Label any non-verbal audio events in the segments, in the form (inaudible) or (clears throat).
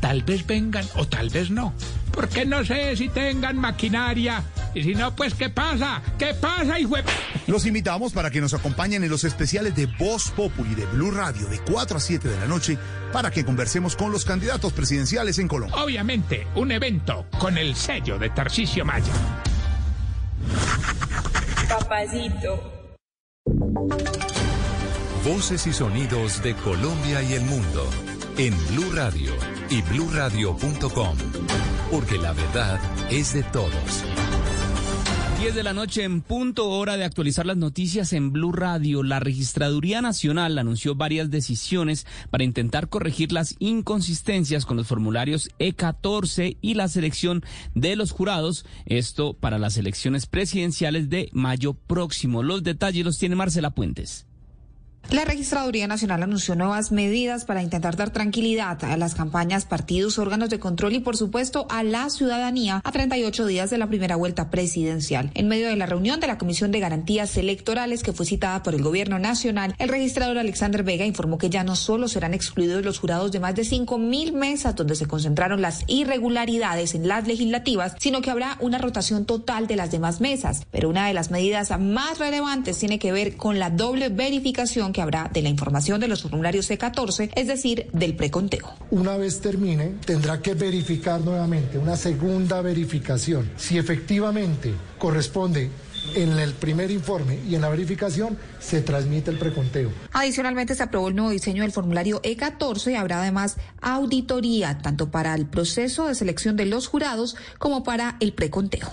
Tal vez vengan o tal vez no. Porque no sé si tengan maquinaria. Y si no, pues ¿qué pasa? ¿Qué pasa, hijo de... Los invitamos para que nos acompañen en los especiales de Voz Populi de Blue Radio de 4 a 7 de la noche para que conversemos con los candidatos presidenciales en Colombia. Obviamente, un evento con el sello de Tarcisio Maya. Papacito. Voces y sonidos de Colombia y el mundo en Blue Radio y bluradio.com, porque la verdad es de todos. 10 de la noche en punto, hora de actualizar las noticias en Blue Radio. La Registraduría Nacional anunció varias decisiones para intentar corregir las inconsistencias con los formularios E14 y la selección de los jurados. Esto para las elecciones presidenciales de mayo próximo. Los detalles los tiene Marcela Puentes. La Registraduría Nacional anunció nuevas medidas para intentar dar tranquilidad a las campañas, partidos, órganos de control y, por supuesto, a la ciudadanía a 38 días de la primera vuelta presidencial. En medio de la reunión de la Comisión de Garantías Electorales que fue citada por el Gobierno Nacional, el registrador Alexander Vega informó que ya no solo serán excluidos los jurados de más de 5.000 mesas donde se concentraron las irregularidades en las legislativas, sino que habrá una rotación total de las demás mesas. Pero una de las medidas más relevantes tiene que ver con la doble verificación que habrá de la información de los formularios C14, es decir, del preconteo. Una vez termine, tendrá que verificar nuevamente, una segunda verificación, si efectivamente corresponde en el primer informe y en la verificación se transmite el preconteo. Adicionalmente se aprobó el nuevo diseño del formulario E14 y habrá además auditoría tanto para el proceso de selección de los jurados como para el preconteo.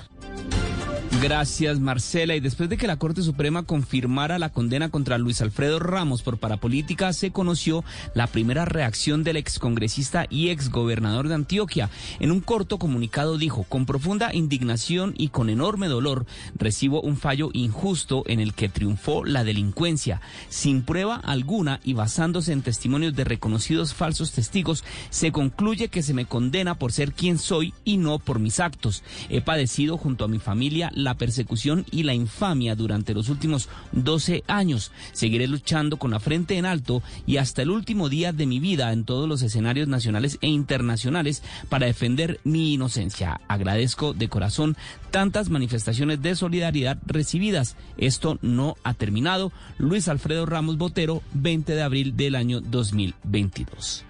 Gracias, Marcela. Y después de que la Corte Suprema confirmara la condena contra Luis Alfredo Ramos por parapolítica, se conoció la primera reacción del excongresista y exgobernador de Antioquia. En un corto comunicado dijo, con profunda indignación y con enorme dolor, recibo un fallo injusto en el que triunfó la delincuencia. Sin prueba alguna y basándose en testimonios de reconocidos falsos testigos, se concluye que se me condena por ser quien soy y no por mis actos. He padecido junto a mi familia la persecución y la infamia durante los últimos 12 años. Seguiré luchando con la frente en alto y hasta el último día de mi vida en todos los escenarios nacionales e internacionales para defender mi inocencia. Agradezco de corazón tantas manifestaciones de solidaridad recibidas. Esto no ha terminado. Luis Alfredo Ramos Botero, 20 de abril del año 2022.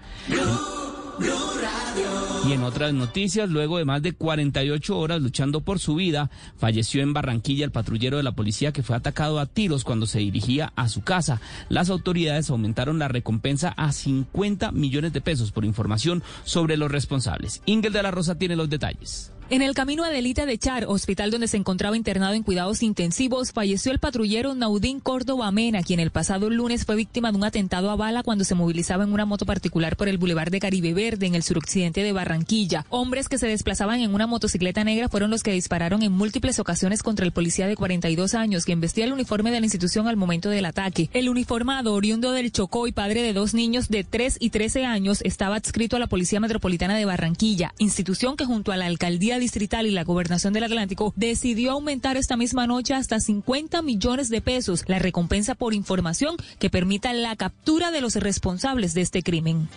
Y en otras noticias, luego de más de 48 horas luchando por su vida, falleció en Barranquilla el patrullero de la policía que fue atacado a tiros cuando se dirigía a su casa. Las autoridades aumentaron la recompensa a 50 millones de pesos por información sobre los responsables. Ingel de la Rosa tiene los detalles. En el camino a Delita de Char, hospital donde se encontraba internado en cuidados intensivos, falleció el patrullero Naudín Córdoba Mena, quien el pasado lunes fue víctima de un atentado a bala cuando se movilizaba en una moto particular por el Boulevard de Caribe Verde en el suroccidente de Barranquilla. Hombres que se desplazaban en una motocicleta negra fueron los que dispararon en múltiples ocasiones contra el policía de 42 años, quien vestía el uniforme de la institución al momento del ataque. El uniformado, oriundo del Chocó y padre de dos niños de 3 y 13 años, estaba adscrito a la Policía Metropolitana de Barranquilla, institución que junto a la alcaldía distrital y la gobernación del Atlántico decidió aumentar esta misma noche hasta 50 millones de pesos la recompensa por información que permita la captura de los responsables de este crimen.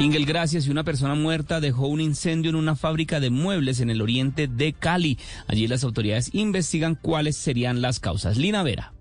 Ingel, gracias. Y una persona muerta dejó un incendio en una fábrica de muebles en el oriente de Cali. Allí las autoridades investigan cuáles serían las causas. Lina Vera.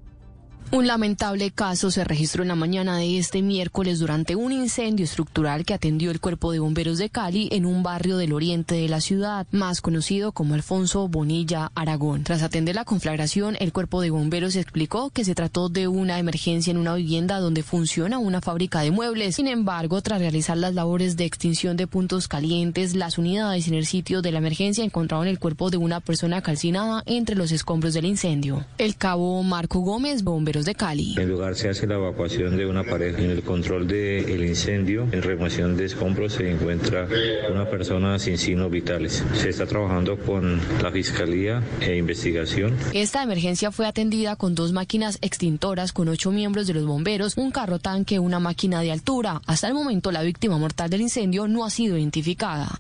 Un lamentable caso se registró en la mañana de este miércoles durante un incendio estructural que atendió el Cuerpo de Bomberos de Cali en un barrio del oriente de la ciudad, más conocido como Alfonso Bonilla Aragón. Tras atender la conflagración, el Cuerpo de Bomberos explicó que se trató de una emergencia en una vivienda donde funciona una fábrica de muebles. Sin embargo, tras realizar las labores de extinción de puntos calientes, las unidades en el sitio de la emergencia encontraron el cuerpo de una persona calcinada entre los escombros del incendio. El cabo Marco Gómez, bomberos bomberos de Cali. En el lugar se hace la evacuación de una pareja. En el control del incendio, en remoción de escombros, se encuentra una persona sin signos vitales. Se está trabajando con la Fiscalía e investigación. Esta emergencia fue atendida con dos máquinas extintoras con ocho miembros de los bomberos, un carro tanque, una máquina de altura. Hasta el momento la víctima mortal del incendio no ha sido identificada.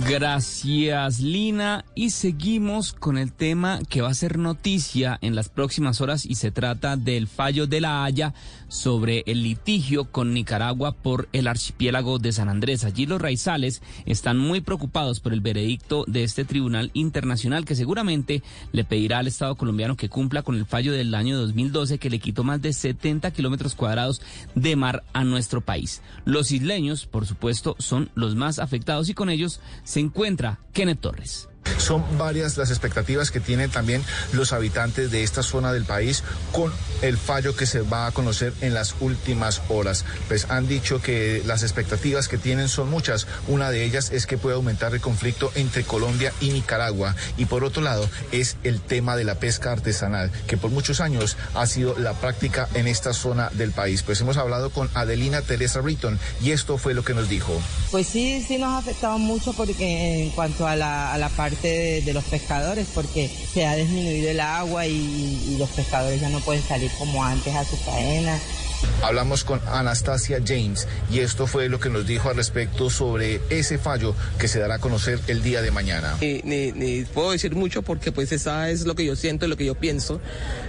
Gracias, Lina. Y seguimos con el tema que va a ser noticia en las próximas horas y se trata del fallo de la Haya sobre el litigio con Nicaragua por el archipiélago de San Andrés. Allí los raizales están muy preocupados por el veredicto de este tribunal internacional que seguramente le pedirá al Estado colombiano que cumpla con el fallo del año 2012 que le quitó más de 70 kilómetros cuadrados de mar a nuestro país. Los isleños, por supuesto, son los más afectados y con ellos se encuentra Kenneth Torres. Son varias las expectativas que tienen también los habitantes de esta zona del país con el fallo que se va a conocer en las últimas horas. Pues han dicho que las expectativas que tienen son muchas. Una de ellas es que puede aumentar el conflicto entre Colombia y Nicaragua. Y por otro lado es el tema de la pesca artesanal, que por muchos años ha sido la práctica en esta zona del país. Pues hemos hablado con Adelina Teresa Britton y esto fue lo que nos dijo. Pues sí, sí nos ha afectado mucho porque en cuanto a la, a la parte de, los pescadores porque se ha disminuido el agua y, y los pescadores ya no pueden salir como antes a su faena. Hablamos con Anastasia James y esto fue lo que nos dijo al respecto sobre ese fallo que se dará a conocer el día de mañana. Ni, puedo decir mucho porque pues esa es lo que yo siento y lo que yo pienso.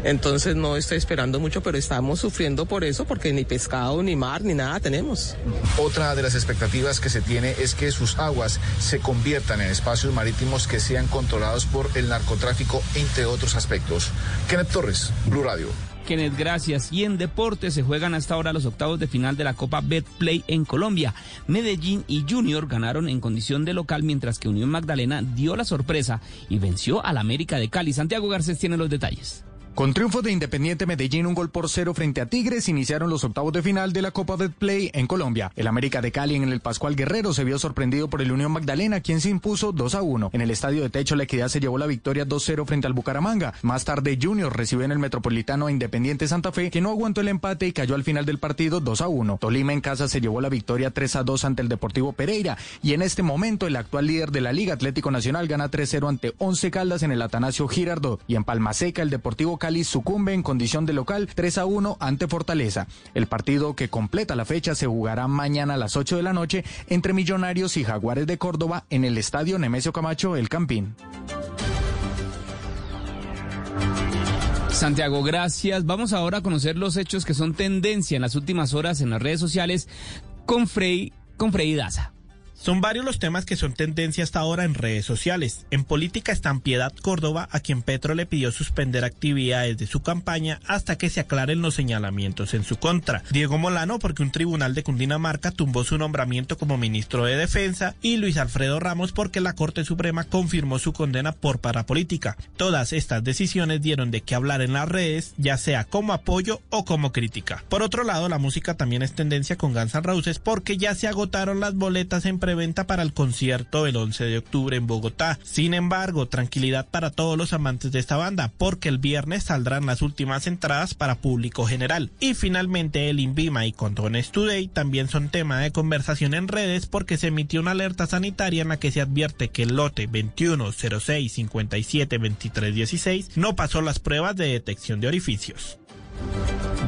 Entonces no estoy esperando mucho, pero estamos sufriendo por eso porque ni pescado, ni mar, ni nada tenemos. Otra de las expectativas que se tiene es que sus aguas se conviertan en espacios marítimos que sean controlados por el narcotráfico, entre otros aspectos. Kenneth Torres, Blue Radio. Kenneth, gracias. Y en deporte se juegan hasta ahora los octavos de final de la Copa Betplay en Colombia. Medellín y Junior ganaron en condición de local, mientras que Unión Magdalena dio la sorpresa y venció al América de Cali. Santiago Garcés tiene los detalles. Con triunfo de Independiente Medellín, un gol por cero frente a Tigres, iniciaron los octavos de final de la Copa de Play en Colombia. El América de Cali en el Pascual Guerrero se vio sorprendido por el Unión Magdalena, quien se impuso 2 a 1. En el estadio de Techo, la Equidad se llevó la victoria 2-0 frente al Bucaramanga. Más tarde, Junior recibió en el Metropolitano a Independiente Santa Fe, que no aguantó el empate y cayó al final del partido 2 a 1. Tolima en casa se llevó la victoria 3 a 2 ante el Deportivo Pereira. Y en este momento, el actual líder de la Liga Atlético Nacional gana 3-0 ante 11 Caldas en el Atanasio Girardot. Y en Palmaseca, el Deportivo Cali sucumbe en condición de local 3 a 1 ante Fortaleza. El partido que completa la fecha se jugará mañana a las 8 de la noche entre Millonarios y Jaguares de Córdoba en el Estadio Nemesio Camacho El Campín. Santiago, gracias. Vamos ahora a conocer los hechos que son tendencia en las últimas horas en las redes sociales con Frey, con Frey Daza. Son varios los temas que son tendencia hasta ahora en redes sociales. En política están Piedad Córdoba, a quien Petro le pidió suspender actividades de su campaña hasta que se aclaren los señalamientos en su contra. Diego Molano, porque un tribunal de Cundinamarca tumbó su nombramiento como ministro de Defensa, y Luis Alfredo Ramos, porque la Corte Suprema confirmó su condena por parapolítica. Todas estas decisiones dieron de qué hablar en las redes, ya sea como apoyo o como crítica. Por otro lado, la música también es tendencia con Guns N' porque ya se agotaron las boletas en venta para el concierto del 11 de octubre en Bogotá. Sin embargo, tranquilidad para todos los amantes de esta banda, porque el viernes saldrán las últimas entradas para público general. Y finalmente, el Invima y Condones Today también son tema de conversación en redes porque se emitió una alerta sanitaria en la que se advierte que el lote 2106572316 no pasó las pruebas de detección de orificios.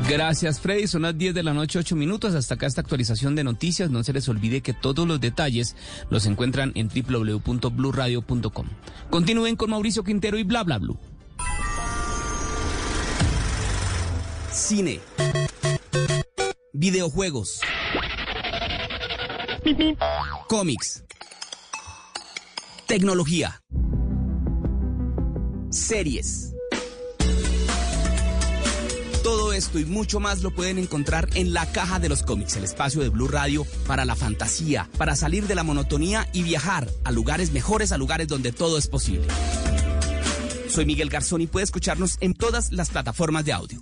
Gracias, Freddy. Son las 10 de la noche, 8 minutos. Hasta acá esta actualización de noticias. No se les olvide que todos los detalles los encuentran en www.bluradio.com. Continúen con Mauricio Quintero y bla bla blue. Cine. Videojuegos. Cómics. Tecnología. Series. Todo esto y mucho más lo pueden encontrar en la caja de los cómics, el espacio de Blue Radio para la fantasía, para salir de la monotonía y viajar a lugares mejores, a lugares donde todo es posible. Soy Miguel Garzón y puede escucharnos en todas las plataformas de audio.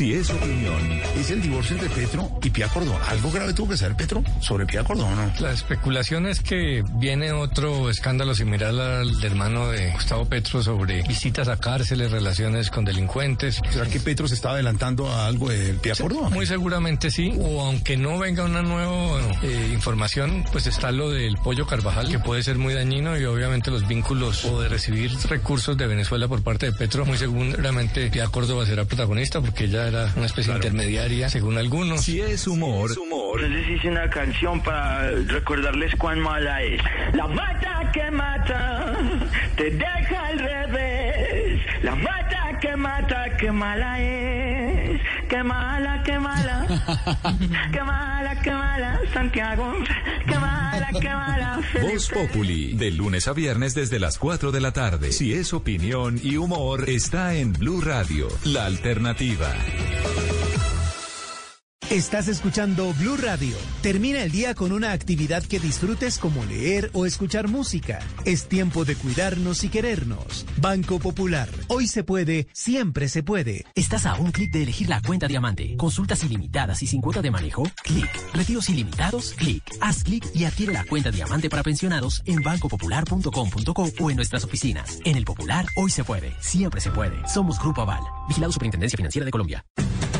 Si es opinión. Es el divorcio entre Petro y Pía Córdoba. ¿Algo grave tuvo que saber Petro sobre Pía Córdoba o no? La especulación es que viene otro escándalo similar al hermano de Gustavo Petro sobre visitas a cárceles, relaciones con delincuentes. ¿Será que Petro se está adelantando a algo de Pía Córdoba? Muy seguramente sí, o aunque no venga una nueva eh, información, pues está lo del pollo Carvajal, que puede ser muy dañino y obviamente los vínculos o de recibir recursos de Venezuela por parte de Petro, muy seguramente Pía Córdoba será protagonista porque ella era una especie de intermediaria, según algunos. Si es humor. humor. Les hice una canción para recordarles cuán mala es. La mata que mata, te deja al revés. La mata que mata, que mala es. Qué mala, qué mala. (laughs) qué mala, qué mala. Santiago, qué mala, qué mala. Voz Populi, de lunes a viernes desde las 4 de la tarde. Si es opinión y humor, está en Blue Radio, la alternativa. Estás escuchando Blue Radio. Termina el día con una actividad que disfrutes como leer o escuchar música. Es tiempo de cuidarnos y querernos. Banco Popular. Hoy se puede, siempre se puede. ¿Estás a un clic de elegir la cuenta diamante? ¿Consultas ilimitadas y sin cuota de manejo? Clic. ¿Retiros ilimitados? Clic. Haz clic y adquiere la cuenta diamante para pensionados en bancopopular.com.co o en nuestras oficinas. En el Popular, hoy se puede, siempre se puede. Somos Grupo Aval. Vigilado Superintendencia Financiera de Colombia.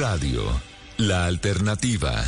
Radio, la alternativa.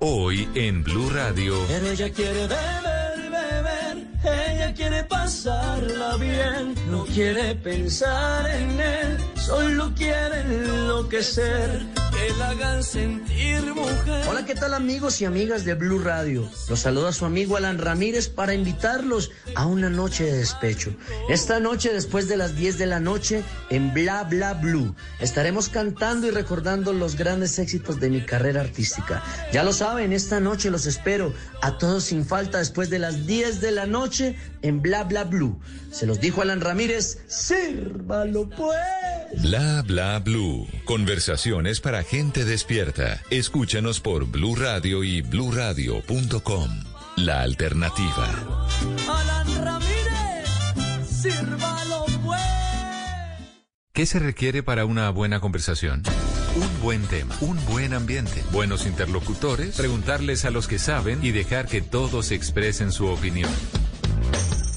Hoy en Blue Radio. Pero ella quiere beber, beber, ella quiere pasarla bien, no quiere pensar en él, solo quiere enloquecer, que la hagan sentir mujer. Hola, ¿qué tal amigos y amigas de Blue Radio? Los saluda su amigo Alan Ramírez para invitarlos a una noche de despecho. Esta noche, después de las 10 de la noche, en Bla Bla Blue, estaremos cantando y recordando los grandes éxitos de mi carrera artística. Ya lo saben, esta noche los espero a todos sin falta después de las 10 de la noche en Bla Bla Blue. Se los dijo Alan Ramírez, sírvalo pues. Bla bla blue. Conversaciones para gente despierta. Escúchanos por Blue Radio y bluradio.com. La alternativa. Alan Ramírez, sírvalo pues. ¿Qué se requiere para una buena conversación? Un buen tema, un buen ambiente, buenos interlocutores, preguntarles a los que saben y dejar que todos expresen su opinión.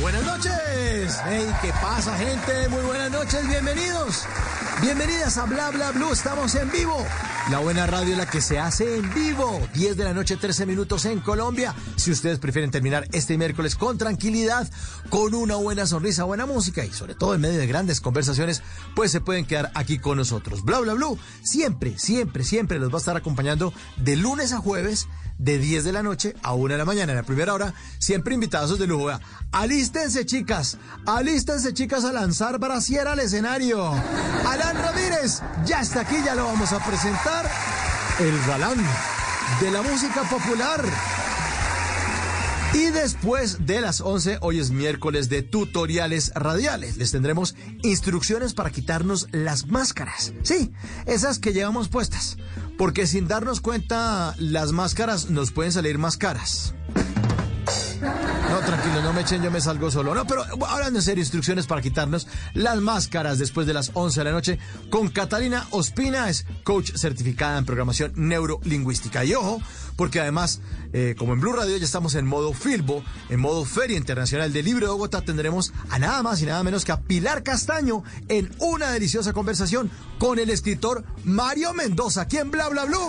Buenas noches. Hey, ¿qué pasa, gente? Muy buenas noches, bienvenidos. Bienvenidas a Bla Bla Blue, estamos en vivo. La buena radio la que se hace en vivo. 10 de la noche, 13 minutos en Colombia. Si ustedes prefieren terminar este miércoles con tranquilidad, con una buena sonrisa, buena música y sobre todo en medio de grandes conversaciones, pues se pueden quedar aquí con nosotros. Bla Bla Blue siempre, siempre, siempre los va a estar acompañando de lunes a jueves de 10 de la noche a 1 de la mañana en la primera hora, siempre invitados de lujo. Alístense chicas, alístense chicas a lanzar brasier al escenario. Alan Ramírez, ya está aquí, ya lo vamos a presentar. El galán de la música popular. Y después de las 11, hoy es miércoles de tutoriales radiales. Les tendremos instrucciones para quitarnos las máscaras. Sí, esas que llevamos puestas. Porque sin darnos cuenta, las máscaras nos pueden salir más caras. No, tranquilo, no me echen, yo me salgo solo. No, pero hablando en serio, instrucciones para quitarnos las máscaras después de las 11 de la noche con Catalina Ospina, es coach certificada en programación neurolingüística. Y ojo, porque además, eh, como en Blue Radio ya estamos en modo Filbo, en modo Feria Internacional del Libro de Bogotá, tendremos a nada más y nada menos que a Pilar Castaño en una deliciosa conversación con el escritor Mario Mendoza, aquí en Bla Bla Blue.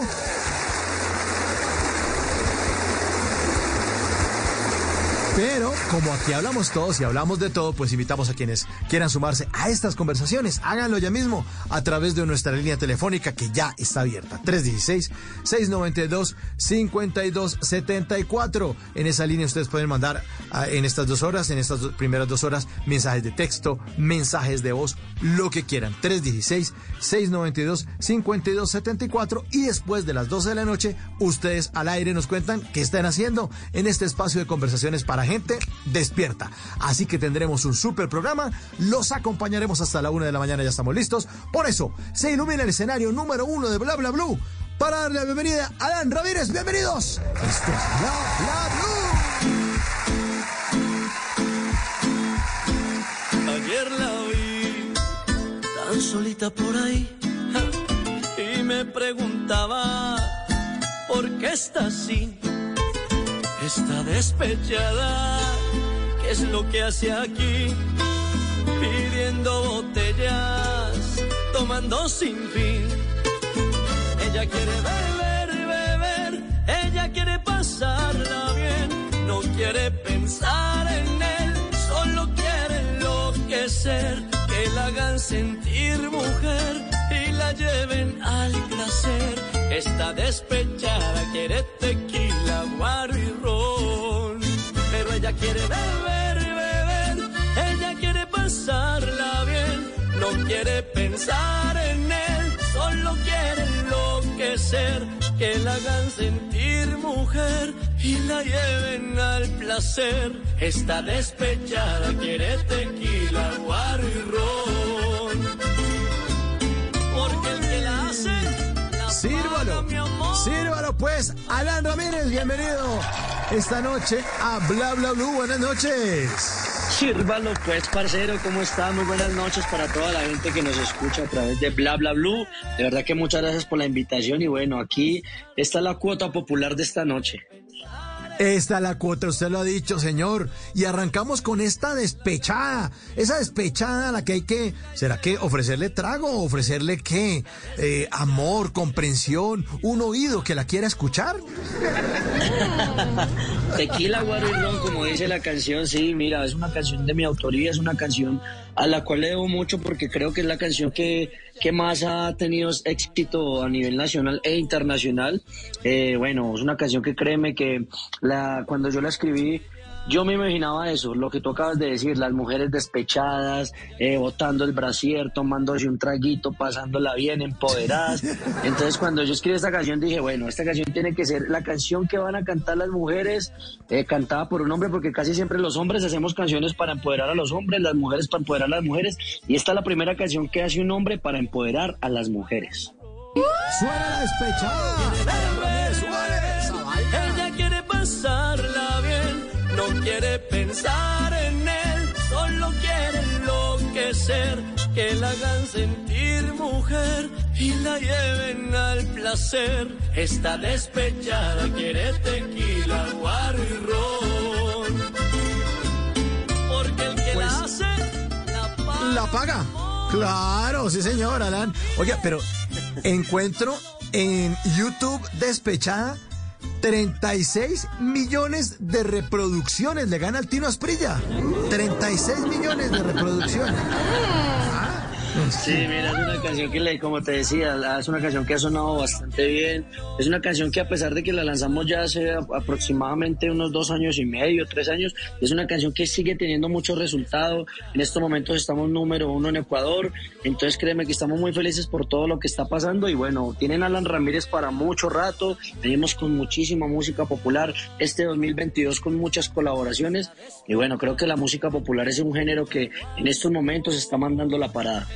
Pero como aquí hablamos todos y hablamos de todo, pues invitamos a quienes quieran sumarse a estas conversaciones. Háganlo ya mismo a través de nuestra línea telefónica que ya está abierta. 316-692-5274. En esa línea ustedes pueden mandar ah, en estas dos horas, en estas primeras dos horas, mensajes de texto, mensajes de voz, lo que quieran. 316-692-5274. Y después de las 12 de la noche, ustedes al aire nos cuentan qué están haciendo en este espacio de conversaciones para gente despierta. Así que tendremos un super programa, los acompañaremos hasta la una de la mañana, ya estamos listos. Por eso, se ilumina el escenario número uno de Bla Bla Blue para darle la bienvenida a Alan Ramírez. Bienvenidos. Esto es Bla Bla Blue. Ayer la vi tan solita por ahí y me preguntaba por qué está así está despechada. ¿Qué es lo que hace aquí? Pidiendo botellas, tomando sin fin. Ella quiere beber, beber, ella quiere pasarla bien. No quiere pensar en él, solo quiere enloquecer. Que la hagan sentir mujer y la lleven al placer Está despechada, quiere tequila, guaro quiere beber, beber, ella quiere pasarla bien. No quiere pensar en él, solo quiere enloquecer. Que la hagan sentir mujer y la lleven al placer. Está despechada, quiere tequila, guaro y ron. Sírvalo. Sírvalo pues. Alan Ramírez, bienvenido esta noche a Bla Bla Blue. Buenas noches. Sírvalo pues, parcero, ¿cómo está? Muy buenas noches para toda la gente que nos escucha a través de Bla Bla Blue. De verdad que muchas gracias por la invitación y bueno, aquí está la cuota popular de esta noche. Esta es la cuota, usted lo ha dicho, señor. Y arrancamos con esta despechada. Esa despechada a la que hay que, ¿será que ofrecerle trago? ¿Ofrecerle qué? Eh, amor, comprensión, un oído que la quiera escuchar. (laughs) Tequila, guaro y como dice la canción, sí, mira, es una canción de mi autoría, es una canción a la cual le debo mucho porque creo que es la canción que, que más ha tenido éxito a nivel nacional e internacional. Eh, bueno, es una canción que créeme que la, cuando yo la escribí yo me imaginaba eso, lo que tú acabas de decir, las mujeres despechadas, eh, botando el brasier, tomándose un traguito, pasándola bien, empoderadas. (laughs) Entonces cuando yo escribí esta canción dije, bueno, esta canción tiene que ser la canción que van a cantar las mujeres, eh, cantada por un hombre, porque casi siempre los hombres hacemos canciones para empoderar a los hombres, las mujeres para empoderar a las mujeres, y esta es la primera canción que hace un hombre para empoderar a las mujeres. ¡Suena despechada! Quiere pensar en él, solo quiere enloquecer, que la hagan sentir mujer y la lleven al placer. Está despechada, quiere tequila, guaro y ron. Porque el que la Pues, hace, la paga. La paga. Claro, sí, señor, Alan. Oiga, pero encuentro en YouTube despechada 36 millones de reproducciones. Le gana al Tino Asprilla. 36 millones de reproducciones. Sí, mira, es una canción que, como te decía, es una canción que ha sonado bastante bien. Es una canción que a pesar de que la lanzamos ya hace aproximadamente unos dos años y medio, tres años, es una canción que sigue teniendo mucho resultado. En estos momentos estamos número uno en Ecuador, entonces créeme que estamos muy felices por todo lo que está pasando y bueno, tienen Alan Ramírez para mucho rato, venimos con muchísima música popular, este 2022 con muchas colaboraciones y bueno, creo que la música popular es un género que en estos momentos está mandando la parada.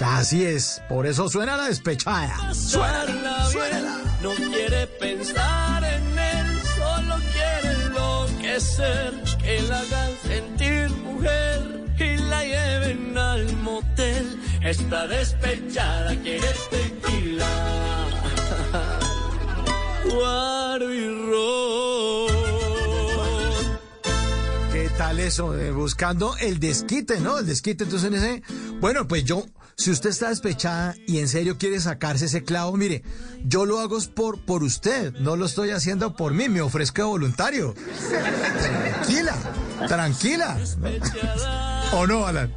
Así es, por eso suena la despechada. Suena, suena. No quiere pensar en él, solo quiere enloquecer, que la hagan sentir mujer y la lleven al motel. Está despechada, quiere tequila. (laughs) Guaro y ¿Qué tal eso? Eh, buscando el desquite, ¿no? El desquite. Entonces, en ese, bueno, pues yo si usted está despechada y en serio quiere sacarse ese clavo, mire, yo lo hago por, por usted, no lo estoy haciendo por mí, me ofrezco voluntario. Tranquila, tranquila. ¿O no, Alan?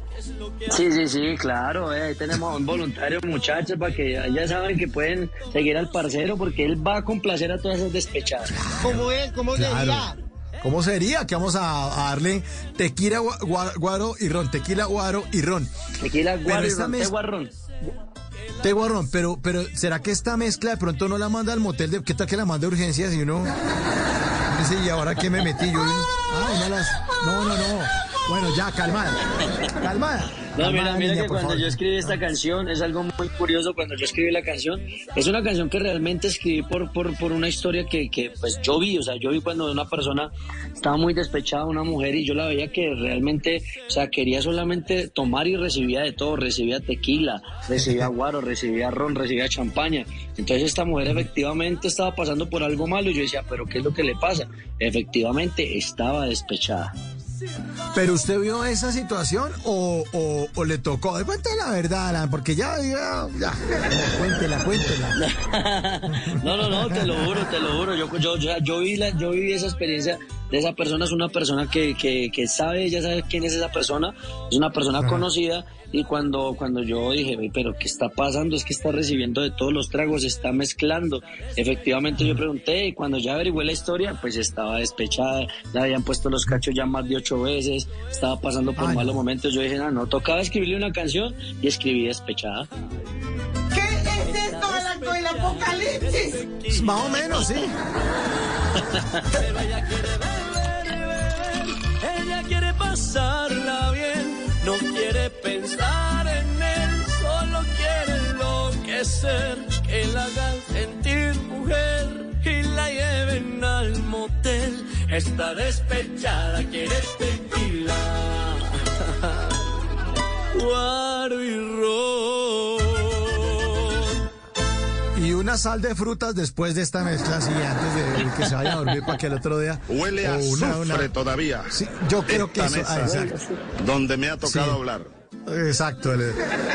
Sí, sí, sí, claro, eh, tenemos un voluntario, muchachos, para que ya saben que pueden seguir al parcero porque él va a complacer a todas esas despechadas. ¿Cómo es? ¿Cómo sería? ¿Cómo sería? Que vamos a, darle tequila, guaro y ron, tequila, guaro y ron. Tequila, guaro y ron, teguarrón. Teguarrón, pero, pero ¿será que esta mezcla de pronto no la manda al motel? De, ¿Qué tal que la manda de urgencias y uno... (laughs) ¿y ahora qué me metí? Yo, ah, las... No, no, no. Bueno, ya, calmada. Calmada. No, mira, mira que cuando yo escribí esta canción, es algo muy curioso cuando yo escribí la canción, es una canción que realmente escribí por, por, por una historia que, que, pues yo vi, o sea, yo vi cuando una persona estaba muy despechada, una mujer, y yo la veía que realmente, o sea, quería solamente tomar y recibía de todo, recibía tequila, recibía (laughs) guaro, recibía ron, recibía champaña. Entonces esta mujer efectivamente estaba pasando por algo malo y yo decía, pero ¿qué es lo que le pasa? Efectivamente estaba despechada. ¿Pero usted vio esa situación o, o, le tocó? Cuéntela la verdad, Alan, porque ya, ya, ya. cuéntela, cuéntela. (laughs) no, no, no, te lo juro, te lo juro. Yo, yo, yo, yo, vi la, yo viví esa experiencia de esa persona. Es una persona que, que, que sabe, ya sabe quién es esa persona. Es una persona conocida y cuando, cuando yo dije, pero ¿qué está pasando? Es que está recibiendo de todos los tragos, está mezclando. Efectivamente yo pregunté y cuando ya averigué la historia, pues estaba despechada, le habían puesto los cachos ya más de ocho veces, estaba pasando por malos momentos. Yo dije, no, no, tocaba escribirle una canción y escribí despechada. ¿Qué es esto, Alan, el apocalipsis? Más o menos, sí. pero ella quiere beber, ella quiere pasarla bien no quiere pensar en él, solo quiere enloquecer, que la hagan sentir mujer y la lleven al motel. Está despechada, quiere tequila, (laughs) guaro y Y una sal de frutas después de esta mezcla, así antes de que se vaya a dormir para que el otro día. Huele a una, todavía. Sí, yo creo que eso. Ah, donde me ha tocado hablar. Exacto,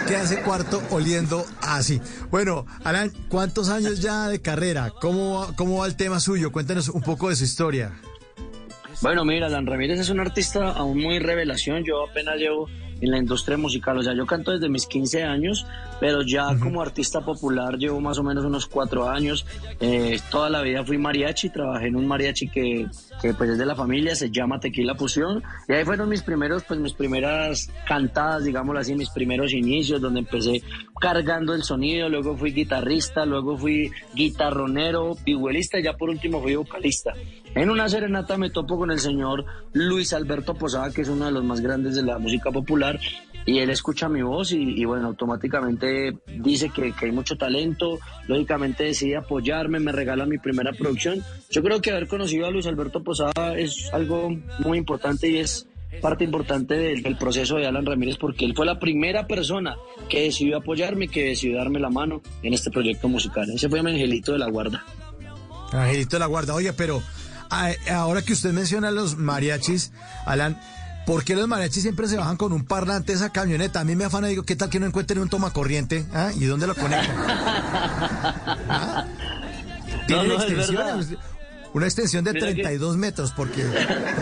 que hace cuarto oliendo así. Bueno, Alan, ¿cuántos años ya de carrera? ¿Cómo, ¿Cómo va el tema suyo? Cuéntanos un poco de su historia. Bueno, mira, Alan Ramírez es un artista aún muy revelación. Yo apenas llevo en la industria musical. O sea, yo canto desde mis 15 años, pero ya como artista popular llevo más o menos unos cuatro años. Eh, toda la vida fui mariachi, trabajé en un mariachi que, que pues es de la familia, se llama Tequila Fusión. Y ahí fueron mis primeros, pues mis primeras cantadas, digámoslo así, mis primeros inicios, donde empecé cargando el sonido, luego fui guitarrista, luego fui guitarronero, vihuelista y ya por último fui vocalista. En una serenata me topo con el señor Luis Alberto Posada, que es uno de los más grandes de la música popular, y él escucha mi voz y, bueno, automáticamente dice que, hay mucho talento, lógicamente decide apoyarme, me regala mi primera producción. Yo creo que haber conocido a Luis Alberto Posada es algo muy importante y es parte importante del, del, proceso de Alan Ramírez porque él fue la primera persona que decidió apoyarme, que decidió darme la mano en este proyecto musical. Ese fue mi angelito de la guarda. Angelito de la guarda, oye, pero ahora que usted menciona los mariachis, Alan, ¿por qué los mariachis siempre se bajan con un parlante esa camioneta? A mí me afana y digo, ¿qué tal que no encuentren un toma corriente? ¿Ah? ¿Y dónde lo conectan? (laughs) ¿Ah? No, no, es verdad. Una extensión de Mira que- 32 metros, porque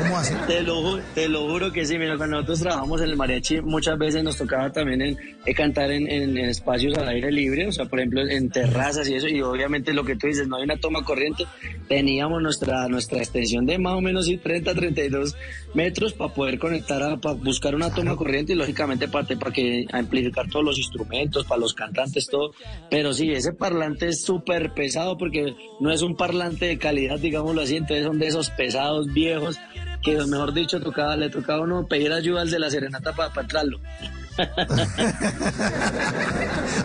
¿cómo hacen? Te lo, te lo juro que sí, mira, cuando nosotros trabajamos en el mariachi, muchas veces nos tocaba también en, eh, cantar en, en- en espacios al aire libre, o sea, por ejemplo, en terrazas y eso, y obviamente lo que tú dices, no hay una toma corriente, teníamos nuestra, nuestra extensión de más o menos sí, 30, 32 metros para poder conectar, a, para buscar una toma corriente y lógicamente para, para que amplificar todos los instrumentos, para los cantantes, todo. Pero sí, ese parlante es súper pesado porque no es un parlante de calidad, digámoslo así, entonces son de esos pesados viejos que mejor dicho tocaba, le tocaba uno pedir ayuda al de la serenata para entrarlo. (laughs)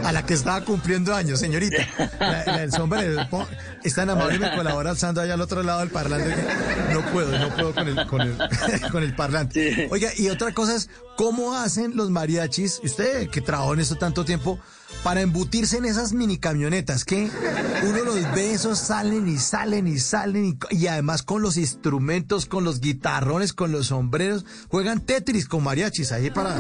A la que estaba cumpliendo años, señorita. La, la del sombrero. Es tan amable y me colabora alzando allá al otro lado del parlante no puedo, no puedo con el, con el, (laughs) con el parlante. Oiga, y otra cosa es, ¿cómo hacen los mariachis, usted que trabajó en esto tanto tiempo, para embutirse en esas mini camionetas? Que uno los ve, esos salen y salen y salen y, y además con los instrumentos, con los guitarrones, con los sombreros, juegan Tetris con mariachis ahí para.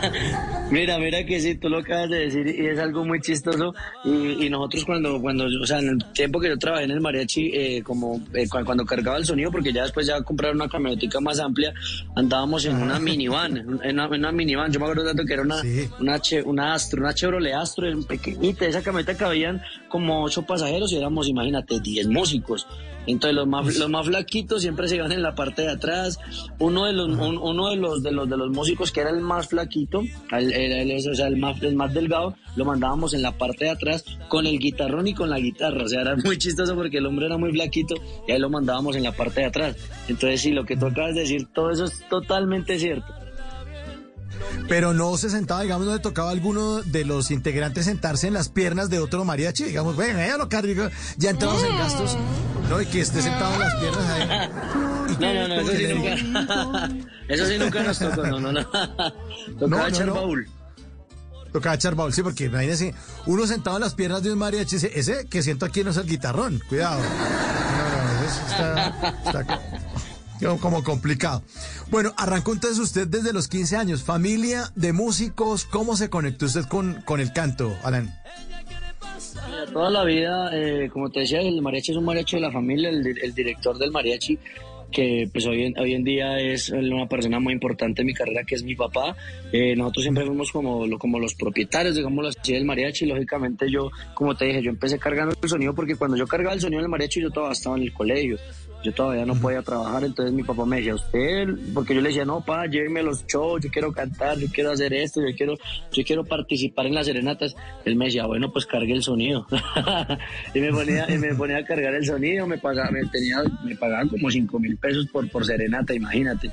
(laughs) Mira, mira que sí, tú lo acabas de decir y es algo muy chistoso. Y, y nosotros cuando, cuando, o sea, en el tiempo que yo trabajé en el mariachi, eh, como eh, cu- cuando cargaba el sonido, porque ya después ya compraron una camionetica más amplia, andábamos en una minivan, en una, en una minivan. Yo me acuerdo tanto que era una, una, che- una Astro, una Chevrolet Astro, pequeñita. Esa camioneta cabían como ocho pasajeros y éramos, imagínate, diez músicos. Entonces los más, los más flaquitos siempre se iban en la parte de atrás. Uno de los, un- uno de los, de los, de los músicos que era el más flaquito, el, el- el- o sea, el más, el más delgado, lo mandábamos en la parte de atrás con el guitarrón y con la guitarra. O sea, era muy chistoso porque el hombre era muy flaquito y ahí lo mandábamos en la parte de atrás. Entonces sí, lo que tú acabas de decir, todo eso es totalmente cierto. Pero no se sentaba, digamos, no le tocaba a alguno de los integrantes sentarse en las piernas de otro mariachi, digamos, venga, ya lo cargo, ya entramos en gastos, ¿no? Y que esté sentado en las piernas ahí. No, no, no, eso sí nunca, (laughs) eso sí nunca nos tocó, no, no, no. (laughs) Tocaba no, echar no. baúl. Tocaba echar baúl, sí, porque imagínese, uno sentado en las piernas de un mariachi, ese, ese que siento aquí no es el guitarrón, cuidado. No, no, eso está, está como- complicado. Bueno, arrancó entonces usted desde los 15 años, familia de músicos, ¿cómo se conectó usted con, con el canto, Alan? Toda la vida, eh, como te decía, el mariachi es un mariachi de la familia, el, di- el director del mariachi, que pues hoy en, hoy en día es una persona muy importante en mi carrera, que es mi papá. Eh, nosotros siempre fuimos como, como los propietarios, digámoslo así, del mariachi. Lógicamente yo, como te dije, yo empecé cargando el sonido porque cuando yo cargaba el sonido del mariachi yo todavía estaba en el colegio. Yo todavía no podía trabajar, entonces mi papá me decía, usted, porque yo le decía, no, pa, lléveme los shows, yo quiero cantar, yo quiero hacer esto, yo quiero, yo quiero participar en las serenatas. Él me decía, bueno, pues cargue el sonido. (laughs) y me ponía, y me ponía a cargar el sonido, me pagaba, me tenía, me pagaban como cinco mil pesos por, por serenata, imagínate.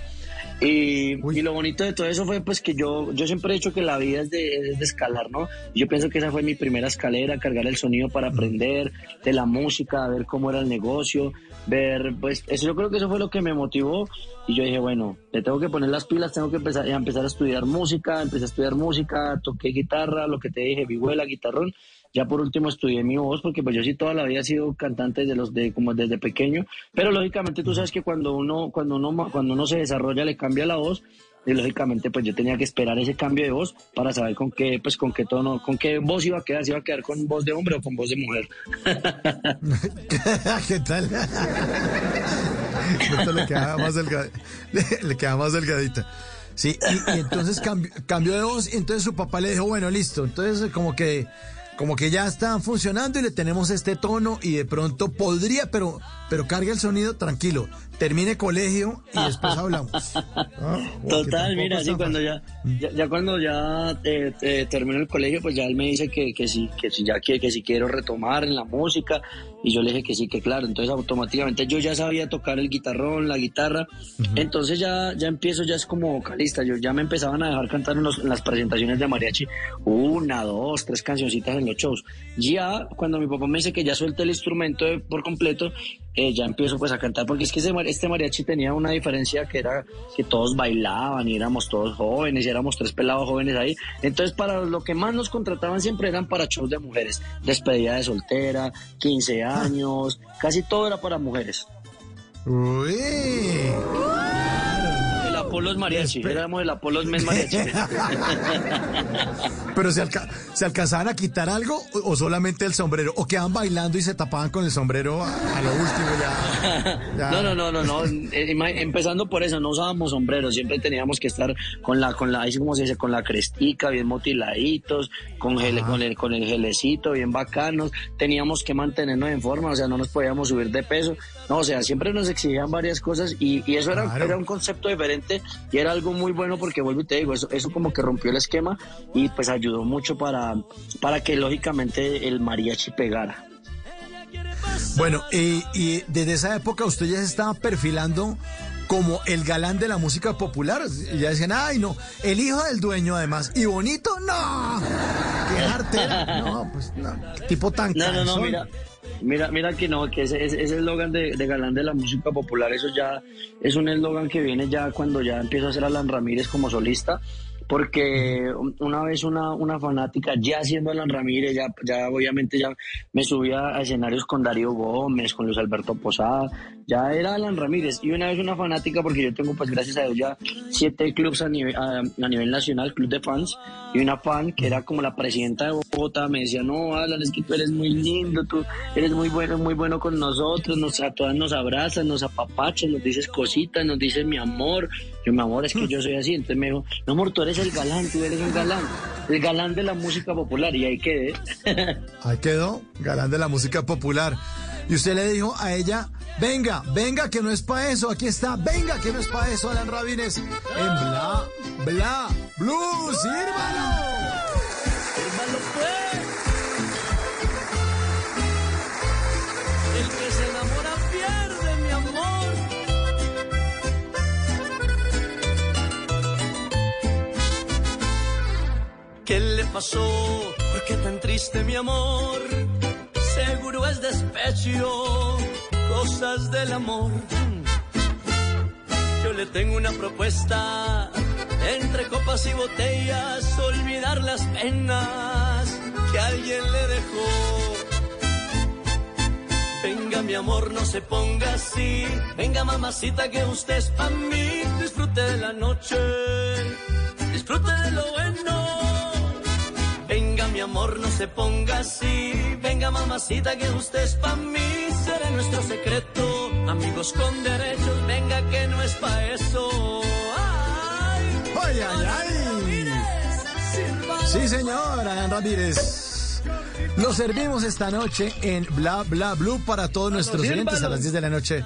Y, y lo bonito de todo eso fue pues que yo, yo siempre he dicho que la vida es de, es de escalar, ¿no? Y Yo pienso que esa fue mi primera escalera, cargar el sonido para aprender de la música, ver cómo era el negocio, ver, pues eso yo creo que eso fue lo que me motivó y yo dije, bueno, le tengo que poner las pilas, tengo que empezar, a empezar a estudiar música, empecé a estudiar música, toqué guitarra, lo que te dije, vihuela, guitarrón, ya por último estudié mi voz porque pues yo sí toda la vida he sido cantante desde los de como desde pequeño, pero lógicamente tú sabes que cuando uno cuando uno cuando uno se desarrolla le cambia la voz y lógicamente pues yo tenía que esperar ese cambio de voz para saber con qué pues con qué tono con qué voz iba a quedar si iba a quedar con voz de hombre o con voz de mujer (laughs) ¿Qué tal? Le queda (laughs) más delgadita. Sí, y, y entonces cambió, cambió de voz, y entonces su papá le dijo, bueno, listo, entonces como que, como que ya están funcionando y le tenemos este tono y de pronto podría, pero, pero cargue el sonido tranquilo, termine colegio y después hablamos. (laughs) Ah, Total, mira, sí, cuando ya, ya, ya cuando ya eh, eh, termino el colegio, pues ya él me dice que, que sí, que si ya quiere, que si quiero retomar en la música, y yo le dije que sí, que claro, entonces automáticamente yo ya sabía tocar el guitarrón, la guitarra, entonces ya, ya empiezo, ya es como vocalista, yo ya me empezaban a dejar cantar en, los- en las presentaciones de mariachi, una, dos, tres cancioncitas en los shows. Ya cuando mi papá me dice que ya suelte el instrumento de- por completo, eh, ya empiezo pues a cantar, porque es que ese este mariachi tenía una diferencia que era que todos bailaban y éramos todos jóvenes y éramos tres pelados jóvenes ahí. Entonces para lo que más nos contrataban siempre eran para shows de mujeres, despedida de soltera, 15 años, casi todo era para mujeres. Uy. Apolos Mariachi, éramos el Apolos Men Mariachi. (laughs) Pero se, alca se alcanzaban a quitar algo o, o solamente el sombrero, o quedaban bailando y se tapaban con el sombrero a, a lo último ya. (laughs) ya. No, no, no, no, no. Eh, Empezando por eso, no usábamos sombreros, siempre teníamos que estar con la, con la, ahí como se dice, con la crestica, bien motiladitos, con gel, con el, con el gelecito, bien bacanos. Teníamos que mantenernos en forma, o sea, no nos podíamos subir de peso. No, o sea, siempre nos exigían varias cosas y, y eso era, Claro. era un concepto diferente y era algo muy bueno porque vuelvo y te digo, eso, eso como que rompió el esquema y pues ayudó mucho para, para que lógicamente el mariachi pegara. Bueno, y, y desde esa época usted ya se estaba perfilando como el galán de la música popular. Ya decían, ay, no, el hijo del dueño además. Y bonito, no. Qué artera. (laughs) No, pues no. Tipo tan No, no, no, mira. Mira, mira que no, que ese eslogan de, de galán de la música popular, eso ya es un eslogan que viene ya cuando ya empiezo a hacer Alan Ramírez como solista, porque una vez una, una fanática, ya siendo Alan Ramírez, ya, ya obviamente ya me subía a escenarios con Darío Gómez, con Luis Alberto Posada, ya era Alan Ramírez, y una vez una fanática, porque yo tengo pues gracias a Dios ya siete clubs a nivel, a, nivel nacional, club de fans, y una fan que era como la presidenta de Bogotá me decía, no, Alan, es que tú eres muy lindo, tú eres muy bueno, muy bueno con nosotros, nos, a todas nos abrazas, nos apapachas, nos dices cositas, nos dices mi amor. Yo, mi amor, es que yo soy así. Entonces me dijo, no, amor, tú eres el galán, tú eres un galán, el galán de la música popular. Y ahí quedé. (laughs) Ahí quedó, galán de la música popular. Y usted le dijo a ella, venga, venga, que no es para eso, aquí está, venga, que no es para eso, Alan Rabines, en Bla, Bla, Blue, sírvalo. El pasó? ¿Por qué tan triste, mi amor? Seguro es despecho, cosas del amor. Yo le tengo una propuesta. Entre copas y botellas, olvidar las penas que alguien le dejó. Venga, mi amor, no se ponga así. Venga, mamacita, que usted es para mí. Disfrute de la noche, disfrute de lo bueno. Amor, no se ponga así. Venga, mamacita, que usted es para mí. Será nuestro secreto, amigos con derechos. Venga, que no es pa' eso. Ay, ay, ay, ay. Sí, señor, Alan Ramírez. Lo servimos esta noche en Bla Bla Blue para todos nuestros oyentes a las 10 de la noche.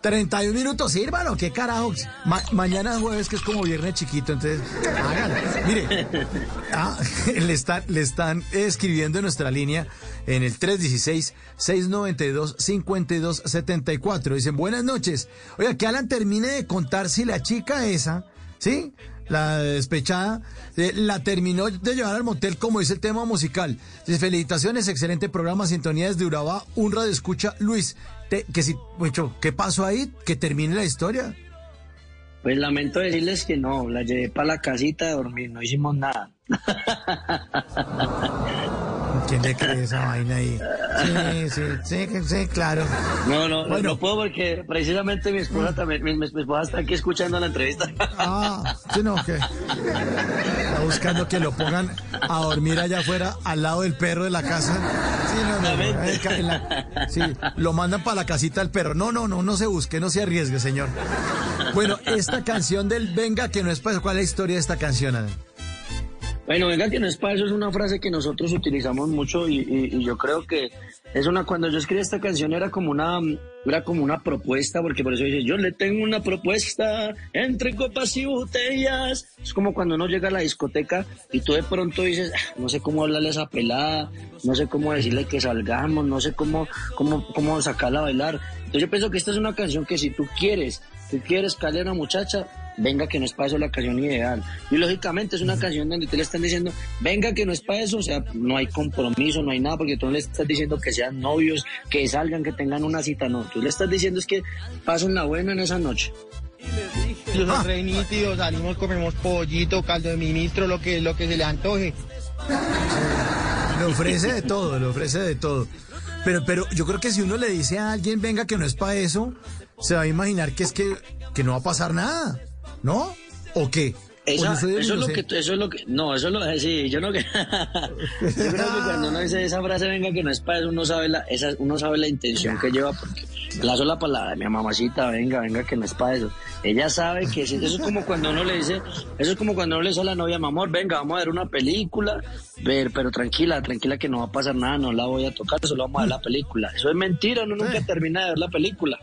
31 minutos, sírvalo, qué carajo. Ma- mañana es jueves, que es como viernes chiquito, entonces háganlo. Mire, (laughs) ah, (laughs) le están, le están escribiendo en nuestra línea en el 316-692-5274. Dicen, buenas noches. Oiga, que Alan termine de contar si la chica esa, ¿sí? La despechada, eh, la terminó de llevar al motel, como dice el tema musical. Felicitaciones, excelente programa, Sintonía desde Urabá, un radio escucha, Luis. Que si, mucho, ¿qué pasó ahí? Que termine la historia. Pues lamento decirles que no, la llevé para la casita de dormir, no hicimos nada. (laughs) ¿Quién le cree esa vaina ahí? Sí, sí, sí, sí, claro. No, no, no, Bueno. no puedo porque precisamente mi esposa también, mi, mi esposa está aquí escuchando la entrevista. Ah, sí, no, que está buscando que lo pongan a dormir allá afuera al lado del perro de la casa. Sí, no, no, en la- sí, lo mandan para la casita del perro. No, no, no, no se busque, no se arriesgue, señor. Bueno, esta canción del Venga, que no es para eso, ¿cuál es la historia de esta canción, Alan? Bueno, venga, que no es para eso, es una frase que nosotros utilizamos mucho y, y- y yo creo que es una, cuando yo escribí esta canción era como una, era como una propuesta, porque por eso dice, yo le tengo una propuesta entre copas y botellas. Es como cuando uno llega a la discoteca y tú de pronto dices, "Ah, no sé cómo hablarle a esa pelada, no sé cómo decirle que salgamos, no sé cómo, cómo, cómo sacarla a bailar. Entonces yo pienso que esta es una canción que si tú quieres, tú quieres caer a una muchacha, venga que no es para eso la canción ideal. Y lógicamente es una canción donde te le están diciendo, venga que no es para eso, o sea, no hay compromiso, no hay nada, porque tú no le estás diciendo que sean novios, que salgan, que tengan una cita, no. Tú le estás diciendo es que pasen la buena en esa noche. Yo soy re nítido, salimos, comemos pollito, caldo de ministro, lo que, lo que se le antoje. Le ofrece de todo, le ofrece de todo. Pero, pero yo creo que si uno le dice a alguien, venga, que no es para eso, se va a imaginar que es que, que no va a pasar nada, ¿no? ¿O qué? Esa- ¿O yo soy el eso, es lo que, eso es lo que, no, eso es lo que, sí, yo no que, (laughs) yo creo que cuando uno dice esa frase, venga, que no es para eso, uno sabe la, esa, uno sabe la intención que lleva, porque la sola palabra, mi mamacita, venga, venga, que no es para eso. Ella sabe que eso es como cuando uno le dice, eso es como cuando uno le dice a la novia, mi amor, venga, vamos a ver una película, ver, pero tranquila, tranquila que no va a pasar nada, no la voy a tocar, solo vamos a ver la película. Eso es mentira, uno nunca termina de ver la película.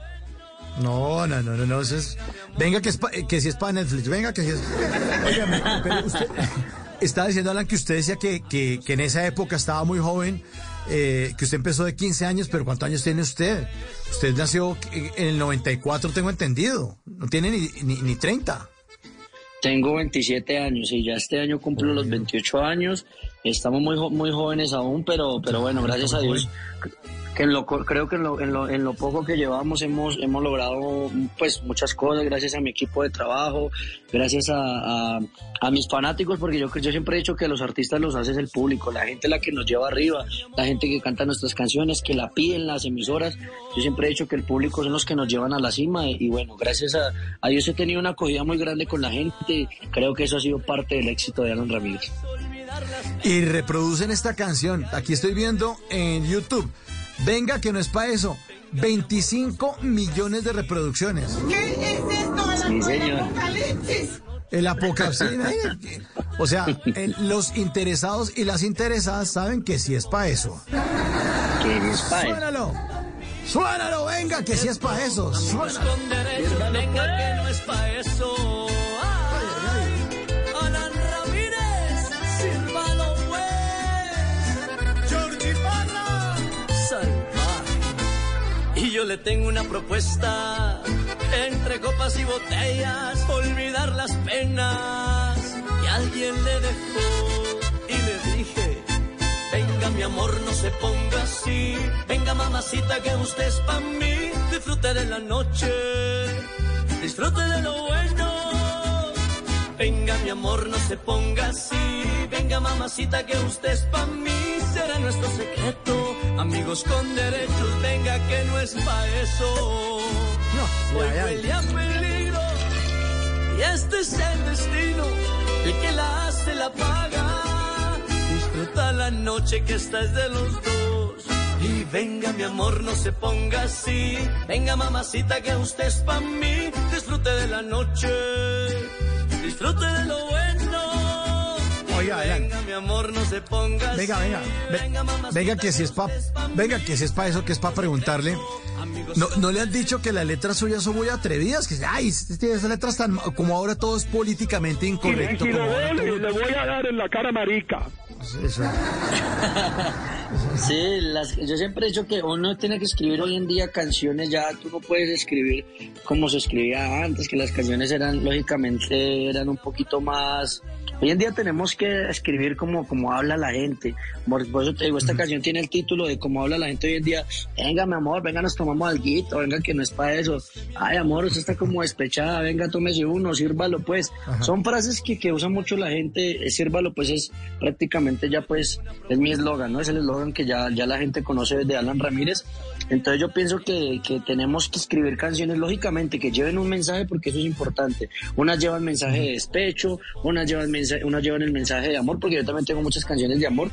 No, no, no, no, no, eso es... Venga que, es pa- que si es para Netflix, venga que si es... Óigame, pero usted... (laughs) Estaba diciendo, Alan, que usted decía que, que, que en esa época estaba muy joven, eh, que usted empezó de 15 años, pero ¿cuántos años tiene usted? Usted nació en el 94, tengo entendido. No tiene ni, ni, ni 30. Tengo 27 años y ya este año cumplo los 28 años. Estamos muy muy jóvenes aún, pero pero bueno, gracias a Dios que en lo creo que en lo, en lo, en lo poco que llevamos hemos hemos logrado pues muchas cosas gracias a mi equipo de trabajo, gracias a, a, a mis fanáticos porque yo yo siempre he dicho que los artistas los hace el público, la gente la que nos lleva arriba, la gente que canta nuestras canciones, que la piden las emisoras. Yo siempre he dicho que el público son los que nos llevan a la cima y, y bueno, gracias a, a Dios he tenido una acogida muy grande con la gente. Creo que eso ha sido parte del éxito de Alan Ramírez. Y reproducen esta canción. Aquí estoy viendo en YouTube. Venga que no es para eso. 25 millones de reproducciones. ¿Qué es esto? Sí, señor. Apocalipsis. El apocalipsis. imagínate. o sea, el- los interesados y las interesadas saben que sí es para eso. Que es pa' eso. Suénalo. Suénalo, venga, que sí es para eso. Suénalo. venga que no es pa' eso. Le tengo una propuesta. Entre copas y botellas, olvidar las penas que alguien le dejó. Y le dije, Venga, mi amor, no se ponga así. Venga, mamacita, que usted es pa' mí. Disfrute de la noche, disfrute de lo bueno. Venga, mi amor, no se ponga así. Venga, mamacita, que usted es pa' mí. Nuestro secreto. Amigos con derechos, venga, que no es pa' eso. Hoy ya, ya. huele a peligro. Y este es el destino. El que la hace la paga. Disfruta la noche que esta es de los dos. Y venga mi amor, no se ponga así. Venga mamacita que usted es pa' mí. Disfrute de la noche. Disfrute de lo bueno. Y Oiga, venga mi amor, no se ponga. Venga, venga. Ve- venga que si es para venga que si es para eso, que es para preguntarle. No, no le han dicho que las letras suyas son muy atrevidas, que ay, esas letras tan como ahora todo es políticamente incorrecto. y como le ahora voy, todo- le voy a dar en la cara marica. Eso. Sí, las, yo siempre he dicho que uno tiene que escribir hoy en día canciones, ya tú no puedes escribir como se escribía antes, que las canciones eran, lógicamente, eran un poquito más... Hoy en día tenemos que escribir como, como habla la gente. Por, por eso te digo, esta canción tiene el título de cómo habla la gente hoy en día. Venga, mi amor, venga, nos tomamos algo, venga, que no es para eso. Ay, amor, usted está como despechada, venga, tómese uno, sírvalo, pues. Son frases que, que usa mucho la gente, sírvalo, pues es prácticamente ya, pues, es mi eslogan, ¿no? Es el eslogan que ya, ya la gente conoce de Alan Ramírez. Entonces yo pienso que, que tenemos que escribir canciones, lógicamente, que lleven un mensaje, porque eso es importante. Unas llevan mensaje de despecho, unas llevan, mensaje, unas llevan el mensaje de amor, porque yo también tengo muchas canciones de amor.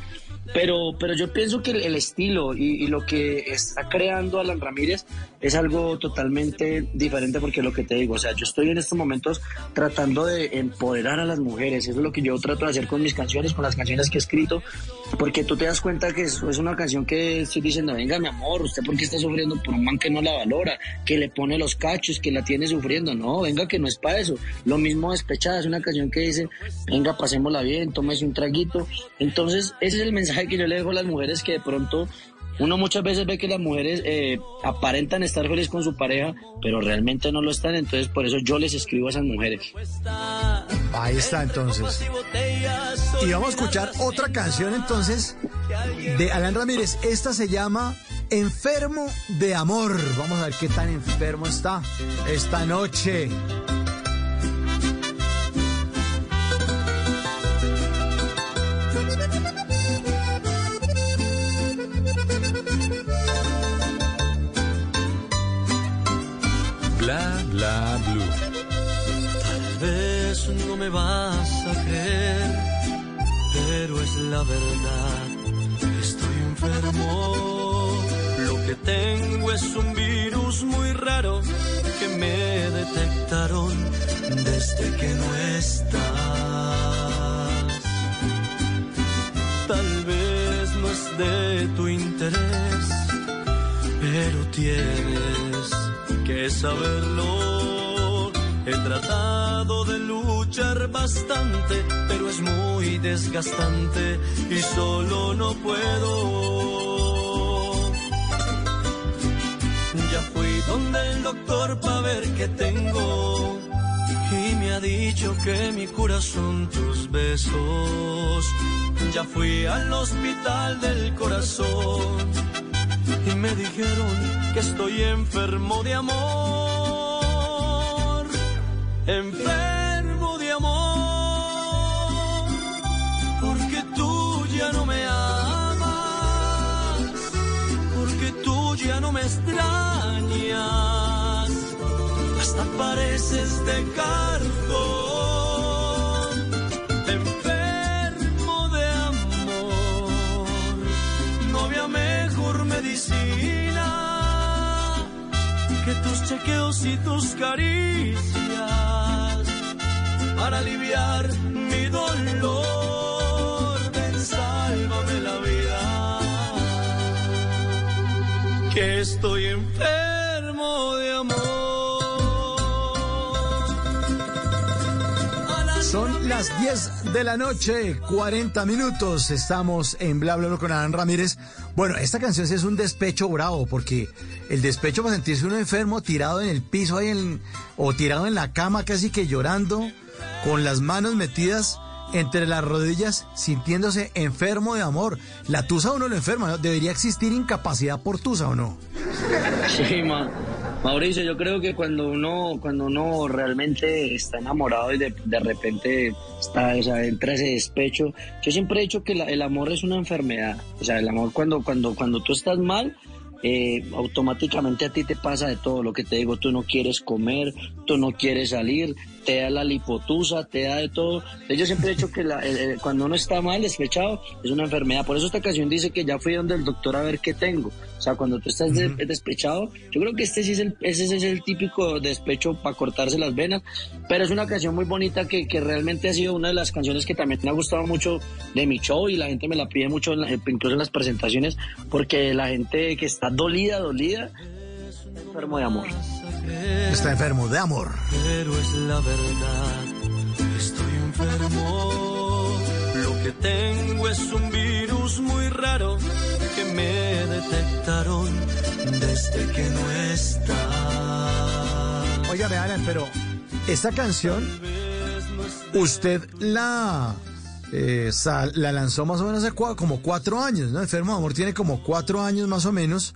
Pero, pero yo pienso que el, el estilo y, y lo que está creando Alan Ramírez es algo totalmente diferente porque lo que te digo, o sea, yo estoy en estos momentos tratando de empoderar a las mujeres, eso es lo que yo trato de hacer con mis canciones, con las canciones que he escrito, porque tú te das cuenta que es, es una canción que estoy diciendo, venga mi amor, usted por qué está sufriendo por un man que no la valora, que le pone los cachos, que la tiene sufriendo, no, venga que no es para eso, lo mismo despechada, es una canción que dice, venga pasémosla bien, tómese un traguito, entonces ese es el mensaje que yo le dejo a las mujeres que de pronto uno muchas veces ve que las mujeres eh, aparentan estar felices con su pareja, pero realmente no lo están, entonces por eso yo les escribo a esas mujeres. Ahí está entonces. Y vamos a escuchar otra canción entonces de Alan Ramírez. Esta se llama Enfermo de Amor. Vamos a ver qué tan enfermo está esta noche. Bla blue. Tal vez no me vas a creer, pero es la verdad. Estoy enfermo. Lo que tengo es un virus muy raro que me detectaron desde que no estás. Tal vez no es de tu interés, pero tienes que saberlo. He tratado de luchar bastante, pero es muy desgastante y solo no puedo. Ya fui donde el doctor para ver qué tengo y me ha dicho que mi cura son tus besos. Ya fui al hospital del corazón y me dijeron que estoy enfermo de amor. Enfermo de amor, porque tú ya no me amas, porque tú ya no me extrañas, hasta pareces de cartón. Medicina que tus chequeos y tus caricias para aliviar mi dolor. Ven, sálvame la vida, que estoy enfermo las 10 de la noche, 40 minutos. Estamos en Bla Bla con Adán Ramírez. Bueno, esta canción es un despecho bravo, porque el despecho para sentirse uno enfermo, tirado en el piso ahí o tirado en la cama casi que llorando, con las manos metidas entre las rodillas, sintiéndose enfermo de amor. La tusa uno lo enferma, ¿no? Debería existir incapacidad por tusa o no. Sí, Mauricio, yo creo que cuando uno, cuando uno realmente está enamorado y de, de repente está, o entra ese despecho, yo siempre he dicho que la- el amor es una enfermedad. O sea, el amor cuando, cuando, cuando tú estás mal, eh, automáticamente a ti te pasa de todo lo que te digo, tú no quieres comer, tú no quieres salir, te da la lipotusa, te da de todo. Yo siempre he dicho que la- cuando uno está mal, despechado, es una enfermedad. Por eso esta canción dice que ya fui donde el doctor a ver qué tengo. O sea, cuando tú estás de- despechado, yo creo que este sí es el, ese es el típico despecho para cortarse las venas, pero es una canción muy bonita que, que realmente ha sido una de las canciones que también me ha gustado mucho de mi show y la gente me la pide mucho, en la- incluso en las presentaciones, porque la gente que está dolida, dolida, está enfermo de amor. Está enfermo de amor. Pero es la verdad, estoy enfermo. Que tengo es un virus muy raro que me detectaron desde que no está. Óigame, Alan, pero esta canción, usted la, eh, la lanzó más o menos hace como cuatro años, ¿no? Enfermo de Amor tiene como cuatro años más o menos,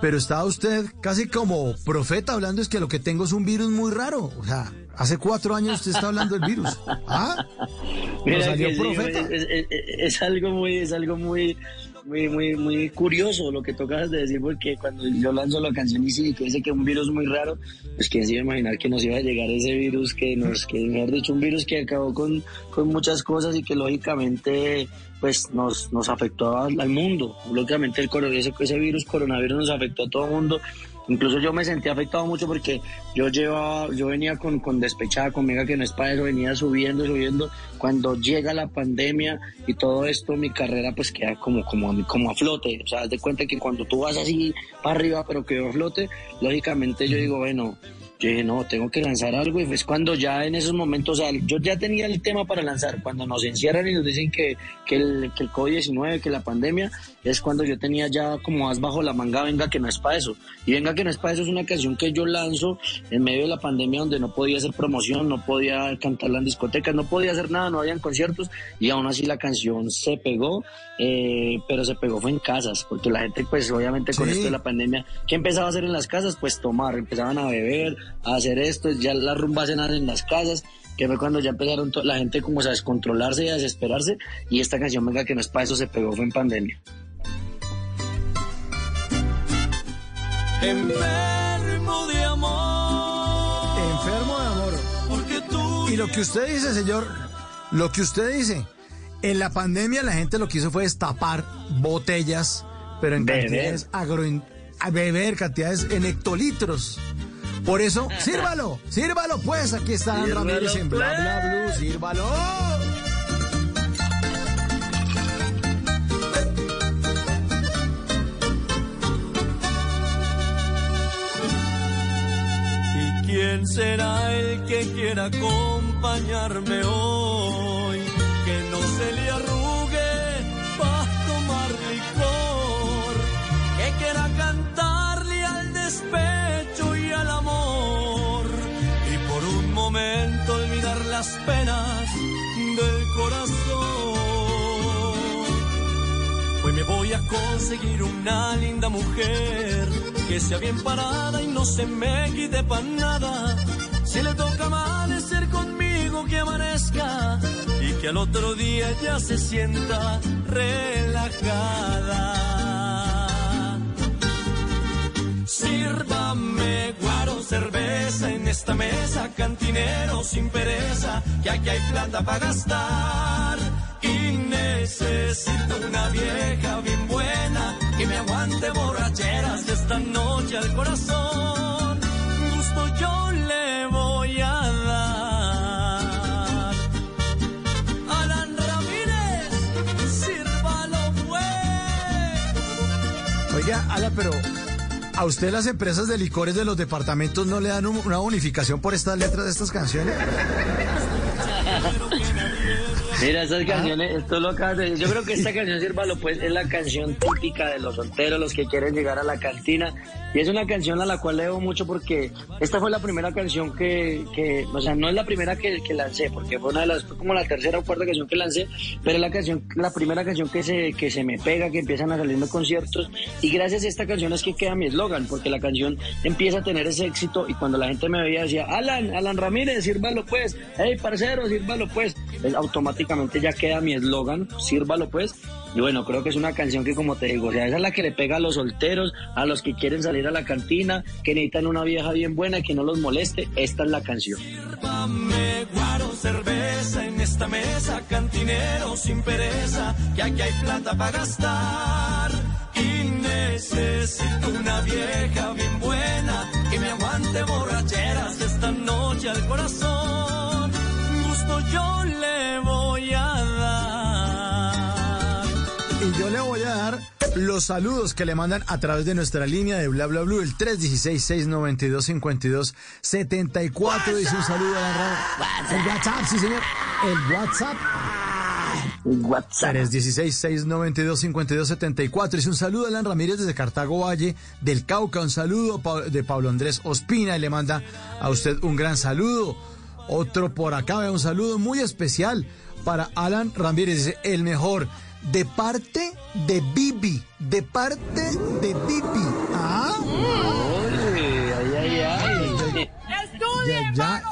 pero estaba usted casi como profeta hablando, es que lo que tengo es un virus muy raro. O sea, hace cuatro años usted está hablando del virus. ¿Ah? ¿No Mira salió que sí, profeta? es, es- es- es algo muy, es algo muy, muy, muy, muy curioso lo que tocas de decir, porque cuando yo lanzo la canción y sí, que dice que es un virus muy raro, pues quién se iba a imaginar que nos iba a llegar ese virus que nos, que mejor dicho, un virus que acabó con, con muchas cosas y que lógicamente pues nos, nos afectó al, al mundo. Lógicamente el ese, ese virus coronavirus nos afectó a todo el mundo. Incluso yo me sentí afectado mucho porque yo llevaba, yo venía con, con despechada conmigo que no es para eso, venía subiendo, subiendo. Cuando llega la pandemia y todo esto, mi carrera pues queda como, como, como a flote. O sea, haz de cuenta que cuando tú vas así para arriba, pero quedó a flote, lógicamente yo digo, bueno, yo dije, no, tengo que lanzar algo. Y es cuando ya en esos momentos, o sea, yo ya tenía el tema para lanzar. Cuando nos encierran y nos dicen que, que el, que el COVID-19, que la pandemia, es cuando yo tenía ya como más bajo la manga, venga que no es para eso. Y venga que no es para eso es una canción que yo lanzo en medio de la pandemia donde no podía hacer promoción, no podía cantarla en discotecas, no podía hacer nada, no habían conciertos. Y aún así la canción se pegó, eh, pero se pegó fue en casas, porque la gente pues obviamente con Sí. esto de la pandemia, ¿qué empezaba a hacer en las casas? Pues tomar, empezaban a beber, a hacer esto, ya las rumbas eran en las casas, que fue cuando ya empezaron to- la gente como a descontrolarse y a desesperarse, y esta canción, venga, que no es para eso, se pegó, fue en pandemia. Enfermo de amor. Enfermo de amor. Porque tú Y lo que usted dice, señor, lo que usted dice, en la pandemia la gente lo que hizo fue destapar botellas, pero en Beber. cantidades agro... a beber cantidades en hectolitros. Por eso, (laughs) sírvalo, sírvalo pues, aquí está Ramírez en Bla pues. Bla Blue, sírvalo. ¿Y quién será el que quiera acompañarme hoy? Las penas del corazón. Hoy me voy a conseguir una linda mujer que sea bien parada y no se me quite pa' nada. Si le toca amanecer conmigo, que amanezca y que al otro día ya se sienta relajada. Sírvame guaro, cerveza en esta mesa, cantinero sin pereza, que aquí hay plata para gastar. Y necesito una vieja bien buena que me aguante borracheras esta noche al corazón. Gusto yo le voy a dar. Alan Ramírez, sírvalo pues. Oiga, Ala, pero ¿a usted las empresas de licores de los departamentos no le dan un- una bonificación por estas letras de estas canciones? Mira, esas canciones, esto lo acabas de. Yo creo que esta canción, Sírvalo, pues, es la canción típica de los solteros, los que quieren llegar a la cantina. Y es una canción a la cual le debo mucho porque esta fue la primera canción que, que o sea, no es la primera que, que lancé, porque fue una de las, fue como la tercera o cuarta canción que lancé, pero es la canción, la primera canción que se, que se me pega, que empiezan a salirme conciertos. Y gracias a esta canción es que queda mi eslogan, porque la canción empieza a tener ese éxito y cuando la gente me veía decía, Alan, Alan Ramírez, sírvalo pues, hey parcero, sírvalo pues, Automáticamente ya queda mi eslogan, sírvalo pues. Y bueno, creo que es una canción que como te digo, o sea, esa es la que le pega a los solteros, a los que quieren salir a la cantina, que necesitan una vieja bien buena que no los moleste, esta es la canción. Sírvame guaro, cerveza en esta mesa, cantinero sin pereza, que aquí hay plata para gastar. Y necesito una vieja bien buena que me aguante borracheras esta noche al corazón. Gusto yo le voy a dar. Y yo le voy a dar los saludos que le mandan a través de nuestra línea de bla bla blue, el 316-692-5274. Dice un saludo a la radio. El WhatsApp, sí señor. El WhatsApp. WhatsApp. 316-692-5274. Dice un saludo a Alan Ramírez desde Cartago Valle del Cauca. Un saludo de Pablo Andrés Ospina y le manda a usted un gran saludo. Otro por acá, un saludo muy especial para Alan Ramírez. Dice, el mejor. De parte de Bibi. De parte de Bibi. Ah. Ay, ay, ay, ay. Ya, ya.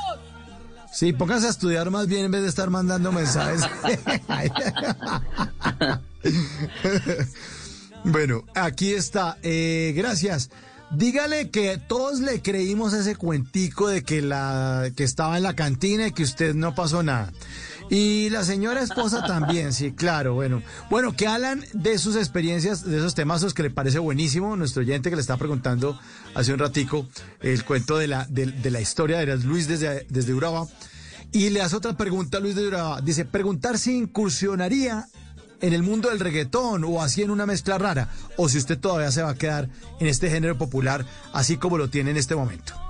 Sí, pónganse a estudiar más bien en vez de estar mandando mensajes. (laughs) (laughs) bueno, aquí está. Eh, gracias. Dígale que todos le creímos ese cuentico de que la que estaba en la cantina y que usted no pasó nada. Y la señora esposa también, sí, claro, bueno. Bueno, que Alan de sus experiencias, de esos temazos que le parece buenísimo, nuestro oyente que le está preguntando hace un ratico el cuento de la, de, de la historia de Luis desde, desde Uraba. Y le hace otra pregunta a Luis de Uraba. Dice, preguntar si incursionaría en el mundo del reggaetón o así en una mezcla rara, o si usted todavía se va a quedar en este género popular así como lo tiene en este momento.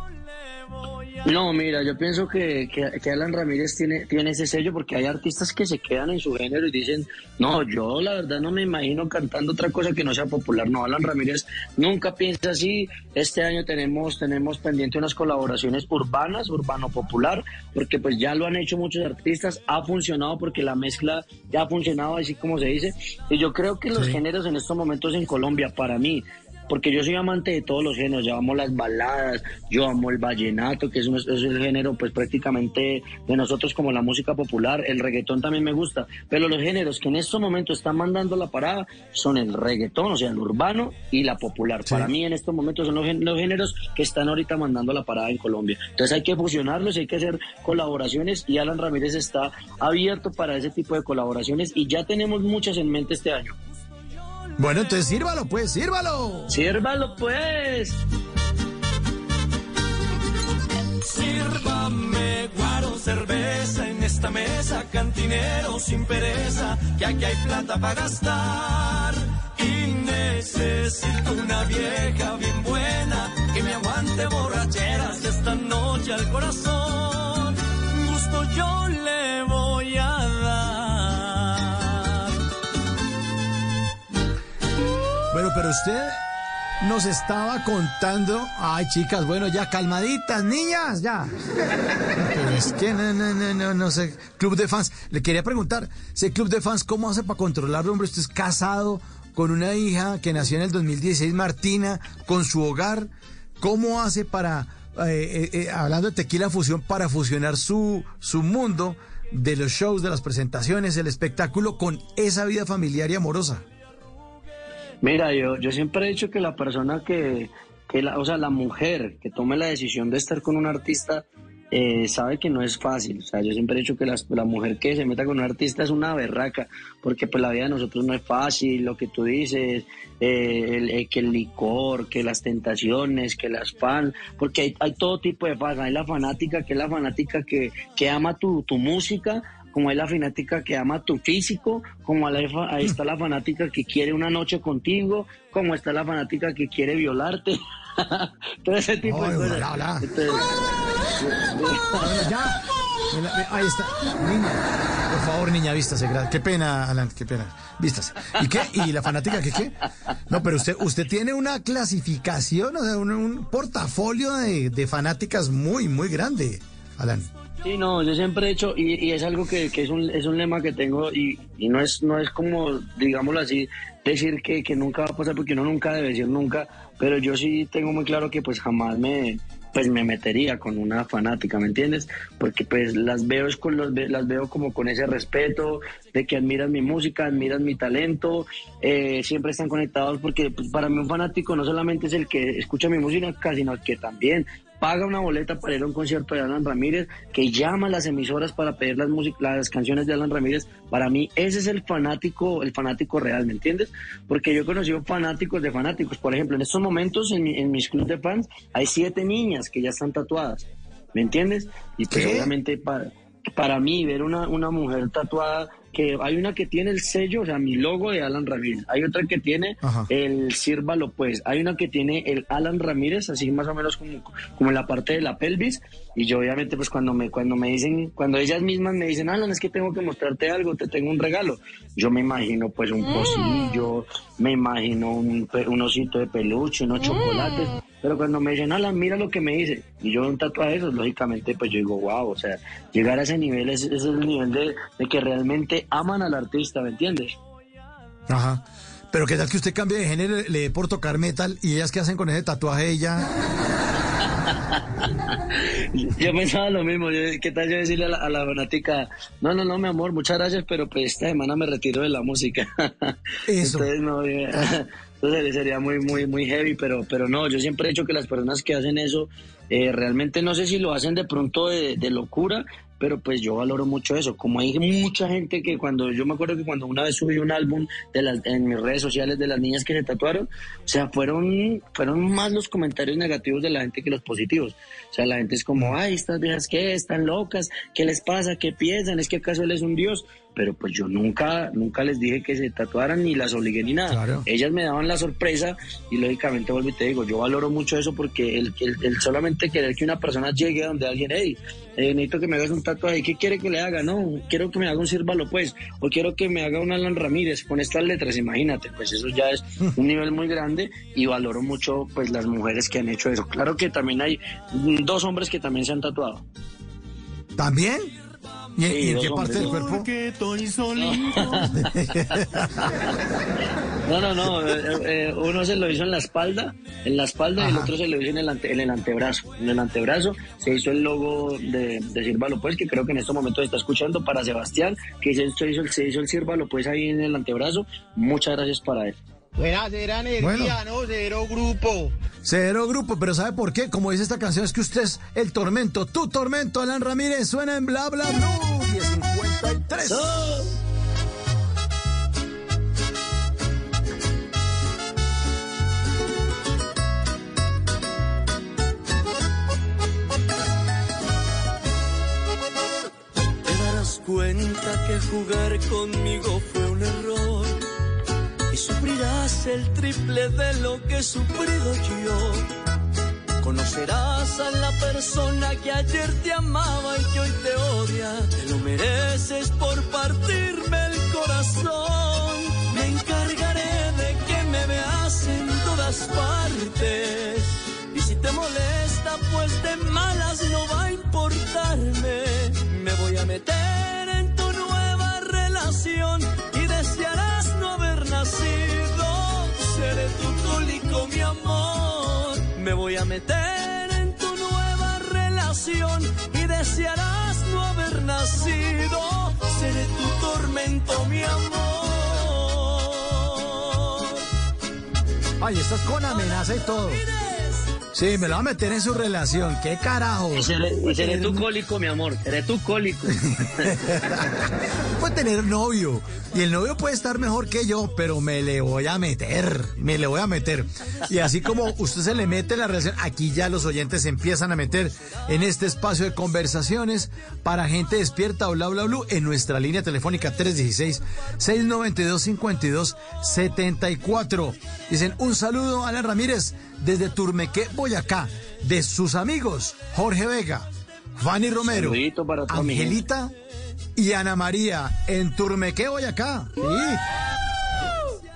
No, mira, yo pienso que, que, que Alan Ramírez tiene, tiene ese sello porque hay artistas que se quedan en su género y dicen, no, yo la verdad no me imagino cantando otra cosa que no sea popular. No, Alan Ramírez nunca piensa así. Este año tenemos, tenemos pendiente unas colaboraciones urbanas, urbano popular, porque pues ya lo han hecho muchos artistas, ha funcionado porque la mezcla ya ha funcionado así como se dice. Y yo creo que los Sí. géneros en estos momentos en Colombia, para mí, porque yo soy amante de todos los géneros, yo amo las baladas, yo amo el vallenato, que es, un- es el género pues prácticamente de nosotros como la música popular, el reggaetón también me gusta, pero los géneros que en estos momentos están mandando la parada son el reggaetón, o sea, el urbano y la popular. Para mí en estos momentos son los, los géneros que están ahorita mandando la parada en Colombia. Entonces hay que fusionarlos, hay que hacer colaboraciones y Alan Ramírez está abierto para ese tipo de colaboraciones y ya tenemos muchas en mente este año. Bueno, entonces sírvalo, pues, sírvalo. Sírvalo, pues. Sírvame guaro, cerveza en esta mesa, cantinero sin pereza, que aquí hay plata para gastar. Y necesito una vieja bien buena, que me aguante borracheras de esta noche al corazón. Gusto yo le voy a dar. Bueno, pero usted nos estaba contando. Ay, chicas, bueno, ya calmaditas, niñas, ya. Pero es que no, no, no, no, no sé. Club de fans. Le quería preguntar, ese club de fans, ¿cómo hace para controlarlo, hombre? Usted es casado con una hija que nació en el 2016, Martina, con su hogar. ¿Cómo hace para, eh, eh, eh, hablando de tequila fusión, para fusionar su, su mundo de los shows, de las presentaciones, el espectáculo, con esa vida familiar y amorosa? Mira, yo, yo siempre he dicho que la persona que, que la, o sea, la mujer que tome la decisión de estar con un artista, eh, sabe que no es fácil. O sea, yo siempre he dicho que las- la mujer que se meta con un artista es una berraca, porque pues la vida de nosotros no es fácil, lo que tú dices, eh, el, eh, que el licor, que las tentaciones, que las fans, porque hay, hay todo tipo de fans. Hay la fanática, que es la fanática que, que ama tu, tu música, como hay la fanática que ama tu físico, como ahí está la fanática que quiere una noche contigo, como está la fanática que quiere violarte. (laughs) Todo ese tipo de cosas. hola, hola. Entonces, ya. Ve- Ahí está. Niña, por favor, niña, vístase. Qué pena, Alan, qué pena. Vístase. ¿Y qué? ¿Y la fanática qué qué? No, pero usted usted tiene una clasificación, o sea, un, un portafolio de, de fanáticas muy, muy grande, Alan. Sí, no, yo siempre he hecho, y, y es algo que, que es, un, es un lema que tengo, y, y no, es, no es como, digámoslo así, decir que, que nunca va a pasar, porque uno nunca debe decir nunca, pero yo sí tengo muy claro que pues jamás me, pues me metería con una fanática, ¿me entiendes? Porque pues las veo, es con los, las veo como con ese respeto, de que admiran mi música, admiran mi talento, eh, siempre están conectados, porque pues, para mí un fanático no solamente es el que escucha mi música, sino el que también paga una boleta para ir a un concierto de Alan Ramírez, que llama a las emisoras para pedir las, las canciones de Alan Ramírez. Para mí ese es el fanático, el fanático real, ¿me entiendes? Porque yo he conocido fanáticos de fanáticos. Por ejemplo, en estos momentos en, en mis clubes de fans hay siete niñas que ya están tatuadas, ¿me entiendes? Y pues ¿Qué? obviamente para, para mí ver una, una mujer tatuada, que hay una que tiene el sello, o sea, mi logo de Alan Ramírez, hay otra que tiene Ajá. el Sírvalo pues, hay una que tiene el Alan Ramírez, así más o menos como, como en la parte de la pelvis, y yo obviamente pues cuando me, cuando me dicen, cuando ellas mismas me dicen, Alan, es que tengo que mostrarte algo, te tengo un regalo, yo me imagino pues un pocillo, me imagino un, un osito de peluche, unos chocolates, pero cuando me dicen, Alan, mira lo que me dice, y yo un tatuaje de esos, lógicamente pues yo digo, wow, o sea, llegar a ese nivel es, es el nivel de, de que realmente aman al artista, ¿me entiendes? Ajá. Pero qué tal que usted cambie de género, le dé por tocar metal y ellas qué hacen con ese tatuaje ella. (laughs) Yo pensaba lo mismo, yo, ¿qué tal yo decirle a la, a la fanática, no, no, no, mi amor, muchas gracias, pero pues esta semana me retiro de la música. (laughs) Eso. Entonces, no, eh, (laughs) entonces sería muy, muy, muy heavy, pero, pero no, yo siempre he dicho que las personas que hacen eso, eh, realmente no sé si lo hacen de pronto de, de locura, pero pues yo valoro mucho eso. Como hay mucha gente que cuando, yo me acuerdo que cuando una vez subí un álbum de las, en mis redes sociales de las niñas que se tatuaron, o sea, fueron, fueron más los comentarios negativos de la gente que los positivos. O sea, la gente es como, ay, estas viejas qué, están locas, ¿qué les pasa? ¿Qué piensan? ¿Es que acaso él es un dios? Pero pues yo nunca, nunca les dije que se tatuaran ni las obligué ni nada. Claro. Ellas me daban la sorpresa y lógicamente vuelvo y te digo, yo valoro mucho eso porque el, el- el solamente querer que una persona llegue a donde alguien, hey, eh, necesito que me hagas un tatuaje, ¿qué quiere que le haga? No, quiero que me haga un Sírvalo pues, o quiero que me haga un Alan Ramírez con estas letras, imagínate, pues eso ya es (laughs) un nivel muy grande y valoro mucho pues las mujeres que han hecho eso. Claro que también hay dos hombres que también se han tatuado. ¿También? ¿Y, Sí, y en qué parte del cuerpo? Porque estoy solito. No, no, no. eh, eh, uno se lo hizo en la espalda, en la espalda, y el otro se lo hizo en el, ante- en el antebrazo. En el antebrazo se hizo el logo de, de Sírvalo Pues, que creo que en estos momentos está escuchando para Sebastián, que se hizo, el- se hizo el Sírvalo Pues ahí en el antebrazo. Muchas gracias para él. Buena, cera energía, ¿no? Cero grupo. Cero grupo, pero ¿sabe por qué? Como dice esta canción, es que usted es el tormento. Tu tormento, Alan Ramírez, suena en bla bla blue. 1053. Te darás cuenta que jugar conmigo fue un error y sufrirás el triple de lo que he sufrido yo. Conocerás a la persona que ayer te amaba y que hoy te odia. Te lo mereces por partirme el corazón. Me encargaré de que me veas en todas partes. Y si te molesta, pues de malas no va a importarme. Me voy a meter en tu nueva relación amor. Me voy a meter en tu nueva relación y desearás no haber nacido. Seré tu tormento, mi amor. Ay, estás con amenaza y todo. Sí, me lo va a meter en su relación. ¿Qué carajo? Y seré, y seré tu cólico, mi amor. Seré tu cólico. (laughs) Puede tener novio y el novio puede estar mejor que yo, pero me le voy a meter, me le voy a meter. Y así como usted se le mete en la relación, aquí ya los oyentes se empiezan a meter en este espacio de conversaciones para gente despierta bla bla bla en nuestra línea telefónica 316-692-5274. Dicen un saludo Alan Ramírez desde Turmequé, Boyacá, de sus amigos Jorge Vega, Fanny Romero, para. Angelita y Ana María en Turmequé, Boyacá. Sí.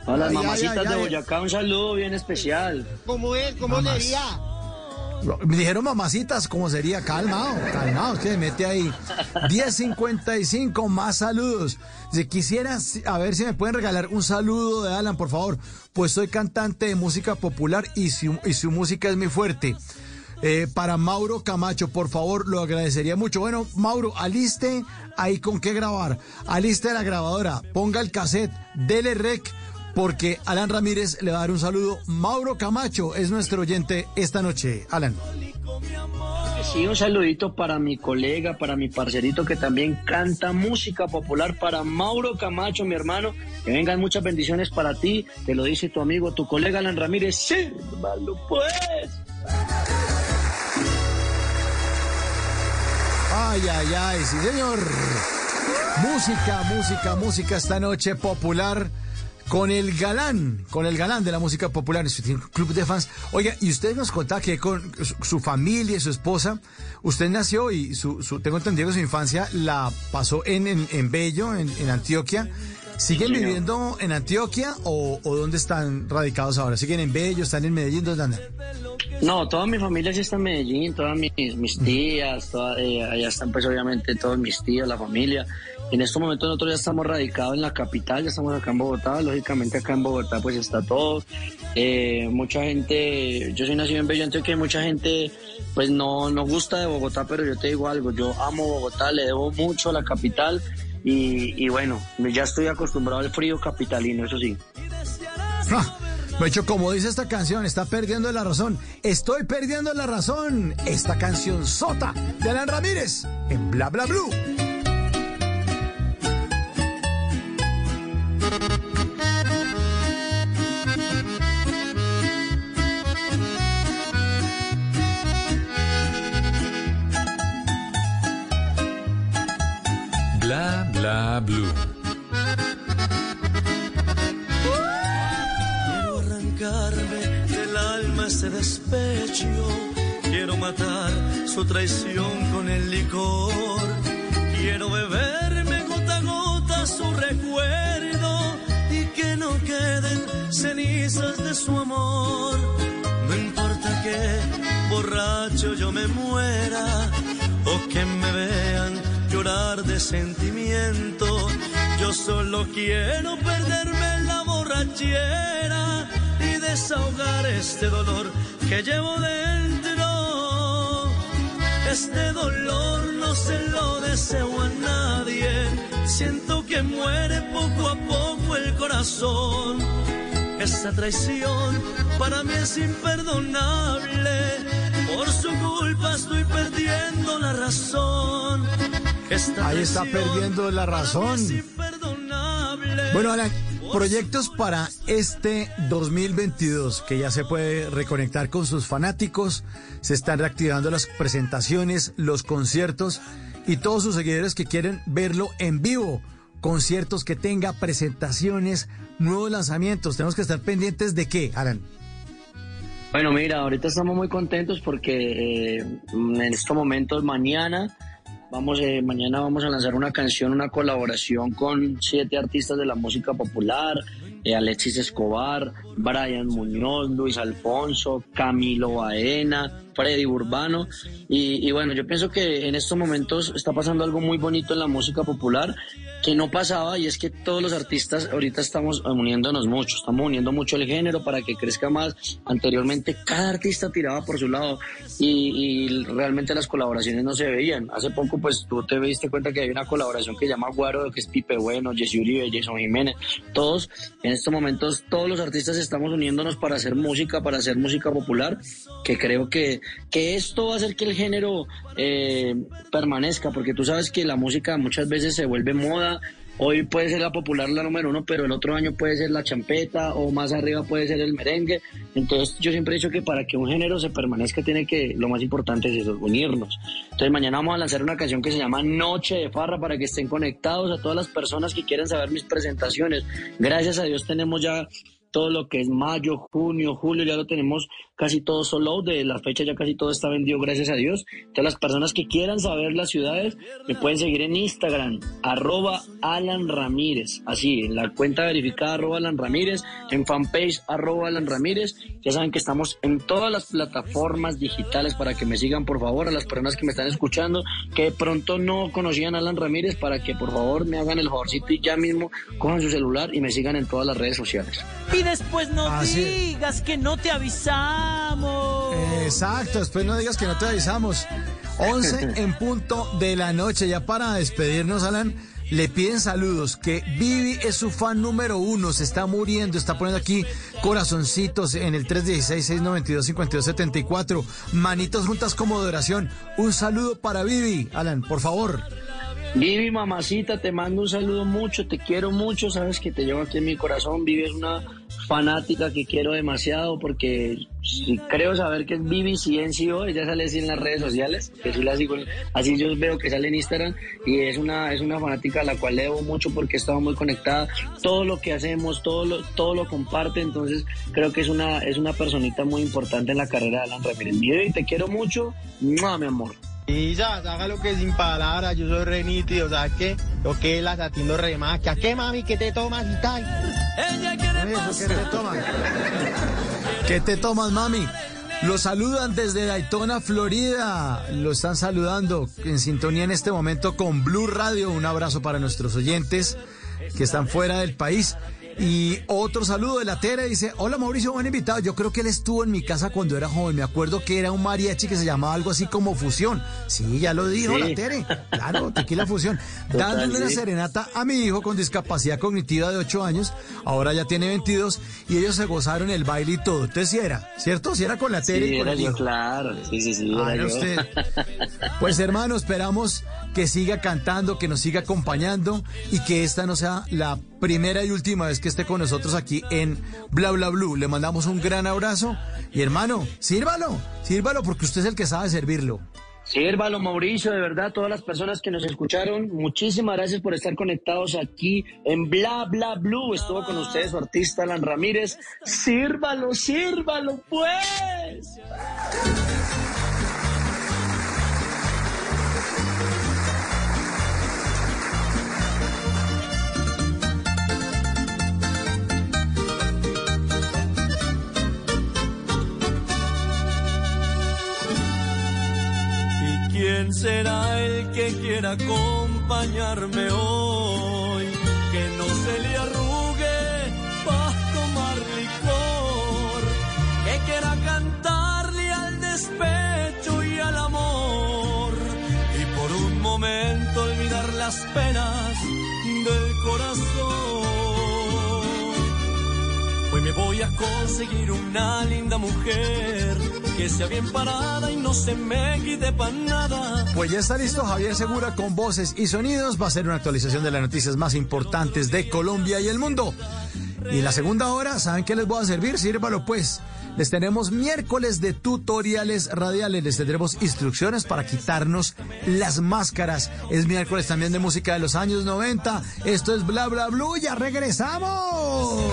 A las Ay, ay, mamacitas ay, de. Boyacá, un saludo bien especial. ¿Cómo es? ¿Cómo Mamás. sería? Me dijeron mamacitas, ¿cómo sería? Calmado, calmado, que mete ahí. 10.55, más saludos. Si quisiera, a ver si me pueden regalar un saludo de Alan, por favor. Pues soy cantante de música popular y su, y su música es muy fuerte. Eh, para Mauro Camacho, por favor, lo agradecería mucho. Bueno, Mauro, aliste ahí con qué grabar. Aliste la grabadora, ponga el cassette, dele rec, porque Alan Ramírez le va a dar un saludo. Mauro Camacho es nuestro oyente esta noche. Alan. Sí, un saludito para mi colega, para mi parcerito que también canta música popular, para Mauro Camacho, mi hermano. Que vengan muchas bendiciones para ti. Te lo dice tu amigo, tu colega Alan Ramírez. Sí, pues. Ay, ay, ay, sí, señor. Música, música, música esta noche popular con el galán, con el galán de la música popular, su club de fans. Oiga, y usted nos contaba que con su, su familia y su esposa, usted nació y su, su- tengo entendido que su infancia la pasó en, en, en Bello, en, en Antioquia. ¿Siguen Sí, viviendo en Antioquia o, o dónde están radicados ahora? ¿Siguen en Bello? ¿Están en Medellín? ¿Dónde andan? No, toda mi familia sí está en Medellín, todas mis, mis tías, toda- eh, allá están pues obviamente todos mis tíos, la familia. En estos momentos nosotros ya estamos radicados en la capital, ya estamos acá en Bogotá, lógicamente acá en Bogotá pues está todo. Eh, mucha gente, yo soy nacido en Bello Antioquia, y mucha gente pues no, no gusta de Bogotá, pero yo te digo algo, yo amo Bogotá, le debo mucho a la capital y, bueno, ya estoy acostumbrado al frío capitalino, eso sí. Ah, hecho, como dice esta canción, está perdiendo la razón. Estoy perdiendo la razón. Esta canción sota de Alan Ramírez en Bla Bla Blue. Bla blue. Quiero arrancarme del alma ese despecho. Quiero matar su traición con el licor. Quiero beberme gota a gota su recuerdo y que no queden cenizas de su amor. No importa que borracho yo me muera llorar de sentimiento. Yo solo quiero perderme en la borrachera y desahogar este dolor que llevo dentro. Este dolor no se lo deseo a nadie. Siento que muere poco a poco el corazón. Esta traición para mí es imperdonable. Por su culpa estoy perdiendo la razón. Esta Ahí está perdiendo la razón. Bueno, Alan, proyectos para este 2022, que ya se puede reconectar con sus fanáticos, se están reactivando las presentaciones, los conciertos y todos sus seguidores que quieren verlo en vivo. Conciertos que tenga, presentaciones, nuevos lanzamientos. Tenemos que estar pendientes de qué, Alan. Bueno, mira, ahorita estamos muy contentos porque eh, en estos momentos, mañana, vamos, eh, mañana vamos a lanzar una canción, una colaboración con siete artistas de la música popular, Alexis Escobar, Brian Muñoz, Luis Alfonso, Camilo Baena, Freddy Urbano. Y, y bueno, yo pienso que en estos momentos está pasando algo muy bonito en la música popular que no pasaba y es que todos los artistas ahorita estamos uniéndonos mucho, estamos uniendo mucho el género para que crezca más. Anteriormente cada artista tiraba por su lado y, realmente las colaboraciones no se veían. Hace poco pues tú te diste cuenta que hay una colaboración que llama Guaro, que es Pipe Bueno, Jesse Uribe, Jason Jiménez, todos estos momentos todos los artistas estamos uniéndonos para hacer música, para hacer música popular, que creo que, que esto va a hacer que el género eh, permanezca, porque tú sabes que la música muchas veces se vuelve moda. Hoy puede ser la popular la número uno, pero el otro año puede ser la champeta o más arriba puede ser el merengue. Entonces yo siempre he dicho que para que un género se permanezca tiene que, lo más importante es eso, unirnos. Entonces mañana vamos a lanzar una canción que se llama Noche de Farra para que estén conectados a todas las personas que quieran saber mis presentaciones. Gracias a Dios tenemos ya todo lo que es mayo, junio, julio, ya lo tenemos casi todo sold out, de la fecha ya casi todo está vendido, gracias a Dios. Entonces las personas que quieran saber las ciudades, me pueden seguir en Instagram, arroba Alan Ramírez, así, en la cuenta verificada arroba Alan Ramírez, en fanpage arroba Alan Ramírez, ya saben que estamos en todas las plataformas digitales para que me sigan por favor, a las personas que me están escuchando, que de pronto no conocían a Alan Ramírez, para que por favor me hagan el favorcito y ya mismo cojan su celular y me sigan en todas las redes sociales. Y después no digas que no te avisamos. Exacto, después no digas que no te avisamos. 11 (laughs) en punto de la noche, ya para despedirnos, Alan. Le piden saludos, que Vivi es su fan número uno, se está muriendo, está poniendo aquí corazoncitos en el 316-692-5274, manitos juntas como de oración. Un saludo para Vivi, Alan, por favor. Vivi, mamacita, te mando un saludo mucho, te quiero mucho, sabes que te llevo aquí en mi corazón. Vivi es una fanática que quiero demasiado porque creo saber que es Vivi Ciencio, ella sale así en las redes sociales, que sí la sigo, así yo veo que sale en Instagram y es una, es una fanática a la cual le debo mucho porque he estado muy conectada, todo lo que hacemos, todo lo, todo lo comparte, entonces creo que es una, es una personita muy importante en la carrera de Alan Ramírez. Vivi, te quiero mucho, ¡Mua, mi amor. Y ya, haga lo que sin palabras, yo soy re nítido, ¿sabes qué? Lo que es la atiendo re más. ¿Que a qué mami que te tomas y tal? Ella quiere ¿qué te tomas? ¿Qué te tomas, mami? Lo saludan desde Daytona, Florida. Lo están saludando en sintonía en este momento con Blue Radio. Un abrazo para nuestros oyentes que están fuera del país. Y otro saludo de la Tere dice, hola Mauricio, buen invitado. Yo creo que él estuvo en mi casa cuando era joven. Me acuerdo que era un mariachi que se llamaba algo así como Fusión. Sí, ya lo dijo Sí. la Tere. Claro, tequila Fusión. (laughs) Total, Dándole una serenata a mi hijo con discapacidad cognitiva de 8 años. Ahora ya tiene 22 y ellos se gozaron el baile y todo. Entonces sí era, ¿cierto? Sí era con la Tere Sí, y con era el yo, hijo. claro, sí, sí, sí, era era yo. usted. (laughs) Pues hermano, esperamos que siga cantando, que nos siga acompañando y que esta no sea la primera y última vez que esté con nosotros aquí en Bla Bla Blue. Le mandamos un gran abrazo y hermano, sírvalo, sírvalo porque usted es el que sabe servirlo. Sírvalo, Mauricio, de verdad, todas las personas que nos escucharon, muchísimas gracias por estar conectados aquí en Bla Bla Blue. Estuvo con ustedes su artista Alan Ramírez. Sírvalo, sírvalo, pues. ¿Quién será el que quiera acompañarme hoy? Que no se le arrugue para tomar licor, que quiera cantarle al despecho y al amor, y por un momento olvidar las penas del corazón. Voy a conseguir una linda mujer que sea bien parada y no se me quite para nada. Pues ya está listo Javier Segura con voces y sonidos. Va a ser una actualización de las noticias más importantes de Colombia y el mundo. Y en la segunda hora, ¿saben qué les voy a servir? Sírvalo pues. Les tenemos miércoles de tutoriales radiales. Les tendremos instrucciones para quitarnos las máscaras. Es miércoles también de música de los años 90. Esto es Bla Bla Blue. Ya regresamos.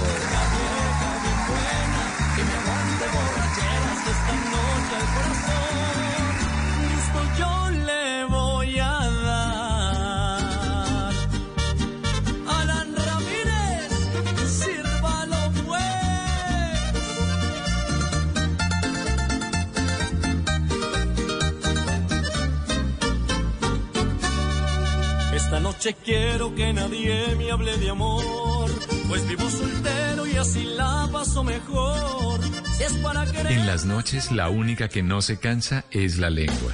Noche quiero que nadie me hable de amor, pues vivo soltero y así la paso mejor. Si es para querer. En las noches la única que no se cansa es la lengua.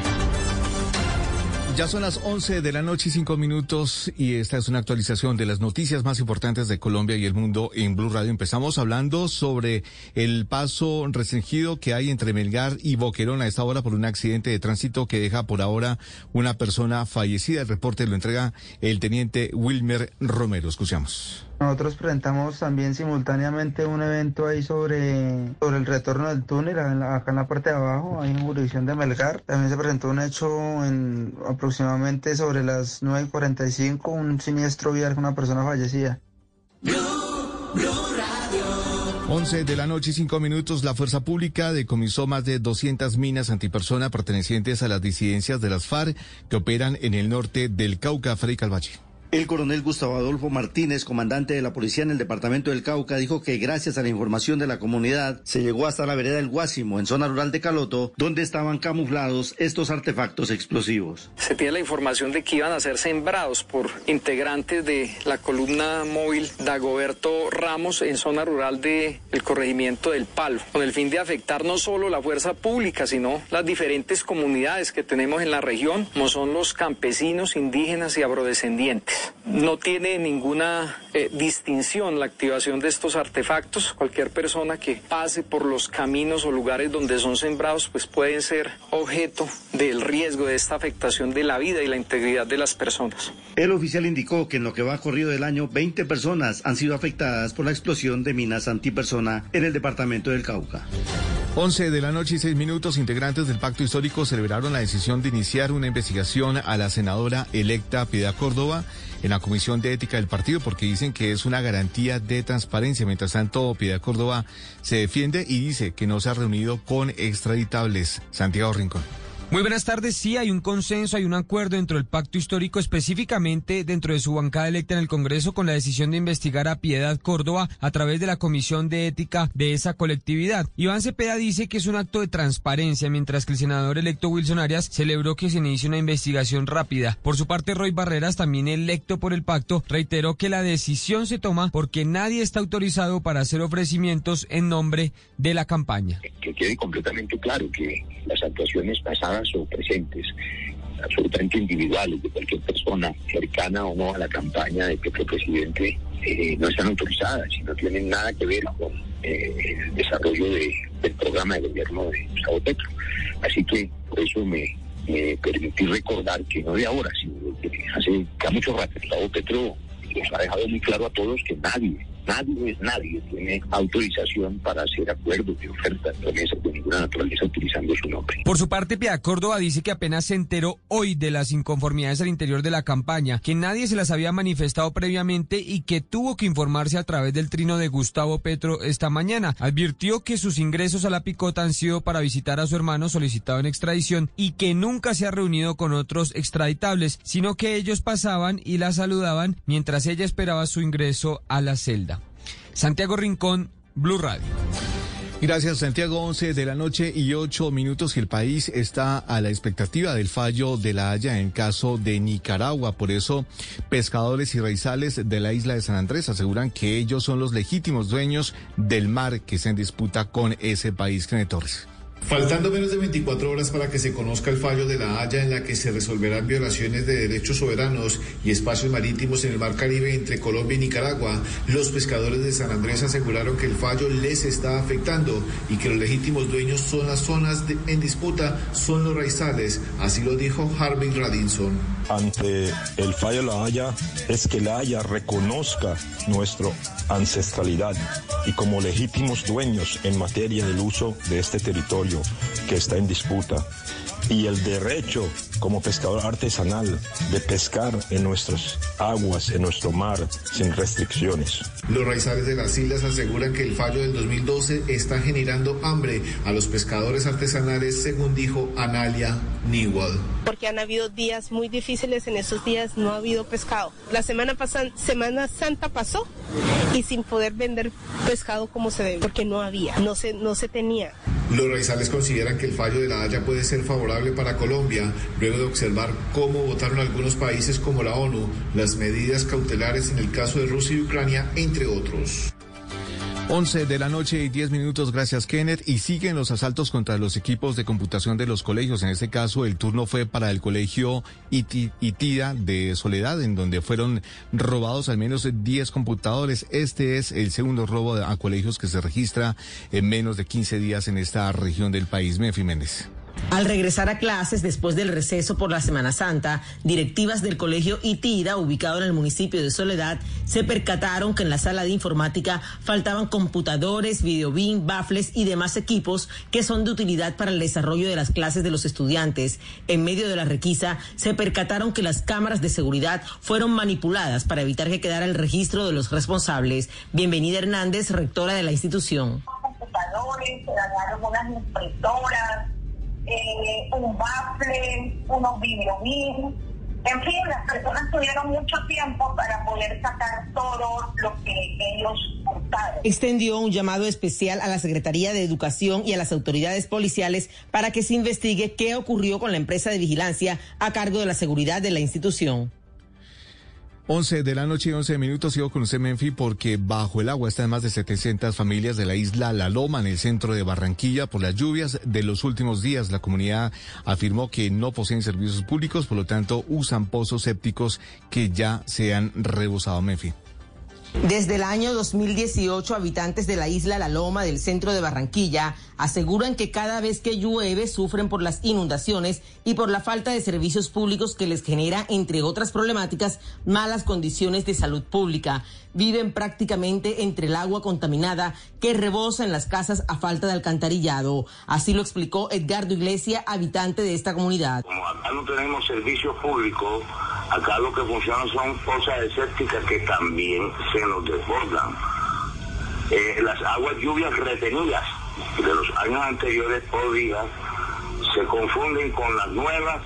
Ya son las 11 de la noche y 5 minutos y esta es una actualización de las noticias más importantes de Colombia y el mundo en Blue Radio. Empezamos hablando sobre el paso restringido que hay entre Melgar y Boquerón a esta hora por un accidente de tránsito que deja por ahora una persona fallecida. El reporte lo entrega el teniente Wilmer Romero. Escuchamos. Nosotros presentamos también simultáneamente un evento ahí sobre, sobre el retorno del túnel, acá en la parte de abajo, ahí en jurisdicción de Melgar. También se presentó un hecho en aproximadamente sobre las 9.45, un siniestro vial con una persona fallecida. 11 de la noche y 5 minutos, la Fuerza Pública decomisó más de 200 minas antipersona pertenecientes a las disidencias de las FARC que operan en el norte del Cauca, Freddy Calvache. El coronel Gustavo Adolfo Martínez, comandante de la policía en el departamento del Cauca, dijo que gracias a la información de la comunidad se llegó hasta la vereda del Guásimo, en zona rural de Caloto, donde estaban camuflados estos artefactos explosivos. Se tiene la información de que iban a ser sembrados por integrantes de la columna móvil Dagoberto Ramos en zona rural del corregimiento del Palo, con el fin de afectar no solo la fuerza pública, sino las diferentes comunidades que tenemos en la región, como son los campesinos, indígenas y afrodescendientes. No tiene ninguna eh, distinción la activación de estos artefactos. Cualquier persona que pase por los caminos o lugares donde son sembrados, pues pueden ser objeto del riesgo de esta afectación de la vida y la integridad de las personas. El oficial indicó que en lo que va corrido del año, 20 personas han sido afectadas por la explosión de minas antipersona en el departamento del Cauca. 11 de la noche y 6 minutos, integrantes del Pacto Histórico celebraron la decisión de iniciar una investigación a la senadora electa Piedad Córdoba en la Comisión de Ética del partido porque dicen que es una garantía de transparencia. Mientras tanto, Piedad Córdoba se defiende y dice que no se ha reunido con extraditables. Santiago Rincón. Muy buenas tardes. Sí, hay un consenso, hay un acuerdo dentro del pacto histórico, específicamente dentro de su bancada electa en el Congreso, con la decisión de investigar a Piedad Córdoba a través de la Comisión de Ética de esa colectividad. Iván Cepeda dice que es un acto de transparencia, mientras que el senador electo Wilson Arias celebró que se inicie una investigación rápida. Por su parte, Roy Barreras, también electo por el pacto, reiteró que la decisión se toma porque nadie está autorizado para hacer ofrecimientos en nombre de la campaña. que quede completamente claro que las actuaciones pasadas o presentes, absolutamente individuales de cualquier persona cercana o no a la campaña de Petro Presidente, eh, no están autorizadas y no tienen nada que ver con eh, el desarrollo de- del programa de gobierno de Gustavo Petro. Así que por eso me, permití recordar que no de ahora, sino de hace mucho rato Gustavo Petro nos ha dejado muy claro a todos que nadie, nadie, nadie tiene autorización para hacer acuerdos de ofertas, promesas de ninguna naturaleza utilizando su nombre. Por su parte, Pia Córdoba dice que apenas se enteró hoy de las inconformidades al interior de la campaña, que nadie se las había manifestado previamente y que tuvo que informarse a través del trino de Gustavo Petro esta mañana. Advirtió que sus ingresos a la picota han sido para visitar a su hermano solicitado en extradición y que nunca se ha reunido con otros extraditables, sino que ellos pasaban y la saludaban mientras ella esperaba su ingreso a la celda. Santiago Rincón, Blue Radio. Gracias, Santiago. 11 de la noche y 8 minutos el país está a la expectativa del fallo de la Haya en caso de Nicaragua. Por eso, pescadores y raizales de la isla de San Andrés aseguran que ellos son los legítimos dueños del mar que se en disputa con ese país. Kenneth. Faltando menos de 24 horas para que se conozca el fallo de la Haya en la que se resolverán violaciones de derechos soberanos y espacios marítimos en el Mar Caribe entre Colombia y Nicaragua, los pescadores de San Andrés aseguraron que el fallo les está afectando y que los legítimos dueños son las zonas en disputa, son los raizales. Así lo dijo Harvey Radinson. Ante el fallo de la Haya es que la Haya reconozca nuestra ancestralidad y como legítimos dueños en materia del uso de este territorio que está en disputa y el derecho como pescador artesanal de pescar en nuestras aguas, en nuestro mar, sin restricciones. Los raizales de las islas aseguran que el fallo del 2012 está generando hambre a los pescadores artesanales, según dijo Analia Newell. Porque han habido días muy difíciles, en esos días no ha habido pescado. La semana pasada, Semana Santa pasó y sin poder vender pescado como se debe, porque no había, no se, no se tenía. Los raizales consideran que el fallo de la Haya puede ser favorable para Colombia, luego de observar cómo votaron algunos países como la ONU las medidas cautelares en el caso de Rusia y Ucrania, entre otros. 11 de la noche y 10 minutos, gracias Kenneth. Y siguen los asaltos contra los equipos de computación de los colegios. En este caso, el turno fue para el colegio Itida de Soledad, en donde fueron robados al menos 10 computadores. Este es el segundo robo a colegios que se registra en menos de 15 días en esta región del país. Mefi Méndez. Al regresar a clases después del receso por la Semana Santa, directivas del colegio Itida, ubicado en el municipio de Soledad, se percataron que en la sala de informática faltaban computadores, videobin, bafles y demás equipos que son de utilidad para el desarrollo de las clases de los estudiantes. En medio de la requisa, se percataron que las cámaras de seguridad fueron manipuladas para evitar que quedara el registro de los responsables. Bienvenida Hernández, rectora de la institución. Computadores, se unas impresoras eh, un bafle, unos videobins. En fin, las personas tuvieron mucho tiempo para poder sacar todo lo que ellos cortaron. Extendió un llamado especial a la Secretaría de Educación y a las autoridades policiales para que se investigue qué ocurrió con la empresa de vigilancia a cargo de la seguridad de la institución. 11 de la noche y 11 minutos sigo con usted, Menfi, porque bajo el agua están más de 700 familias de la isla La Loma, en el centro de Barranquilla, por las lluvias de los últimos días. La comunidad afirmó que no poseen servicios públicos, por lo tanto usan pozos sépticos que ya se han rebosado, Menfi. Desde el año 2018, habitantes de la isla La Loma del centro de Barranquilla aseguran que cada vez que llueve sufren por las inundaciones y por la falta de servicios públicos que les genera, entre otras problemáticas, malas condiciones de salud pública. Viven prácticamente entre el agua contaminada que rebosa en las casas a falta de alcantarillado. Así lo explicó Edgardo Iglesia, habitante de esta comunidad. Como acá no tenemos servicios públicos, acá lo que funciona son fosas escépticas que también se nos desbordan. Eh, las aguas lluvias retenidas de los años anteriores por día se confunden con las nuevas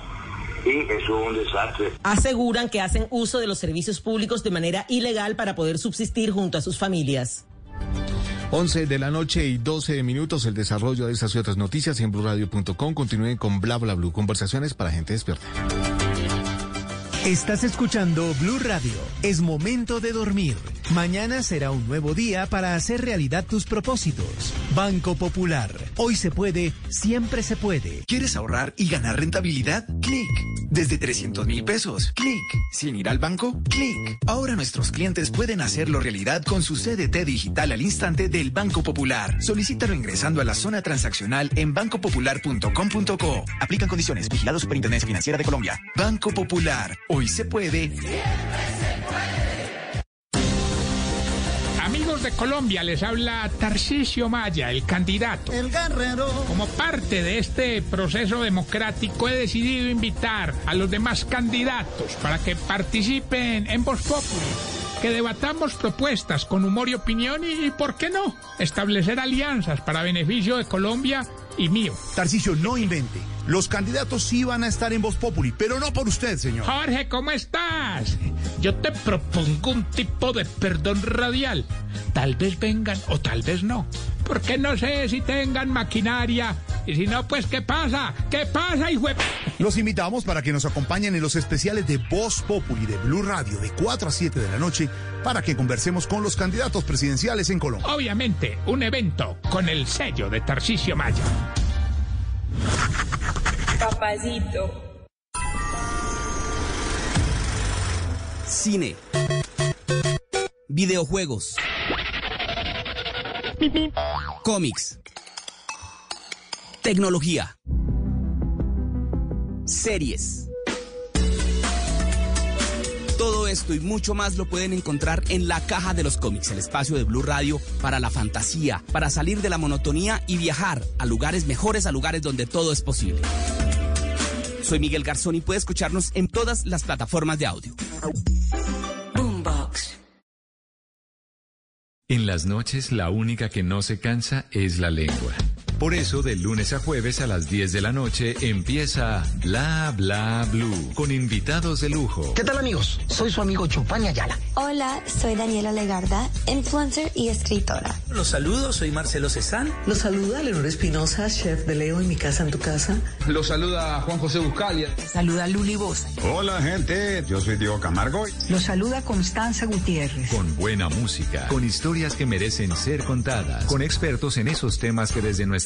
y eso es un desastre. Aseguran que hacen uso de los servicios públicos de manera ilegal para poder subsistir junto a sus familias. 11 de la noche y 12 minutos. El desarrollo de estas y otras noticias en blurradio.com. Continúen con Bla Bla Blue. Conversaciones para gente despierta. Estás escuchando Blue Radio. Es momento de dormir. Mañana será un nuevo día para hacer realidad tus propósitos. Banco Popular. Hoy se puede, siempre se puede. ¿Quieres ahorrar y ganar rentabilidad? Clic. Desde 300 mil pesos. Clic. Sin ir al banco. Clic. Ahora nuestros clientes pueden hacerlo realidad con su CDT digital al instante del Banco Popular. Solicítalo ingresando a la zona transaccional en bancopopular.com.co. Aplican condiciones. Vigilado Superintendencia Financiera de Colombia. Banco Popular. Hoy se puede. de Colombia, les habla Tarcisio Maya, el candidato. El guerrero. Como parte de este proceso democrático, he decidido invitar a los demás candidatos para que participen en Voz Populi. Que debatamos propuestas con humor y opinión y, ¿por qué no? Establecer alianzas para beneficio de Colombia y mío. Tarcisio, no invente. Los candidatos sí van a estar en Voz Populi, pero no por usted, señor. Jorge, ¿cómo estás? Yo te propongo un tipo de perdón radial. Tal vez vengan o tal vez no. Porque no sé si tengan maquinaria. Y si no, pues ¿qué pasa? ¿Qué pasa, hijo? Los invitamos para que nos acompañen en los especiales de Voz Populi de Blue Radio de 4 a 7 de la noche para que conversemos con los candidatos presidenciales en Colombia. Obviamente, un evento con el sello de Tarcisio Maya. Papacito. Cine. Videojuegos. Cómics. Tecnología. Series. Esto y mucho más lo pueden encontrar en la caja de los cómics, el espacio de Blue Radio para la fantasía, para salir de la monotonía y viajar a lugares mejores, a lugares donde todo es posible. Soy Miguel Garzón y puede escucharnos en todas las plataformas de audio. Boombox. En las noches la única que no se cansa es la lengua. Por eso, de lunes a jueves a las 10 de la noche empieza Bla Bla Blue con invitados de lujo. ¿Qué tal amigos? Soy su amigo Chupani Ayala. Hola, soy Daniela Legarda, influencer y escritora. Los saludo, soy Marcelo Cezán. Los saluda Leonor Espinosa, chef de Leo en mi casa en tu casa. Los saluda Juan José Buscalia. Saluda Luli Bosa. Hola gente, yo soy Diego Camargo. Los saluda Constanza Gutiérrez. Con buena música, con historias que merecen ser contadas, con expertos en esos temas que desde nuestra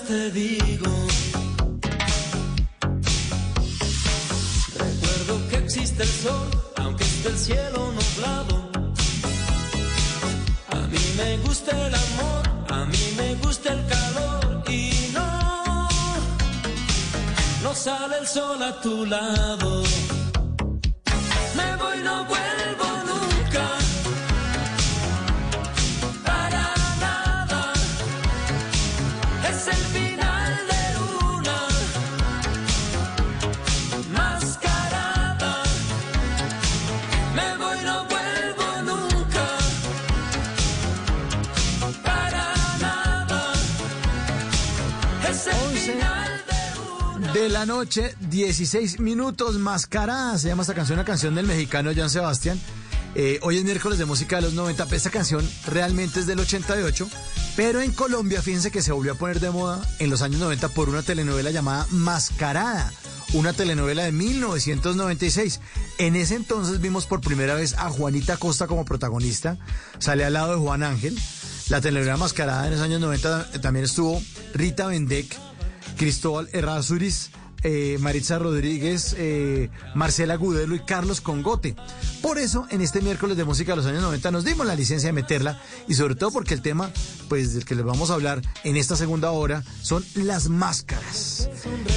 Te digo. Recuerdo que existe el sol, aunque esté el cielo nublado. A mí me gusta el amor, a mí me gusta el calor y no, no sale el sol a tu lado. Me voy, no vuelvo De la noche, 16 minutos, mascarada. Se llama esta canción, una canción del mexicano Jan Sebastián. Eh, hoy es miércoles de música de los 90. Esta canción realmente es del 88. Pero en Colombia, fíjense que se volvió a poner de moda en los años 90 por una telenovela llamada Mascarada. Una telenovela de 1996. En ese entonces vimos por primera vez a Juanita Costa como protagonista. Sale al lado de Juan Ángel. La telenovela Mascarada en los años 90 también estuvo Rita Vendek. Cristóbal Errázuriz, eh, Maritza Rodríguez, eh, Marcela Gudelo y Carlos Congote. Por eso, en este miércoles de música de los años 90 nos dimos la licencia de meterla y sobre todo porque el tema, pues del que les vamos a hablar en esta segunda hora, son las máscaras.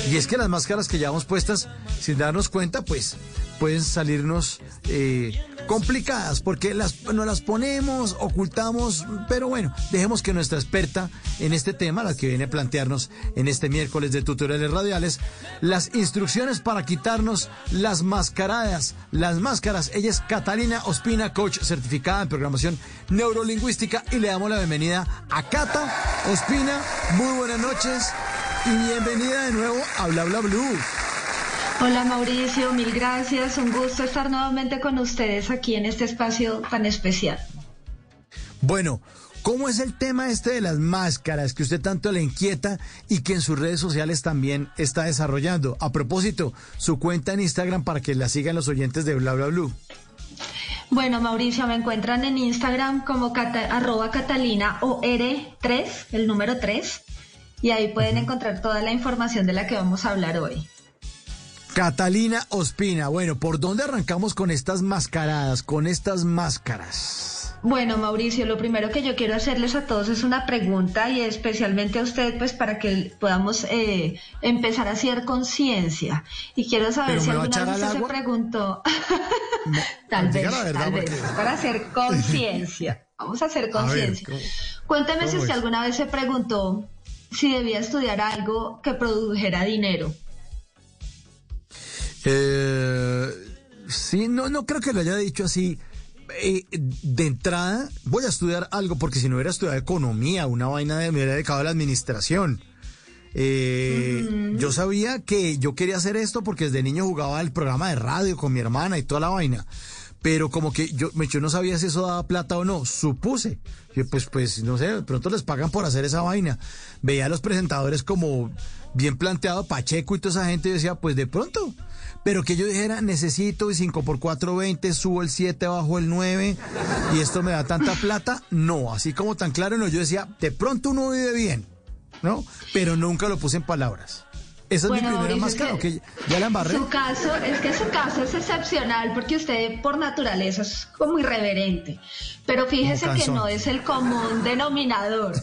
Y es que las máscaras que llevamos puestas, sin darnos cuenta, pues pueden salirnos eh, complicadas porque las, no las ponemos, ocultamos, pero bueno, dejemos que nuestra experta en este tema, la que viene a plantearnos en este miércoles de tutoriales radiales, las instrucciones para quitarnos las mascaradas, las máscaras. Ella es Catalina Ospina, coach certificada en programación neurolingüística y le damos la bienvenida a Cata Ospina. Muy buenas noches y bienvenida de nuevo a Bla Bla Blue. Hola Mauricio, mil gracias. Un gusto estar nuevamente con ustedes aquí en este espacio tan especial. Bueno, ¿Cómo es el tema este de las máscaras que usted tanto le inquieta y que en sus redes sociales también está desarrollando? A propósito, su cuenta en Instagram para que la sigan los oyentes de Bla Bla Blue. Bueno, Mauricio, me encuentran en Instagram como arroba catalina OR3, el número 3, y ahí pueden encontrar toda la información de la que vamos a hablar hoy. Catalina Ospina, bueno, ¿por dónde arrancamos con estas mascaradas, con estas máscaras? Bueno, Mauricio, lo primero que yo quiero hacerles a todos es una pregunta y especialmente a usted, pues para que podamos eh, empezar a hacer conciencia. Y quiero saber si alguna vez usted se preguntó, (laughs) tal vez, tal vez, para hacer (laughs) conciencia. Vamos a hacer conciencia. Cuénteme si usted alguna vez se preguntó si debía estudiar algo que produjera dinero. Eh, sí, no, no creo que lo haya dicho así eh, de entrada voy a estudiar algo, porque si no hubiera estudiado economía, una vaina de, me hubiera dedicado a la administración. Eh, yo sabía que yo quería hacer esto porque desde niño jugaba el programa de radio con mi hermana y toda la vaina. Pero como que yo, yo no sabía si eso daba plata o no, supuse. Yo, pues, pues, no sé, de pronto les pagan por hacer esa vaina. Veía a los presentadores como bien planteado, Pacheco y toda esa gente, y decía, pues de pronto, pero que yo dijera, necesito y 5 por 4, 20, subo el 7, bajo el 9 y esto me da tanta plata, no, así como tan claro, no, yo decía, de pronto uno vive bien, ¿no? Pero nunca lo puse en palabras. Esa es mi primera máscara, que ya la embarré. Su caso, es que su caso es excepcional porque usted por naturaleza es como irreverente, pero fíjese que no es el común denominador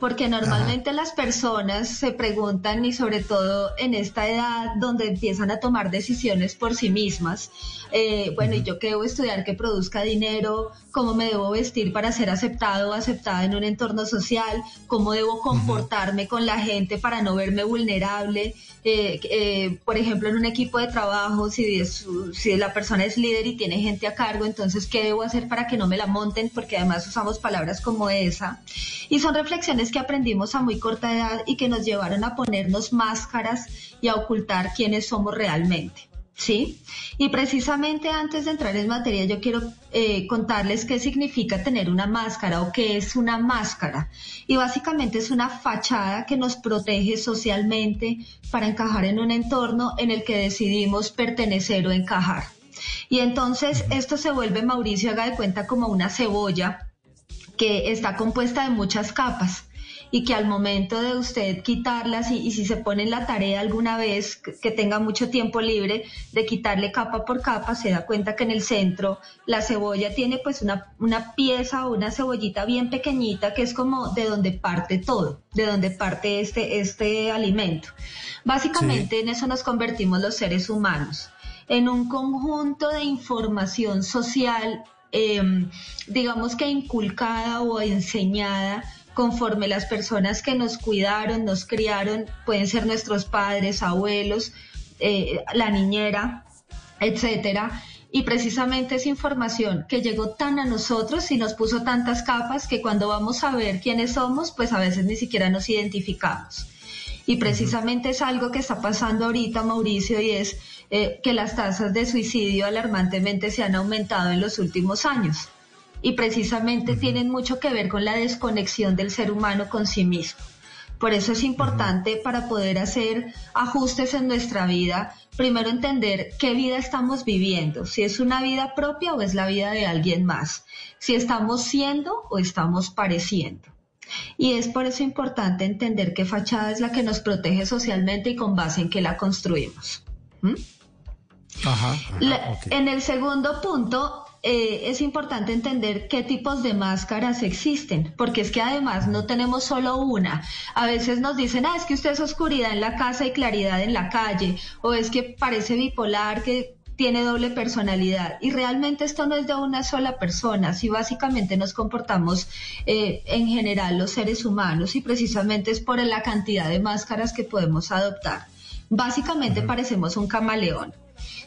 porque normalmente las personas se preguntan y sobre todo en esta edad donde empiezan a tomar decisiones por sí mismas, eh, bueno, ¿y yo qué debo estudiar que produzca dinero? ¿Cómo me debo vestir para ser aceptado o aceptada en un entorno social? ¿Cómo debo comportarme con la gente para no verme vulnerable? Eh, eh, por ejemplo, en un equipo de trabajo, si, si la persona es líder y tiene gente a cargo, entonces, ¿qué debo hacer para que no me la monten? Porque además usamos palabras como esa. Y son reflexiones que aprendimos a muy corta edad y que nos llevaron a ponernos máscaras y a ocultar quiénes somos realmente. ¿sí? Y precisamente antes de entrar en materia, yo quiero eh, contarles qué significa tener una máscara o qué es una máscara. Y básicamente es una fachada que nos protege socialmente para encajar en un entorno en el que decidimos pertenecer o encajar. Y entonces esto se vuelve, Mauricio, haga de cuenta como una cebolla que está compuesta de muchas capas y que al momento de usted quitarlas y, si se pone en la tarea alguna vez que, tenga mucho tiempo libre de quitarle capa por capa, se da cuenta que en el centro la cebolla tiene pues una, una pieza o una cebollita bien pequeñita que es como de donde parte todo, de donde parte este, este alimento. Básicamente en eso nos convertimos los seres humanos, en un conjunto de información social, em, digamos que inculcada o enseñada conforme las personas que nos cuidaron, nos criaron, pueden ser nuestros padres, abuelos, eh, la niñera, etcétera. Y precisamente esa información que llegó tan a nosotros y nos puso tantas capas que cuando vamos a ver quiénes somos, pues a veces ni siquiera nos identificamos. Y precisamente es algo que está pasando ahorita, Mauricio, y es eh, que las tasas de suicidio alarmantemente se han aumentado en los últimos años y precisamente tienen mucho que ver con la desconexión del ser humano con sí mismo. Por eso es importante para poder hacer ajustes en nuestra vida, primero entender qué vida estamos viviendo, si es una vida propia o es la vida de alguien más, si estamos siendo o estamos pareciendo. Y es por eso importante entender qué fachada es la que nos protege socialmente y con base en qué la construimos. ¿Mm? Ajá, En el segundo punto, eh, es importante entender qué tipos de máscaras existen, porque es que además no tenemos solo una. A veces nos dicen, ah, es que usted es oscuridad en la casa y claridad en la calle, o es que parece bipolar, que tiene doble personalidad. Y realmente esto no es de una sola persona, si básicamente nos comportamos eh, en general los seres humanos y precisamente es por la cantidad de máscaras que podemos adoptar. Básicamente parecemos un camaleón.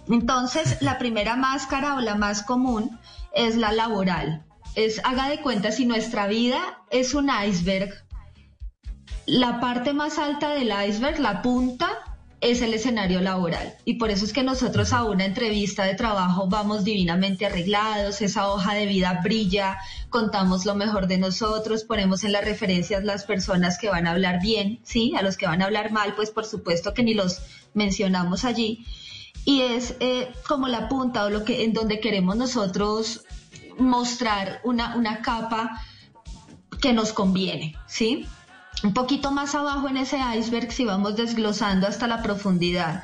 Entonces, la primera máscara o la más común es la laboral. Es, haga de cuenta, si nuestra vida es un iceberg, la parte más alta del iceberg, la punta, es el escenario laboral. Y por eso es que nosotros a una entrevista de trabajo vamos divinamente arreglados, esa hoja de vida brilla, contamos lo mejor de nosotros, ponemos en las referencias las personas que van a hablar bien, ¿sí? A los que van a hablar mal, pues por supuesto que ni los mencionamos allí. Y es eh, como la punta o lo que en donde queremos nosotros mostrar una, una capa que nos conviene, ¿sí? Un poquito más abajo en ese iceberg, si vamos desglosando hasta la profundidad,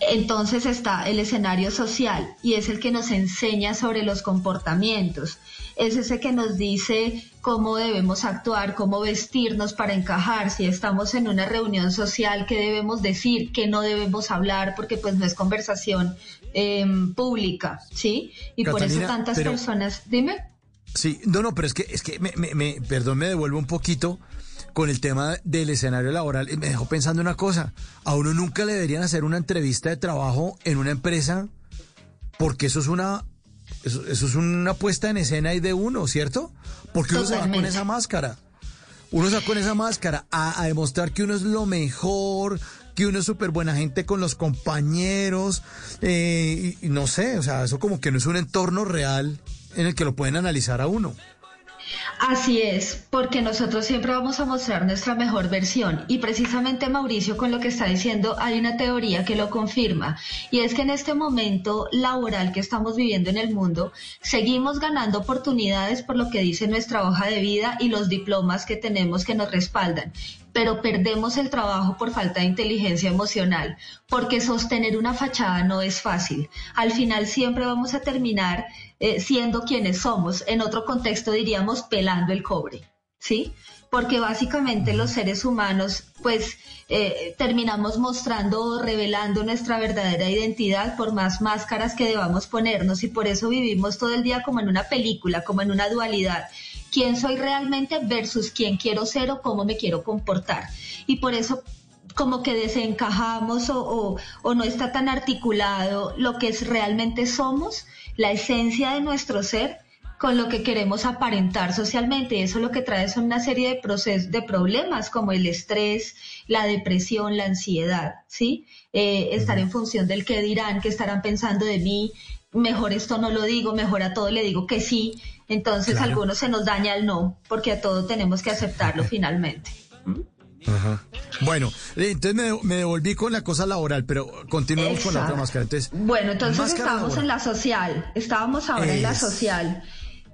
entonces está el escenario social y es el que nos enseña sobre los comportamientos. Es ese que nos dice cómo debemos actuar, cómo vestirnos para encajar, si estamos en una reunión social, qué debemos decir, qué no debebemos hablar, porque pues no es conversación em, pública, ¿sí? Y por eso tantas personas, dime. Sí, no, no, pero es que, es que me, me, perdón, me devuelvo un poquito con el tema del escenario laboral me dejó pensando una cosa. A uno nunca le deberían hacer una entrevista de trabajo en una empresa porque eso es una eso, es una puesta en escena y de uno, ¿cierto? Porque uno se va con esa máscara. Uno se va con esa máscara a, demostrar que uno es lo mejor, que uno es súper buena gente con los compañeros, eh, y no sé, o sea, eso como que no es un entorno real en el que lo pueden analizar a uno. Así es, porque nosotros siempre vamos a mostrar nuestra mejor versión. Y precisamente Mauricio con lo que está diciendo hay una teoría que lo confirma. Y es que en este momento laboral que estamos viviendo en el mundo seguimos ganando oportunidades por lo que dice nuestra hoja de vida y los diplomas que tenemos que nos respaldan, pero perdemos el trabajo por falta de inteligencia emocional, porque sostener una fachada no es fácil. Al final siempre vamos a terminar eh, siendo quienes somos. En otro contexto diríamos pelando el cobre, ¿sí? Porque básicamente los seres humanos, pues, eh, terminamos mostrando o revelando nuestra verdadera identidad por más máscaras que debamos ponernos y por eso vivimos todo el día como en una película, como en una dualidad quién soy realmente versus quién quiero ser o cómo me quiero comportar. Y por eso como que desencajamos o, no está tan articulado lo que es realmente somos, la esencia de nuestro ser con lo que queremos aparentar socialmente. Eso lo que trae son una serie de procesos, de problemas como el estrés, la depresión, la ansiedad, ¿sí? Eh, estar en función del qué dirán, qué estarán pensando de mí, mejor esto no lo digo, mejor a todo le digo que sí, entonces algunos se nos daña el no, porque a todo tenemos que aceptarlo (laughs) finalmente. Bueno, eh, entonces me, devolví con la cosa laboral, pero continuamos con la otra máscara. bueno, entonces estábamos en la social, estábamos ahora en la social,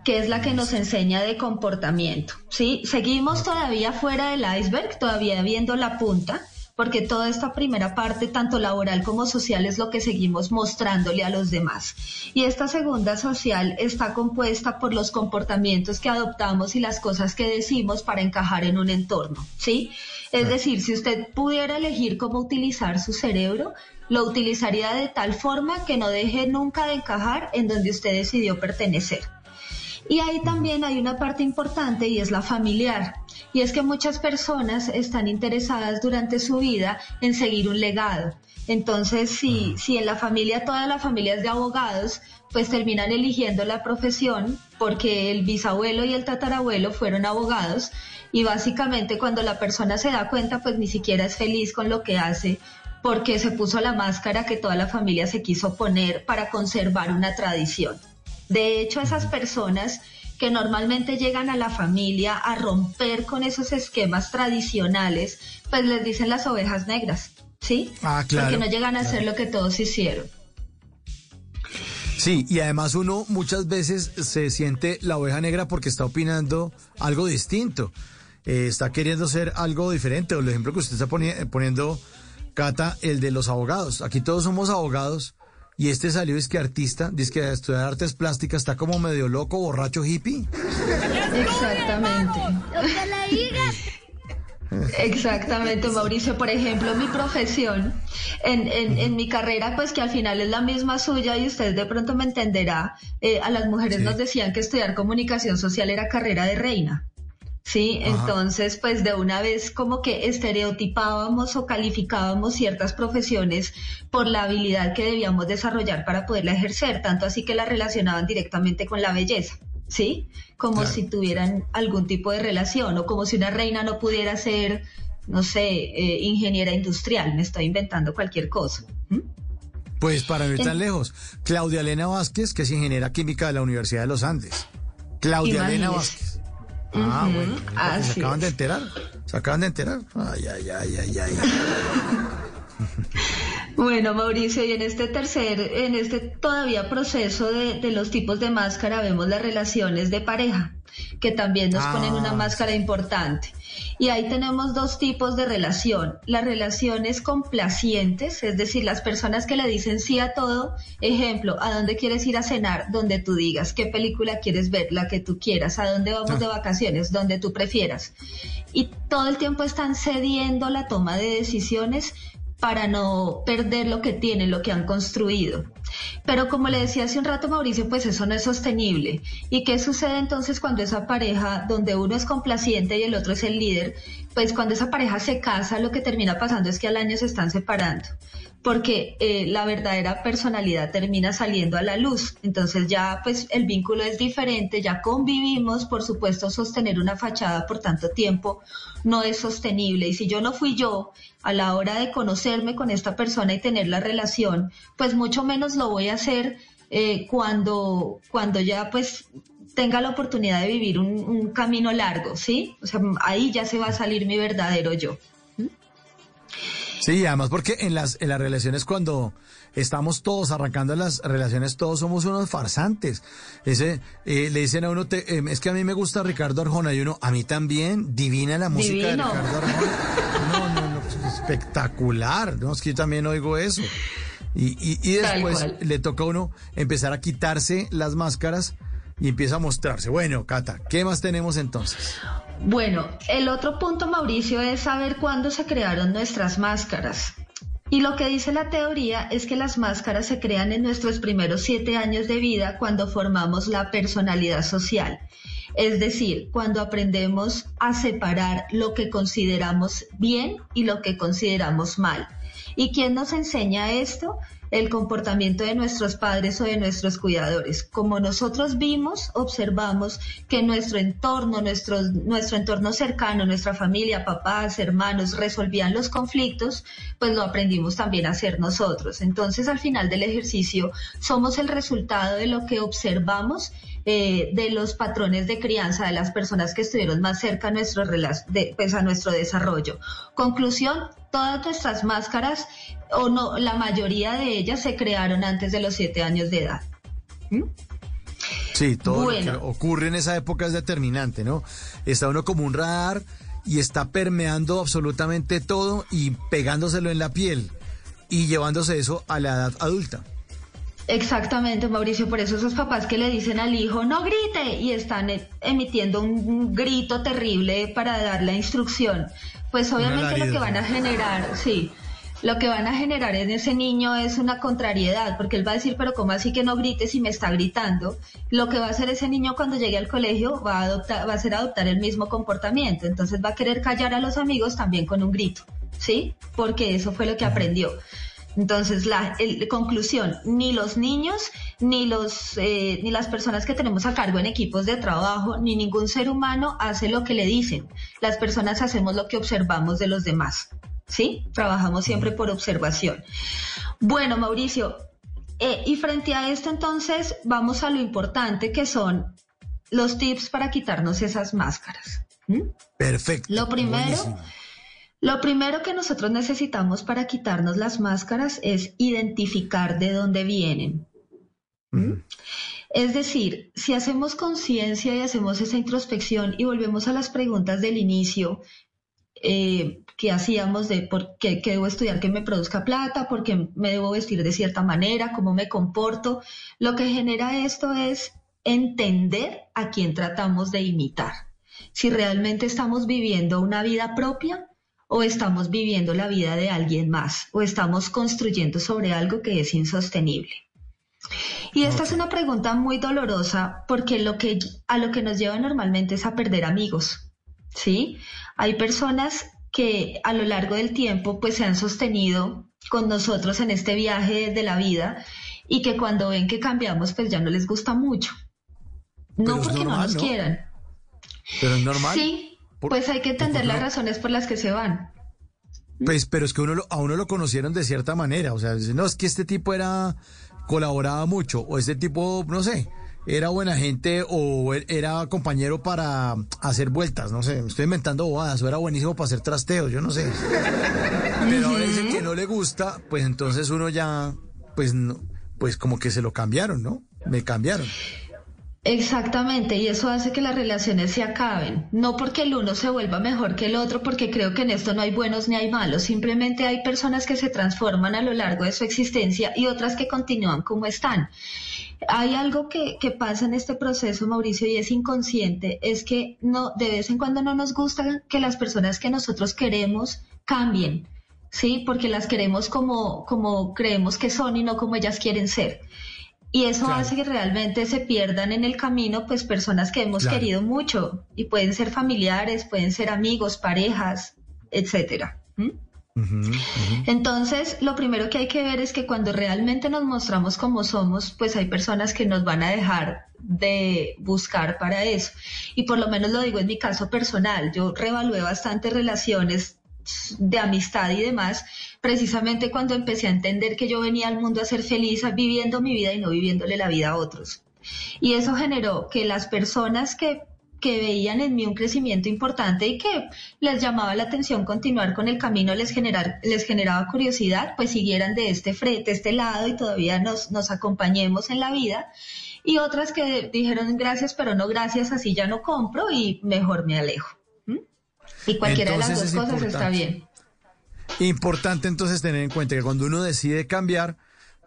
que es la que nos enseña de comportamiento. ¿sí? Seguimos todavía fuera del iceberg, todavía viendo la punta, porque toda esta primera parte, tanto laboral como social, es lo que seguimos mostrándole a los demás. Y esta segunda social está compuesta por los comportamientos que adoptamos y las cosas que decimos para encajar en un entorno, ¿sí? Es decir, si usted pudiera elegir cómo utilizar su cerebro, lo utilizaría de tal forma que no deje nunca de encajar en donde usted decidió pertenecer. Y ahí también hay una parte importante y es la familiar. Y es que muchas personas están interesadas durante su vida en seguir un legado. Entonces, si, si en la familia, toda la familia es de abogados, pues terminan eligiendo la profesión porque el bisabuelo y el tatarabuelo fueron abogados y básicamente cuando la persona se da cuenta, pues ni siquiera es feliz con lo que hace porque se puso la máscara que toda la familia se quiso poner para conservar una tradición. De hecho, esas personas que normalmente llegan a la familia a romper con esos esquemas tradicionales, pues les dicen las ovejas negras, ¿sí? Ah, claro. Porque no llegan a hacer lo que todos hicieron. Sí, y además uno muchas veces se siente la oveja negra porque está opinando algo distinto, eh, está queriendo ser algo diferente, o el ejemplo que usted está poniendo, Cata, el de los abogados. Aquí todos somos abogados y este salió es que artista, dice que estudiar artes plásticas está como medio loco, borracho, hippie. Exactamente. Exactamente, Mauricio. Por ejemplo, mi profesión, en, en, mi carrera, pues que al final es la misma suya y usted de pronto me entenderá, eh, a las mujeres nos decían que estudiar comunicación social era carrera de reina. Sí, entonces pues de una vez como que estereotipábamos o calificábamos ciertas profesiones por la habilidad que debíamos desarrollar para poderla ejercer, tanto así que la relacionaban directamente con la belleza, ¿sí? Como si tuvieran algún tipo de relación o como si una reina no pudiera ser no sé, eh, ingeniera industrial, me estoy inventando cualquier cosa. Pues para no ir tan lejos, Claudia Elena Vázquez, que es ingeniera química de la Universidad de los Andes. Claudia Elena Vázquez. Ah, bueno. se acaban de enterar. Se acaban de enterar. Ay, ay, ay, ay, ay. (laughs) Bueno, Mauricio, y en este tercer, en este todavía proceso de, de los tipos de máscara, vemos las relaciones de pareja, que también nos ponen una ah. máscara importante. Y ahí tenemos dos tipos de relación. Las relaciones complacientes, es decir, las personas que le dicen sí a todo. Ejemplo, ¿a dónde quieres ir a cenar? Donde tú digas. ¿Qué película quieres ver? La que tú quieras. ¿A dónde vamos de vacaciones? Donde tú prefieras. Y todo el tiempo están cediendo la toma de decisiones para no perder lo que tienen, lo que han construido. Pero como le decía hace un rato Mauricio, pues eso no es sostenible. ¿Y qué sucede entonces cuando esa pareja, donde uno es complaciente y el otro es el líder, pues cuando esa pareja se casa, lo que termina pasando es que al año se están separando? porque eh, la verdadera personalidad termina saliendo a la luz. Entonces ya pues el vínculo es diferente, ya convivimos, por supuesto sostener una fachada por tanto tiempo no es sostenible. Y si yo no fui yo a la hora de conocerme con esta persona y tener la relación, pues mucho menos lo voy a hacer eh, cuando, cuando ya pues tenga la oportunidad de vivir un, un camino largo, ¿sí? O sea, ahí ya se va a salir mi verdadero yo. Sí, además porque en las, en las relaciones cuando estamos todos arrancando las relaciones, todos somos unos farsantes. Ese, eh, le dicen a uno, te, eh, es que a mí me gusta Ricardo Arjona y uno, a mí también, divina la música de Ricardo Arjona. (laughs) No, no, no, espectacular, no, es que yo también oigo eso. Y, y, y después le toca a uno empezar a quitarse las máscaras y empieza a mostrarse. Bueno, Cata, ¿qué más tenemos entonces? Bueno, el otro punto, Mauricio, es saber cuándo se crearon nuestras máscaras. Y lo que dice la teoría es que las máscaras se crean en nuestros primeros siete años de vida cuando formamos la personalidad social. Es decir, cuando aprendemos a separar lo que consideramos bien y lo que consideramos mal. ¿Y quién nos enseña esto? El comportamiento de nuestros padres o de nuestros cuidadores. Como nosotros vimos, observamos que nuestro entorno, nuestro, nuestro entorno cercano, nuestra familia, papás, hermanos, resolvían los conflictos, pues lo aprendimos también a hacer nosotros. Entonces, al final del ejercicio, somos el resultado de lo que observamos eh, de los patrones de crianza de las personas que estuvieron más cerca a nuestro, pues, a nuestro desarrollo. Conclusión, todas nuestras máscaras, o no, la mayoría de ellas se crearon antes de los siete años de edad. ¿Mm? Sí, todo lo que ocurre en esa época es determinante, ¿no? Está uno como un radar y está permeando absolutamente todo y pegándoselo en la piel y llevándose eso a la edad adulta. Exactamente, Mauricio, por eso esos papás que le dicen al hijo, no grite, y están e, emitiendo un grito terrible para dar la instrucción, pues obviamente lo que van a generar, sí, lo que van a generar en ese niño es una contrariedad, porque él va a decir, pero ¿cómo así que no grites si me está gritando? Lo que va a hacer ese niño cuando llegue al colegio va a, adoptar, va a ser adoptar el mismo comportamiento, entonces va a querer callar a los amigos también con un grito, ¿sí? Porque eso fue lo que aprendió. Entonces, la conclusión, ni los niños, ni, los, eh, ni las personas que tenemos a cargo en equipos de trabajo, ni ningún ser humano hace lo que le dicen. Las personas hacemos lo que observamos de los demás. ¿Sí? Trabajamos siempre por observación. Bueno, Mauricio, eh, y frente a esto entonces vamos a lo importante que son los tips para quitarnos esas máscaras. Perfecto. Lo primero... Lo primero que nosotros necesitamos para quitarnos las máscaras es identificar de dónde vienen. ¿Mm? Es decir, si hacemos conciencia y hacemos esa introspección y volvemos a las preguntas del inicio eh, que hacíamos de por qué, qué, debo estudiar que me produzca plata, por qué me debo vestir de cierta manera, cómo me comporto, lo que genera esto es entender a quién tratamos de imitar. Si realmente estamos viviendo una vida propia o estamos viviendo la vida de alguien más o estamos construyendo sobre algo que es insostenible. Y esta es una pregunta muy dolorosa porque lo que, a lo que nos lleva normalmente es a perder amigos. ¿sí? Hay personas que a lo largo del tiempo pues se han sostenido con nosotros en este viaje de la vida y que cuando ven que cambiamos pues ya no les gusta mucho. No porque no nos quieran. Pero es normal. Sí, pues hay que entender las razones por las que se van. Pues, pero es que uno a uno lo conocieron de cierta manera, o sea, no, es que este tipo era, colaboraba mucho, o este tipo, no sé, era buena gente o era compañero para hacer vueltas, no sé, estoy inventando bobadas, o era buenísimo para hacer trasteos, yo no sé. Pero ahora dicen que no le gusta, pues entonces uno ya, pues, no, pues como que se lo cambiaron, ¿no? Me cambiaron. Exactamente, y eso hace que las relaciones se acaben. No porque el uno se vuelva mejor que el otro, porque creo que en esto no hay buenos ni hay malos. Simplemente hay personas que se transforman a lo largo de su existencia y otras que continúan como están. Hay algo que, que pasa en este proceso, Mauricio, y es inconsciente, es que no, de vez en cuando no nos gusta que las personas que nosotros queremos cambien, ¿sí? Porque las queremos como, como creemos que son y no como ellas quieren ser. Y eso hace que realmente se pierdan en el camino, pues personas que hemos querido mucho y pueden ser familiares, pueden ser amigos, parejas, etcétera. Entonces, lo primero que hay que ver es que cuando realmente nos mostramos como somos, pues hay personas que nos van a dejar de buscar para eso. Y por lo menos lo digo en mi caso personal, yo revalué bastante relaciones de amistad y demás, precisamente cuando empecé a entender que yo venía al mundo a ser feliz viviendo mi vida y no viviéndole la vida a otros. Y eso generó que las personas que, que veían en mí un crecimiento importante y que les llamaba la atención continuar con el camino, les, generar, les generaba curiosidad, pues siguieran de este frente, este lado y todavía nos, nos acompañemos en la vida. Y otras que dijeron gracias, pero no gracias, así ya no compro y mejor me alejo. Y cualquiera de las dos cosas está bien. Importante entonces tener en cuenta que cuando uno decide cambiar,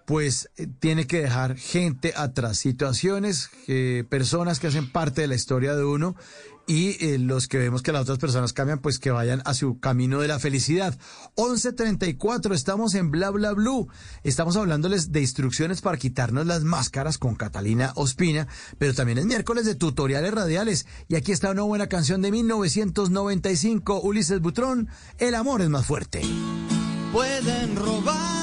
pues eh, tiene que dejar gente atrás, situaciones, eh, personas que hacen parte de la historia de uno y eh, los que vemos que las otras personas cambian, pues que vayan a su camino de la felicidad. 11.34, estamos en Bla Bla Blue. Estamos hablándoles de instrucciones para quitarnos las máscaras con Catalina Ospina, pero también es miércoles de tutoriales radiales. Y aquí está una buena canción de 1995, Ulises Butrón, El amor es más fuerte. Pueden robarte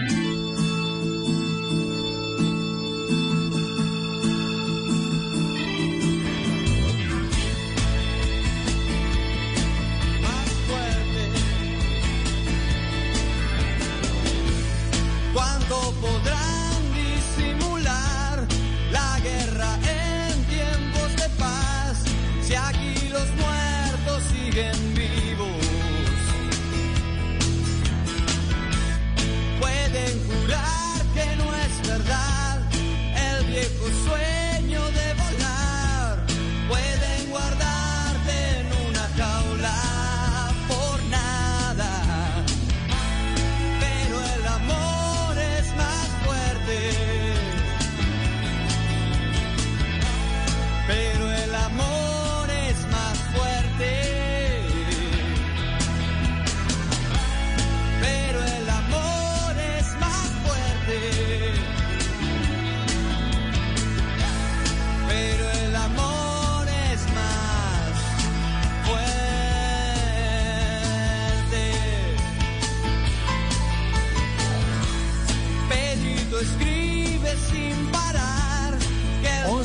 ¿Cuánto podrán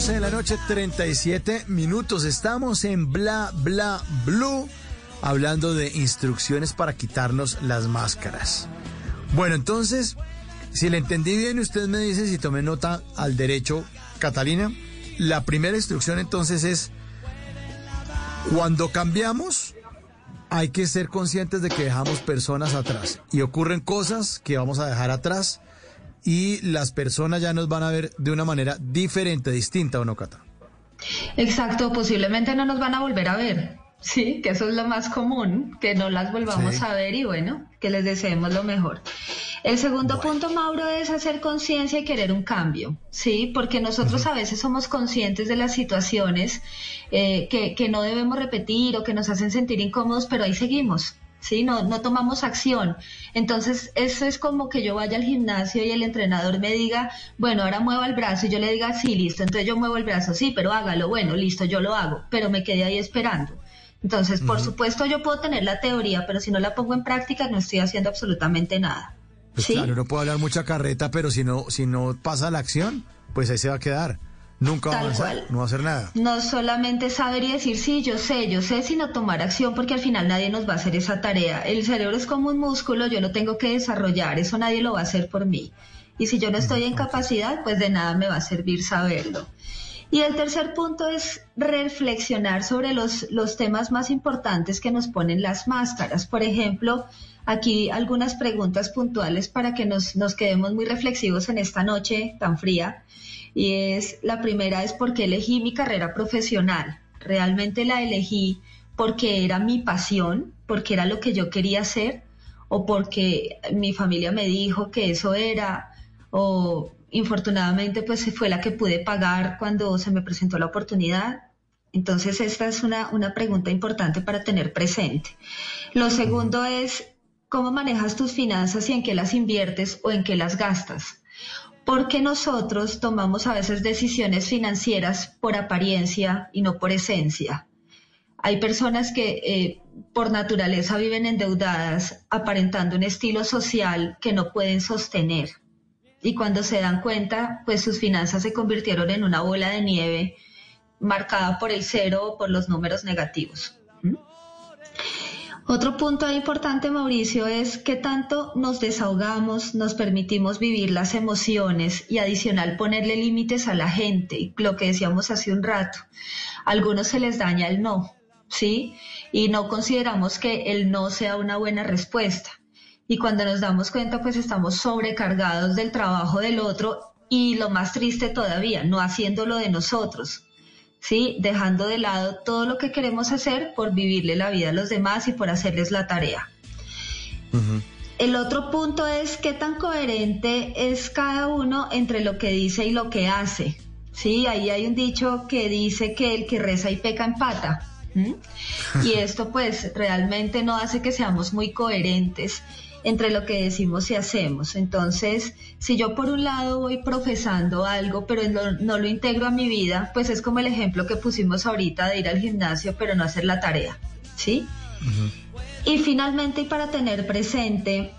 11 de la noche, 37 minutos. Estamos en Bla Bla Blue, hablando de instrucciones para quitarnos las máscaras. Bueno, entonces, si le entendí bien, usted me dice si tomé nota al derecho, Catalina. La primera instrucción entonces es, cuando cambiamos, hay que ser conscientes de que dejamos personas atrás y ocurren cosas que vamos a dejar atrás y las personas ya nos van a ver de una manera diferente, distinta, ¿o no, Cata? Exacto, posiblemente no nos van a volver a ver. Sí, que eso es lo más común, que no las volvamos a ver y bueno, que les deseemos lo mejor. El segundo punto, Mauro, es hacer conciencia y querer un cambio, ¿sí? Porque nosotros a veces somos conscientes de las situaciones eh, que, que no debemos repetir o que nos hacen sentir incómodos, pero ahí seguimos, ¿sí? No, no tomamos acción. Entonces, eso es como que yo vaya al gimnasio y el entrenador me diga, bueno, ahora mueva el brazo y yo le diga, sí, listo, entonces yo muevo el brazo, sí, pero hágalo, bueno, listo, yo lo hago, pero me quedé ahí esperando. Entonces, por supuesto, yo puedo tener la teoría, pero si no la pongo en práctica, no estoy haciendo absolutamente nada. Pues ¿Sí? claro, uno puede hablar mucha carreta, pero si no, si no pasa la acción, pues ahí se va a quedar. Nunca va a Tal avanzar, cual. no va a hacer nada. No solamente saber y decir, sí, yo sé, yo sé, sino tomar acción, porque al final nadie nos va a hacer esa tarea. El cerebro es como un músculo, yo lo tengo que desarrollar, eso nadie lo va a hacer por mí. Y si yo no estoy en capacidad, pues de nada me va a servir saberlo. Y el tercer punto es reflexionar sobre los, los temas más importantes que nos ponen las máscaras. Por ejemplo, aquí algunas preguntas puntuales para que nos, nos quedemos muy reflexivos en esta noche tan fría. Y es, la primera es por qué elegí mi carrera profesional. Realmente la elegí porque era mi pasión, porque era lo que yo quería hacer, o porque mi familia me dijo que eso era, o infortunadamente pues fue la que pude pagar cuando se me presentó la oportunidad. Entonces esta es una, una pregunta importante para tener presente. Lo segundo es cómo manejas tus finanzas y en qué las inviertes o en qué las gastas. Porque nosotros tomamos a veces decisiones financieras por apariencia y no por esencia. Hay personas que eh, por naturaleza viven endeudadas, aparentando un estilo social que no pueden sostener. Y cuando se dan cuenta, pues sus finanzas se convirtieron en una bola de nieve marcada por el cero o por los números negativos. Otro punto importante, Mauricio, es que tanto nos desahogamos, nos permitimos vivir las emociones y adicional ponerle límites a la gente, lo que decíamos hace un rato. A algunos se les daña el no, ¿sí? Y no consideramos que el no sea una buena respuesta. Y cuando nos damos cuenta, pues estamos sobrecargados del trabajo del otro y lo más triste todavía, no haciéndolo de nosotros, ¿sí? Dejando de lado todo lo que queremos hacer por vivirle la vida a los demás y por hacerles la tarea. El otro punto es qué tan coherente es cada uno entre lo que dice y lo que hace. Sí, ahí hay un dicho que dice que el que reza y peca empata. ¿m? (laughs) Y esto pues realmente no hace que seamos muy coherentes entre lo que decimos y hacemos. Entonces, si yo por un lado voy profesando algo, pero no, no lo integro a mi vida, pues es como el ejemplo que pusimos ahorita de ir al gimnasio, pero no hacer la tarea. ¿Sí? Y finalmente, y para tener presente,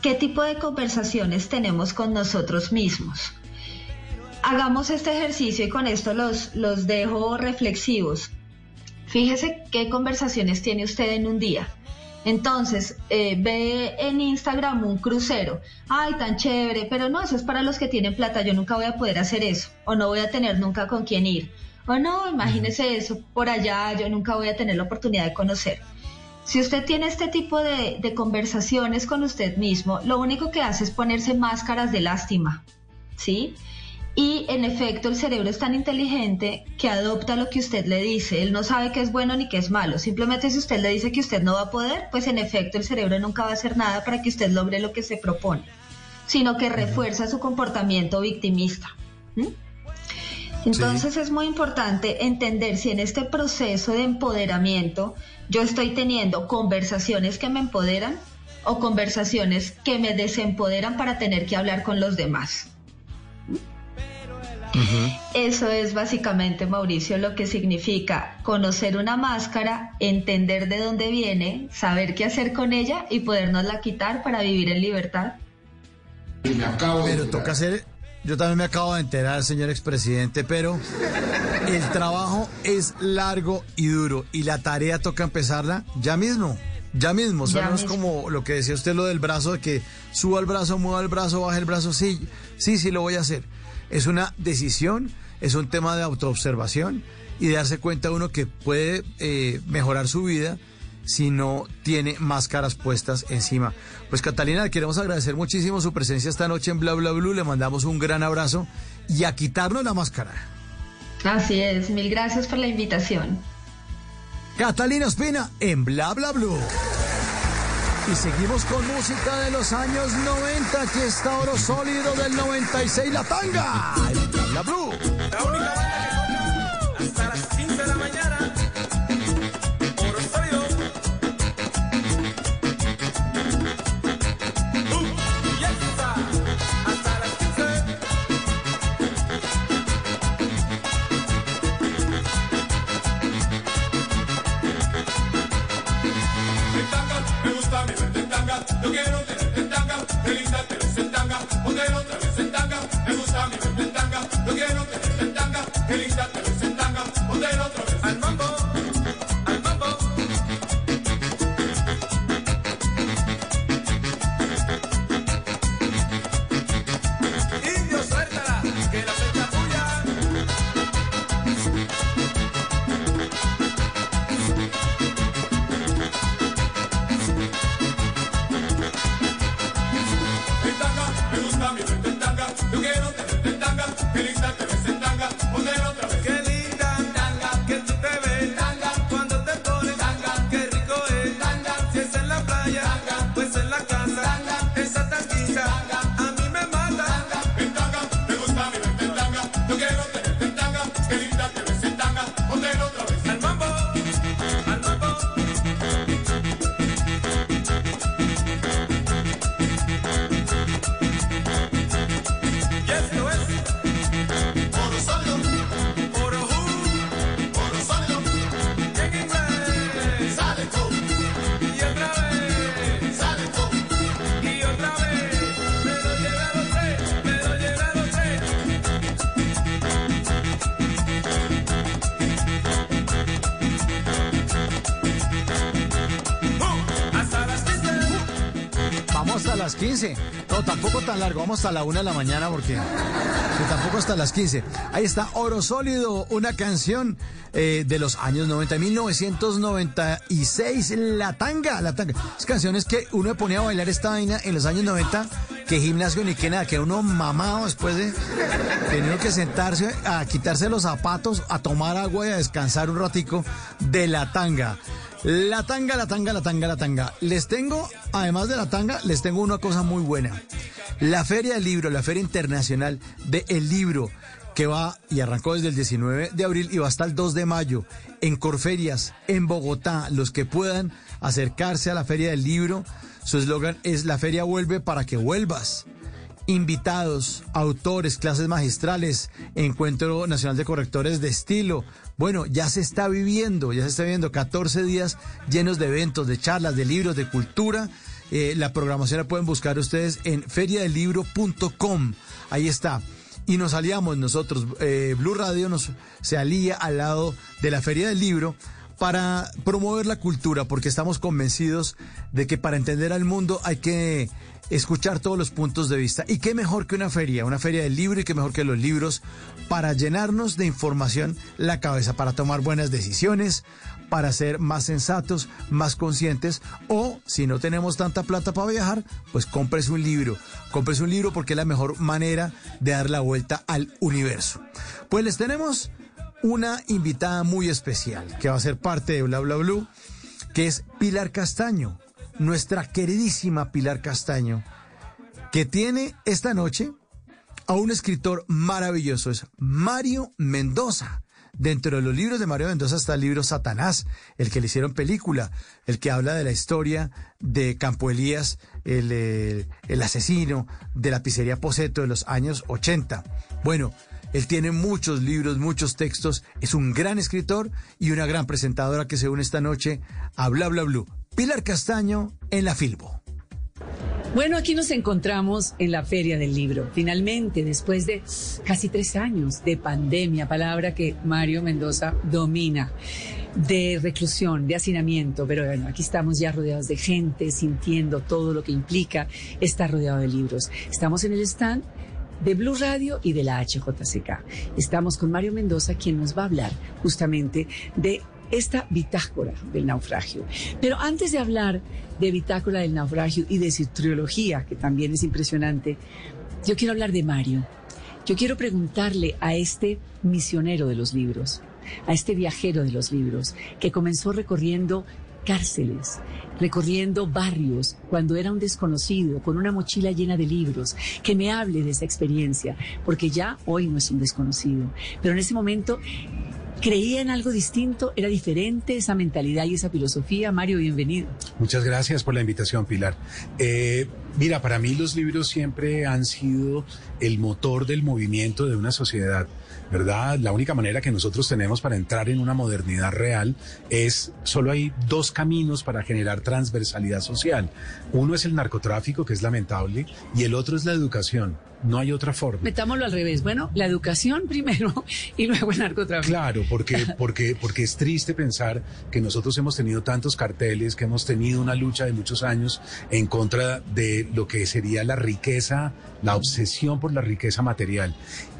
¿qué tipo de conversaciones tenemos con nosotros mismos? Hagamos este ejercicio y con esto los, los dejo reflexivos. Fíjese qué conversaciones tiene usted en un día. Entonces, eh, ve en Instagram un crucero. Ay, tan chévere, pero no, eso es para los que tienen plata. Yo nunca voy a poder hacer eso. O no voy a tener nunca con quién ir. O no, imagínese eso por allá. Yo nunca voy a tener la oportunidad de conocer. Si usted tiene este tipo de, de conversaciones con usted mismo, lo único que hace es ponerse máscaras de lástima. ¿Sí? Y en efecto el cerebro es tan inteligente que adopta lo que usted le dice. Él no sabe qué es bueno ni qué es malo. Simplemente si usted le dice que usted no va a poder, pues en efecto el cerebro nunca va a hacer nada para que usted logre lo que se propone, sino que refuerza su comportamiento victimista. ¿Mm? Entonces es muy importante entender si en este proceso de empoderamiento yo estoy teniendo conversaciones que me empoderan o conversaciones que me desempoderan para tener que hablar con los demás. Eso es básicamente, Mauricio, lo que significa conocer una máscara, entender de dónde viene, saber qué hacer con ella y podernosla quitar para vivir en libertad. Pero toca hacer, yo también me acabo de enterar, señor expresidente, pero el trabajo es largo y duro y la tarea toca empezarla ya mismo. Ya mismo, Ya suena es mismo. como lo que decía usted lo del brazo, de que suba el brazo, mueva el brazo, baje el brazo, sí, sí, sí lo voy a hacer. Es una decisión, es un tema de autoobservación y de darse cuenta uno que puede eh, mejorar su vida si no tiene máscaras puestas encima. Pues Catalina, le queremos agradecer muchísimo su presencia esta noche en Bla Bla Blue, le mandamos un gran abrazo y a quitarnos la máscara. Así es, mil gracias por la invitación. Catalina Espina en Bla Bla Blue. Y seguimos con música de los años 90. Aquí está Oro Sólido del 96, La Tanga. Bla Blue. La única banda que toca hasta las 15 Hasta la 1 de la mañana porque que tampoco hasta las 15. Ahí está Oro Sólido, una canción eh, de los años 90, 1996. La tanga, la tanga. Es canciones que uno ponía a bailar esta vaina en los años 90. Que gimnasio ni que nada, que uno mamado después de tener que sentarse a quitarse los zapatos, a tomar agua y a descansar un ratico de la tanga. La tanga, la tanga, la tanga, la tanga. Les tengo, además de la tanga, les tengo una cosa muy buena. La Feria del Libro, la Feria Internacional del Libro, que va y arrancó desde el 19 de abril y va hasta el 2 de mayo en Corferias, en Bogotá. Los que puedan acercarse a la Feria del Libro, su eslogan es La Feria vuelve para que vuelvas invitados, autores, clases magistrales, Encuentro Nacional de Correctores de Estilo. Bueno, ya se está viviendo, ya se está viviendo 14 días llenos de eventos, de charlas, de libros, de cultura. Eh, la programación la pueden buscar ustedes en feriadelibro.com. Ahí está. Y nos aliamos nosotros, eh, Blue Radio nos se alía al lado de la Feria del Libro para promover la cultura, porque estamos convencidos de que para entender al mundo hay que escuchar todos los puntos de vista. Y qué mejor que una feria, una feria del libro y qué mejor que los libros para llenarnos de información la cabeza, para tomar buenas decisiones, para ser más sensatos, más conscientes o si no tenemos tanta plata para viajar, pues cómprese un libro. Cómprese un libro porque es la mejor manera de dar la vuelta al universo. Pues les tenemos una invitada muy especial que va a ser parte de Bla Bla Blue, que es Pilar Castaño, nuestra queridísima Pilar Castaño, que tiene esta noche a un escritor maravilloso, es Mario Mendoza. Dentro de los libros de Mario Mendoza está el libro Satanás, el que le hicieron película, el que habla de la historia de Campo Elías, el, el asesino de la pizzería Poseto de los años 80. Bueno, él tiene muchos libros, muchos textos, es un gran escritor y una gran presentadora que se une esta noche a Bla Bla Blue. Pilar Castaño en la Filbo. Bueno, aquí nos encontramos en la Feria del Libro. Finalmente, después de casi tres años de pandemia, palabra que Mario Mendoza domina, de reclusión, de hacinamiento, pero bueno, aquí estamos ya rodeados de gente, sintiendo todo lo que implica estar rodeado de libros. Estamos en el stand de Blue Radio y de la HJCK. Estamos con Mario Mendoza, quien nos va a hablar justamente de esta bitácora del naufragio. Pero antes de hablar de bitácora del naufragio y de citriología, que también es impresionante, yo quiero hablar de Mario. Yo quiero preguntarle a este misionero de los libros, a este viajero de los libros, que comenzó recorriendo cárceles, recorriendo barrios cuando era un desconocido, con una mochila llena de libros, que me hable de esa experiencia, porque ya hoy no es un desconocido, pero en ese momento creía en algo distinto, era diferente esa mentalidad y esa filosofía. Mario, bienvenido. Muchas gracias por la invitación, Pilar. Eh, mira, para mí los libros siempre han sido el motor del movimiento de una sociedad. ¿verdad? La única manera que nosotros tenemos para entrar en una modernidad real es, solo hay dos caminos para generar transversalidad social. Uno es el narcotráfico, que es lamentable, y el otro es la educación. No hay otra forma. Metámoslo al revés. Bueno, la educación primero (laughs) y luego el narcotráfico. Claro, porque, (laughs) porque, porque es triste pensar que nosotros hemos tenido tantos carteles, que hemos tenido una lucha de muchos años en contra de lo que sería la riqueza, la obsesión por la riqueza material.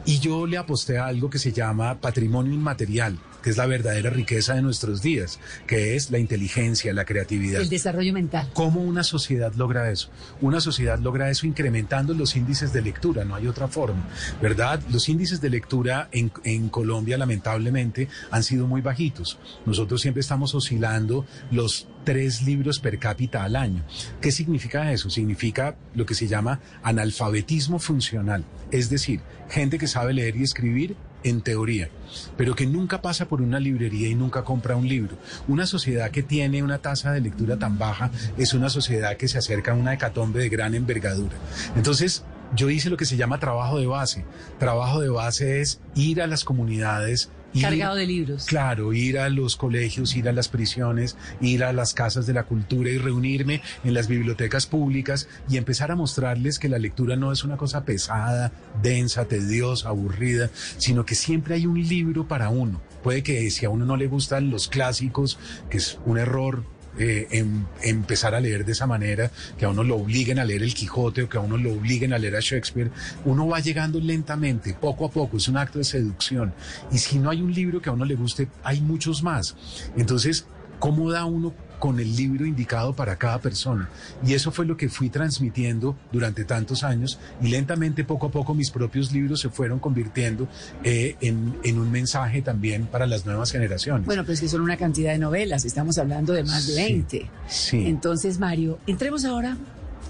Y yo le aposté a algo que se llama patrimonio inmaterial, que es la verdadera riqueza de nuestros días, que es la inteligencia, la creatividad. El desarrollo mental. ¿Cómo una sociedad logra eso? Una sociedad logra eso incrementando los índices de lectura, no hay otra forma, ¿verdad? Los índices de lectura en, en Colombia, lamentablemente, han sido muy bajitos. Nosotros siempre estamos oscilando los tres libros per cápita al año. ¿Qué significa eso? Significa lo que se llama analfabetismo funcional, es decir, gente que sabe leer y escribir en teoría, pero que nunca pasa por una librería y nunca compra un libro. Una sociedad que tiene una tasa de lectura tan baja es una sociedad que se acerca a una hecatombe de gran envergadura. Entonces, yo hice lo que se llama trabajo de base. Trabajo de base es ir a las comunidades, Cargado de libros. Claro, ir a los colegios, ir a las prisiones, ir a las casas de la cultura y reunirme en las bibliotecas públicas y empezar a mostrarles que la lectura no es una cosa pesada, densa, tediosa, aburrida, sino que siempre hay un libro para uno. Puede que si a uno no le gustan los clásicos, que es un error eh, em, empezar a leer de esa manera, que a uno lo obliguen a leer el Quijote o que a uno lo obliguen a leer a Shakespeare, uno va llegando lentamente, poco a poco, es un acto de seducción. Y si no hay un libro que a uno le guste, hay muchos más. Entonces, ¿cómo da uno con el libro indicado para cada persona. Y eso fue lo que fui transmitiendo durante tantos años y lentamente, poco a poco, mis propios libros se fueron convirtiendo eh, en, en, un mensaje también para las nuevas generaciones. Bueno, pues que son una cantidad de novelas, estamos hablando de más de 20. Sí. Entonces, Mario, entremos ahora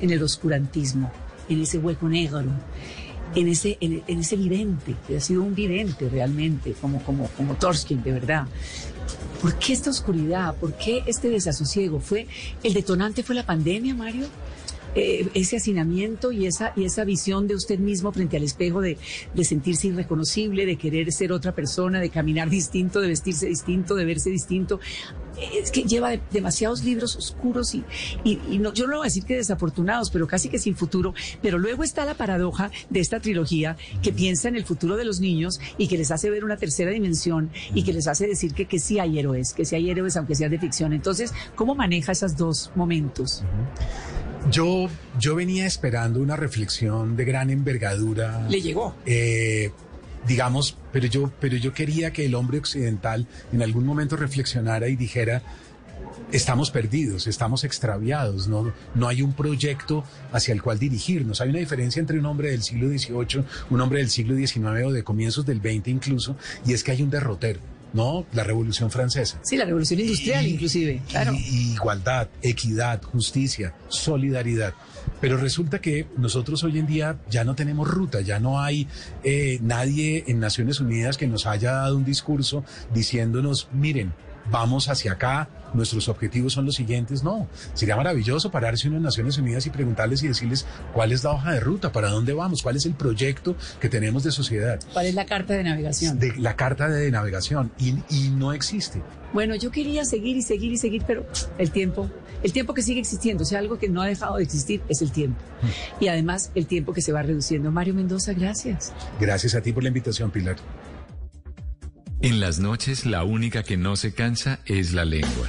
en el oscurantismo, en ese hueco negro. En ese, en, en ese vidente, que ha sido un vidente realmente, como, como, como Torskin, de verdad. ¿Por qué esta oscuridad? ¿Por qué este desasosiego? ¿Fue el detonante fue la pandemia, Mario? Eh, ese hacinamiento y esa, y esa visión de usted mismo frente al espejo de, de, sentirse irreconocible, de querer ser otra persona, de caminar distinto, de vestirse distinto, de verse distinto. Es que lleva de, demasiados libros oscuros y, y, y no, yo no voy a decir que desafortunados, pero casi que sin futuro. Pero luego está la paradoja de esta trilogía que piensa en el futuro de los niños y que les hace ver una tercera dimensión y que les hace decir que, que sí hay héroes, que sí hay héroes aunque sean de ficción. Entonces, ¿cómo maneja esos dos momentos? Yo, yo venía esperando una reflexión de gran envergadura. ¿Le llegó? Eh, digamos, pero yo, pero yo quería que el hombre occidental en algún momento reflexionara y dijera, estamos perdidos, estamos extraviados, no, no hay un proyecto hacia el cual dirigirnos. Hay una diferencia entre un hombre del siglo XVIII, un hombre del siglo XIX o de comienzos del XX incluso, y es que hay un derrotero. ¿no? La Revolución Francesa. Sí, la Revolución Industrial, y, inclusive, claro. Y, igualdad, equidad, justicia, solidaridad. Pero resulta que nosotros hoy en día ya no tenemos ruta, ya no hay eh, nadie en Naciones Unidas que nos haya dado un discurso diciéndonos, miren, vamos hacia acá, nuestros objetivos son los siguientes. No, sería maravilloso pararse uno en Naciones Unidas y preguntarles y decirles cuál es la hoja de ruta, para dónde vamos, cuál es el proyecto que tenemos de sociedad. ¿Cuál es la carta de navegación? De, la carta de navegación y, y no existe. Bueno, yo quería seguir y seguir y seguir, pero el tiempo, el tiempo que sigue existiendo, o sea, algo que no ha dejado de existir es el tiempo. Y además el tiempo que se va reduciendo. Mario Mendoza, gracias. Gracias a ti por la invitación, Pilar. En las noches la única que no se cansa es la lengua.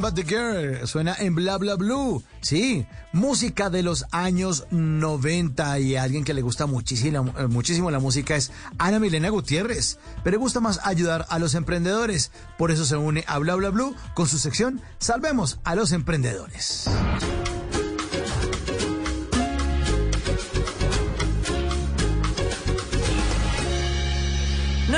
But the Girl suena en Bla Bla Blue. Sí, música de los años 90 y alguien que le gusta muchísimo, eh, muchísimo la música es Ana Milena Gutiérrez, pero le gusta más ayudar a los emprendedores. Por eso se une a Bla Bla Blue con su sección Salvemos a los emprendedores.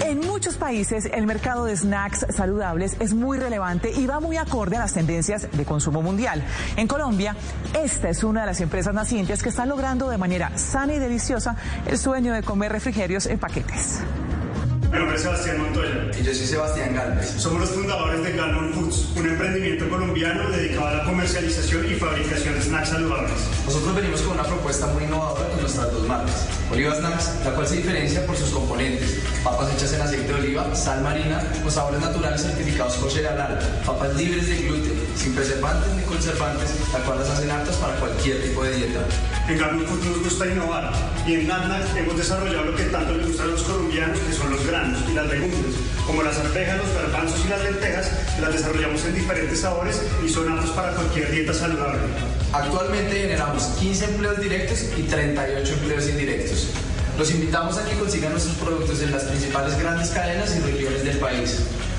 En muchos países el mercado de snacks saludables es muy relevante y va muy acorde a las tendencias de consumo mundial. En Colombia, esta es una de las empresas nacientes que están logrando de manera sana y deliciosa el sueño de comer refrigerios en paquetes. Mi nombre es Sebastián Montoya. Y yo soy Sebastián Galvez. Somos los fundadores de Galvon Foods, un emprendimiento colombiano dedicado a la comercialización y fabricación de snacks saludables. Nosotros venimos con una propuesta muy innovadora con nuestras dos marcas. Oliva Snacks, la cual se diferencia por sus componentes. Papas hechas en aceite de oliva, sal marina, con sabores naturales certificados kosher halal. Papas libres de gluten, sin preservantes ni conservantes, la cual las hacen aptas para cualquier tipo de dieta. En Galvon Foods nos gusta innovar y en NatNac hemos desarrollado lo que tanto les gusta a los colombianos, que son los granos y las legumbres, como las arvejas, los garbanzos y las lentejas, las desarrollamos en diferentes sabores y son aptos para cualquier dieta saludable. Actualmente generamos 15 empleos directos y 38 empleos indirectos. Los invitamos a que consigan nuestros productos en las principales grandes cadenas y regiones del país.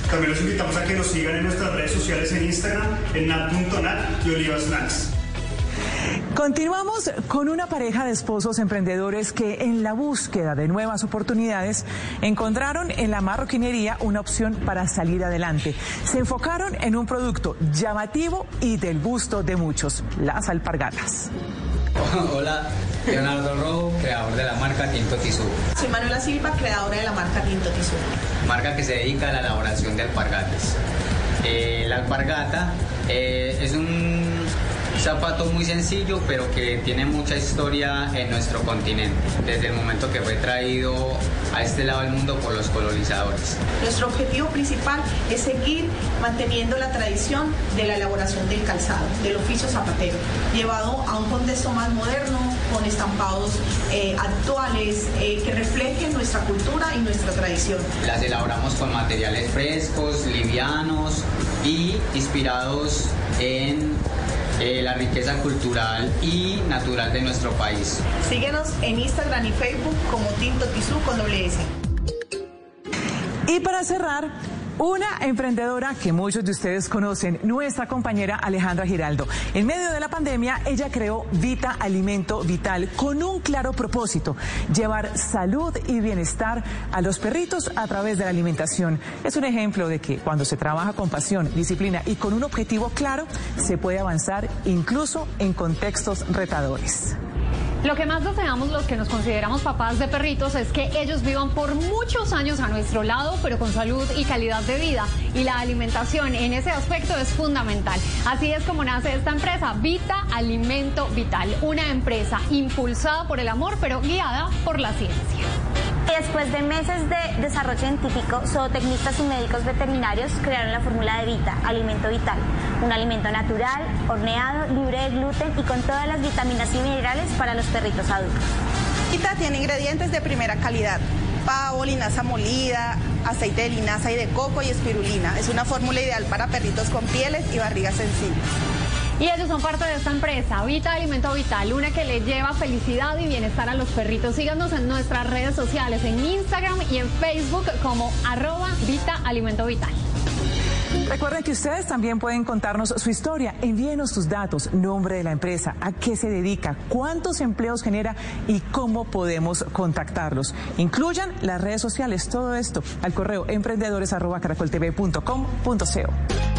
También los invitamos a que nos sigan en nuestras redes sociales en Instagram, en nat.nat y Oliva Snacks. Continuamos con una pareja de esposos emprendedores que en la búsqueda de nuevas oportunidades encontraron en la marroquinería una opción para salir adelante. Se enfocaron en un producto llamativo y del gusto de muchos, las alpargatas. (laughs) Hola, Leonardo Rojo, creador de la marca Tinto Tizú. Soy Manuela Silva, creadora de la marca Tinto Tizú. Marca que se dedica a la elaboración de alpargatas. Eh, la alpargata eh, es un zapato muy sencillo, pero que tiene mucha historia en nuestro continente, desde el momento que fue traído a este lado del mundo por los colonizadores. Nuestro objetivo principal es seguir manteniendo la tradición de la elaboración del calzado, del oficio zapatero, llevado a un contexto más moderno, con estampados eh, actuales eh, que reflejen nuestra cultura y nuestra tradición. Las elaboramos con materiales frescos, livianos y inspirados en eh, la riqueza cultural y natural de nuestro país. Síguenos en Instagram y Facebook como Tinto Tizú con doble S. Y para cerrar, una emprendedora que muchos de ustedes conocen, nuestra compañera Alejandra Giraldo. En medio de la pandemia, ella creó Vita Alimento Vital con un claro propósito, llevar salud y bienestar a los perritos a través de la alimentación. Es un ejemplo de que cuando se trabaja con pasión, disciplina y con un objetivo claro, se puede avanzar incluso en contextos retadores. Lo que más deseamos los que nos consideramos papás de perritos es que ellos vivan por muchos años a nuestro lado, pero con salud y calidad de vida. Y la alimentación en ese aspecto es fundamental. Así es como nace esta empresa, Vita Alimento Vital, una empresa impulsada por el amor, pero guiada por la ciencia. Después de meses de desarrollo científico, zootecnistas y médicos veterinarios crearon la fórmula de Vita, alimento vital, un alimento natural, horneado, libre de gluten y con todas las vitaminas y minerales para los perritos adultos. Vita tiene ingredientes de primera calidad, pavo, linaza molida, aceite de linaza y de coco y espirulina. Es una fórmula ideal para perritos con pieles y barrigas sensibles. Y ellos son parte de esta empresa, Vita Alimento Vital, una que le lleva felicidad y bienestar a los perritos. Síganos en nuestras redes sociales, en Instagram y en Facebook como arroba Vita Alimento Vital. Recuerden que ustedes también pueden contarnos su historia. Envíenos sus datos, nombre de la empresa, a qué se dedica, cuántos empleos genera y cómo podemos contactarlos. Incluyan las redes sociales, todo esto al correo emprendedores.caracoltv.com.co.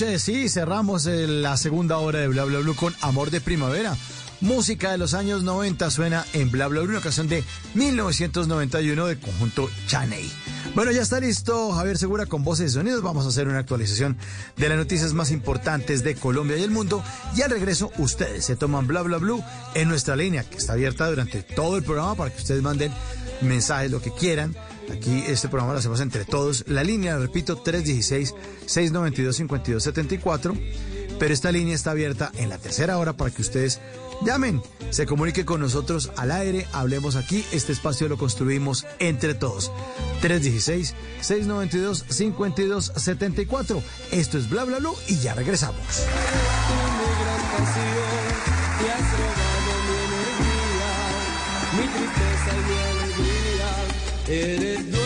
Noche. Sí, cerramos la segunda hora de Bla Bla Blue con Amor de Primavera. Música de los años 90 suena en Bla Bla Blue, una canción de 1991 del conjunto Chaney. Bueno, ya está listo Javier Segura con voces y sonidos. Vamos a hacer una actualización de las noticias más importantes de Colombia y el mundo. Y al regreso, ustedes se toman Bla Bla Blue en nuestra línea, que está abierta durante todo el programa para que ustedes manden mensajes, lo que quieran. Aquí este programa lo hacemos entre todos. La línea, repito, 316-692-5274. Pero esta línea está abierta en la tercera hora para que ustedes llamen, se comuniquen con nosotros al aire, hablemos aquí. Este espacio lo construimos entre todos. 316-692-5274. Esto es Bla Bla Blue y ya regresamos. pasión, Eres dueña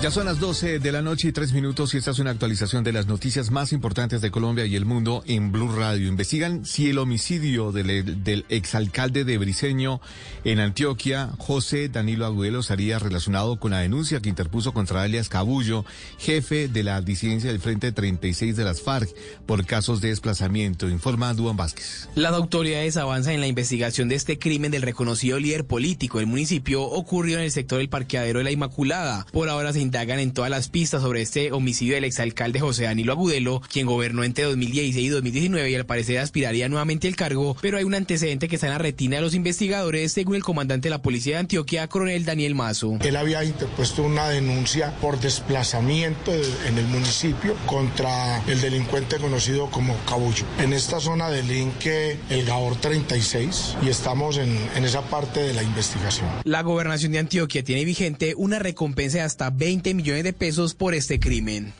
Ya son las 12 de la noche y tres minutos y esta es una actualización de las noticias más importantes de Colombia y el mundo en Blue Radio. Investigan si el homicidio del, exalcalde de Briceño en Antioquia, José Danilo Agudelo, estaría relacionado con la denuncia que interpuso contra alias Cabullo, jefe de la disidencia del Frente 36 de las FARC, por casos de desplazamiento, informa Duan Vázquez. Las autoridades avanzan en la investigación de este crimen del reconocido líder político del municipio ocurrido en el sector del parqueadero de la Inmaculada. Por ahora se indagan en todas las pistas sobre este homicidio del exalcalde José Danilo Agudelo, quien gobernó entre 2016 y 2019 y al parecer aspiraría nuevamente al cargo, pero hay un antecedente que está en la retina de los investigadores, según el comandante de la policía de Antioquia, coronel Daniel Mazo. Él había interpuesto una denuncia por desplazamiento en el municipio contra el delincuente conocido como Cabullo. En esta zona delinque el Gabor 36 y estamos en, en esa parte de la investigación. La gobernación de Antioquia tiene vigente una recompensa de hasta 20 millones de pesos por este crimen.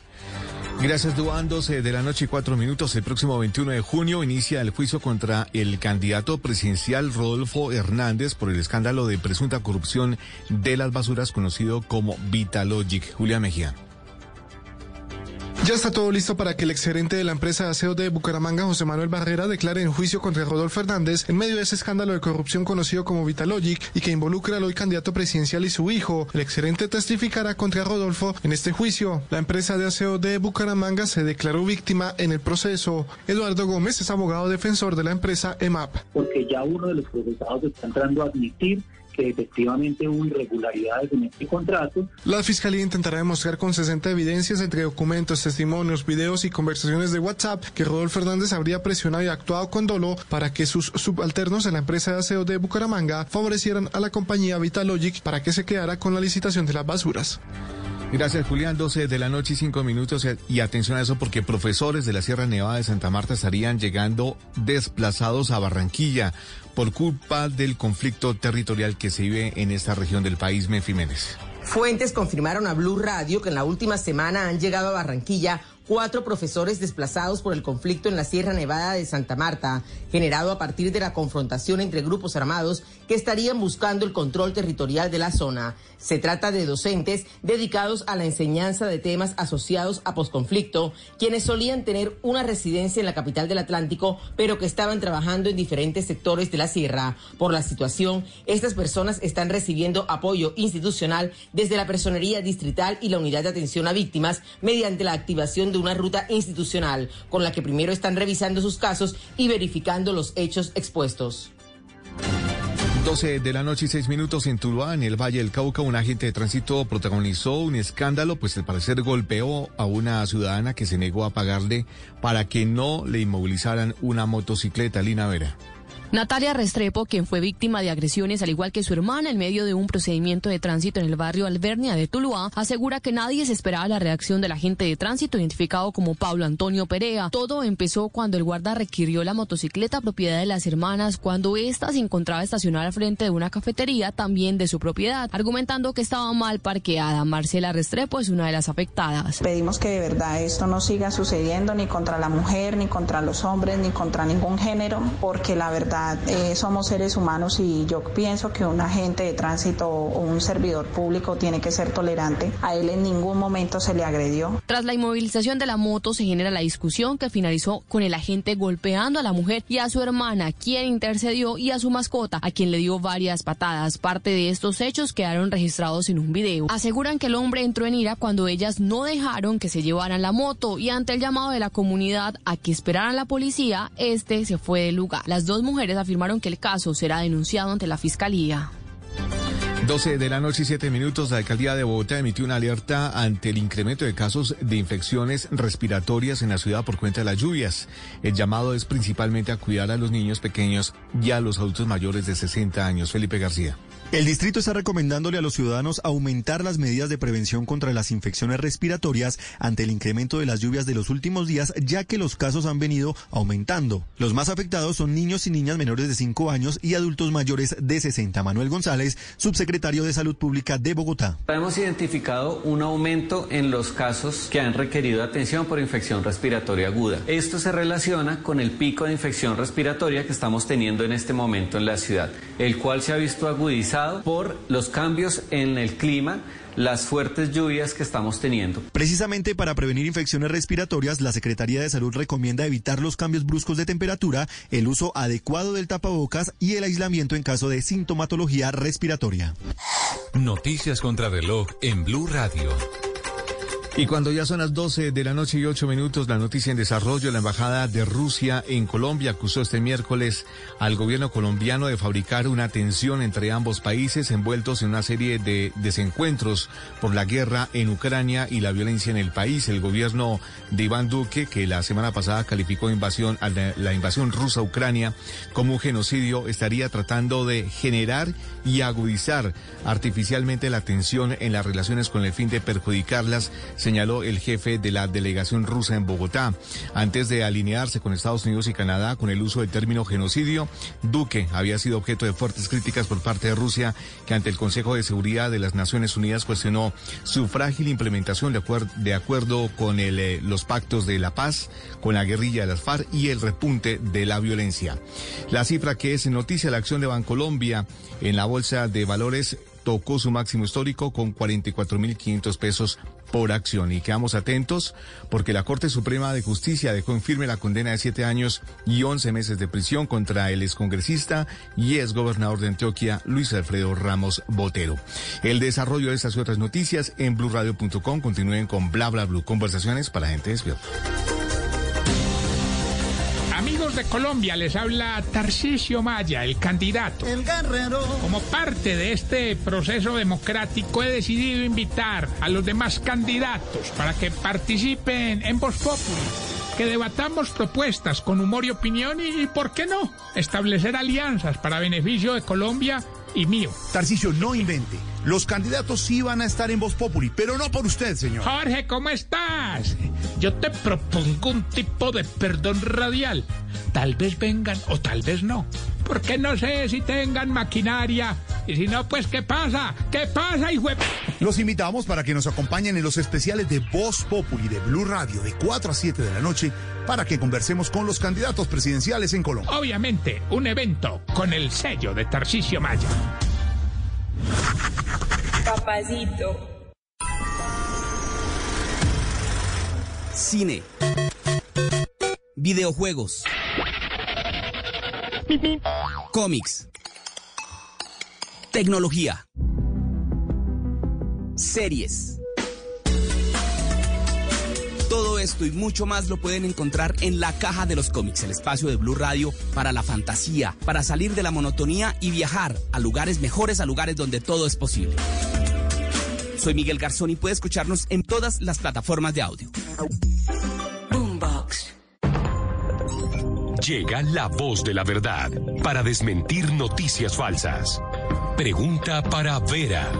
Gracias, Duan. 12 de la noche y cuatro minutos. El próximo 21 de junio inicia el juicio contra el candidato presidencial Rodolfo Hernández por el escándalo de presunta corrupción de las basuras conocido como Vitalogic. Julia Mejía. Ya está todo listo para que el exgerente de la empresa de aseo de Bucaramanga, José Manuel Barrera, declare en juicio contra Rodolfo Hernández en medio de ese escándalo de corrupción conocido como Vitalogic y que involucra al hoy candidato presidencial y su hijo. El exgerente testificará contra Rodolfo en este juicio. La empresa de aseo de Bucaramanga se declaró víctima en el proceso. Eduardo Gómez es abogado defensor de la empresa EMAP. Porque ya uno de los procesados está entrando a admitir que efectivamente hubo irregularidades en este contrato. La Fiscalía intentará demostrar con 60 evidencias entre documentos, testimonios, videos y conversaciones de WhatsApp que Rodolfo Fernández habría presionado y actuado con dolo para que sus subalternos en la empresa de aseo de Bucaramanga favorecieran a la compañía Vitalogic para que se quedara con la licitación de las basuras. Gracias, Julián. 12 de la noche y 5 minutos. Y atención a eso porque profesores de la Sierra Nevada de Santa Marta estarían llegando desplazados a Barranquilla por culpa del conflicto territorial que se vive en esta región del país, Menfiménez. Fuentes confirmaron a Blue Radio que en la última semana han llegado a Barranquilla cuatro profesores desplazados por el conflicto en la Sierra Nevada de Santa Marta, generado a partir de la confrontación entre grupos armados que estarían buscando el control territorial de la zona. Se trata de docentes dedicados a la enseñanza de temas asociados a posconflicto, quienes solían tener una residencia en la capital del Atlántico, pero que estaban trabajando en diferentes sectores de la sierra. Por la situación, estas personas están recibiendo apoyo institucional desde la Personería Distrital y la Unidad de Atención a Víctimas mediante la activación de una ruta institucional con la que primero están revisando sus casos y verificando los hechos expuestos. 12 de la noche y 6 minutos en Tuluá, en el Valle del Cauca, un agente de tránsito protagonizó un escándalo, pues al parecer golpeó a una ciudadana que se negó a pagarle para que no le inmovilizaran una motocicleta, Lina Vera. Natalia Restrepo, quien fue víctima de agresiones al igual que su hermana en medio de un procedimiento de tránsito en el barrio Albernia de Tuluá, asegura que nadie se esperaba la reacción del agente de tránsito identificado como Pablo Antonio Perea. Todo empezó cuando el guarda requirió la motocicleta propiedad de las hermanas cuando ésta se encontraba estacionada al frente de una cafetería también de su propiedad, argumentando que estaba mal parqueada. Marcela Restrepo es una de las afectadas. Pedimos que de verdad esto no siga sucediendo ni contra la mujer, ni contra los hombres, ni contra ningún género, porque la verdad eh, somos seres humanos y yo pienso que un agente de tránsito o un servidor público tiene que ser tolerante. A él en ningún momento se le agredió. Tras la inmovilización de la moto se genera la discusión que finalizó con el agente golpeando a la mujer y a su hermana, quien intercedió, y a su mascota, a quien le dio varias patadas. Parte de estos hechos quedaron registrados en un video. Aseguran que el hombre entró en ira cuando ellas no dejaron que se llevaran la moto y ante el llamado de la comunidad a que esperaran la policía, este se fue del lugar. Las dos mujeres afirmaron que el caso será denunciado ante la fiscalía. 12 de la noche y 7 minutos, la alcaldía de Bogotá emitió una alerta ante el incremento de casos de infecciones respiratorias en la ciudad por cuenta de las lluvias. El llamado es principalmente a cuidar a los niños pequeños y a los adultos mayores de 60 años. Felipe García. El distrito está recomendándole a los ciudadanos aumentar las medidas de prevención contra las infecciones respiratorias ante el incremento de las lluvias de los últimos días, ya que los casos han venido aumentando. Los más afectados son niños y niñas menores de 5 años y adultos mayores de 60. Manuel González, subsecretario de Salud Pública de Bogotá. Hemos identificado un aumento en los casos que han requerido atención por infección respiratoria aguda. Esto se relaciona con el pico de infección respiratoria que estamos teniendo en este momento en la ciudad, el cual se ha visto agudizado por los cambios en el clima las fuertes lluvias que estamos teniendo. Precisamente para prevenir infecciones respiratorias, la Secretaría de Salud recomienda evitar los cambios bruscos de temperatura, el uso adecuado del tapabocas y el aislamiento en caso de sintomatología respiratoria. Noticias contra reloj en Blue Radio. Y cuando ya son las 12 de la noche y 8 minutos, la noticia en desarrollo, la Embajada de Rusia en Colombia acusó este miércoles al gobierno colombiano de fabricar una tensión entre ambos países envueltos en una serie de desencuentros por la guerra en Ucrania y la violencia en el país. El gobierno de Iván Duque, que la semana pasada calificó invasión, la invasión rusa a Ucrania como un genocidio, estaría tratando de generar y agudizar artificialmente la tensión en las relaciones con el fin de perjudicarlas señaló el jefe de la delegación rusa en Bogotá. Antes de alinearse con Estados Unidos y Canadá con el uso del término genocidio, Duque había sido objeto de fuertes críticas por parte de Rusia, que ante el Consejo de Seguridad de las Naciones Unidas cuestionó su frágil implementación de, acuerdo con eh, los pactos de la paz, con la guerrilla de las FARC y el repunte de la violencia. La cifra que es noticia la acción de Bancolombia en la Bolsa de Valores tocó su máximo histórico con 44.500 pesos por acción. Y quedamos atentos porque la Corte Suprema de Justicia dejó en firme la condena de siete años y once meses de prisión contra el excongresista y exgobernador de Antioquia, Luis Alfredo Ramos Botero. El desarrollo de estas y otras noticias en blurradio.com. Continúen con Bla Bla Blue. Conversaciones para gente despierta. Amigos de Colombia, les habla Tarcisio Maya, el candidato. El guerrero. Como parte de este proceso democrático, he decidido invitar a los demás candidatos para que participen en Voz Populi, que debatamos propuestas con humor y opinión y, ¿por qué no?, establecer alianzas para beneficio de Colombia y mío. Tarcisio, no invente. Los candidatos sí van a estar en Voz Populi, pero no por usted, señor. Jorge, ¿cómo estás? Yo te propongo un tipo de perdón radial. Tal vez vengan o tal vez no. Porque no sé si tengan maquinaria. Y si no, pues ¿qué pasa? ¿Qué pasa, hijo? Los invitamos para que nos acompañen en los especiales de Voz Populi de Blue Radio de 4 a 7 de la noche para que conversemos con los candidatos presidenciales en Colombia. Obviamente, un evento con el sello de Tarcisio Maya. Cine. Videojuegos. Cómics. Tecnología. Series. Todo esto y mucho más lo pueden encontrar en la caja de los cómics, el espacio de Blue Radio para la fantasía, para salir de la monotonía y viajar a lugares mejores, a lugares donde todo es posible. Soy Miguel Garzón y puede escucharnos en todas las plataformas de audio. Boombox. Llega la voz de la verdad para desmentir noticias falsas. Pregunta para Vera.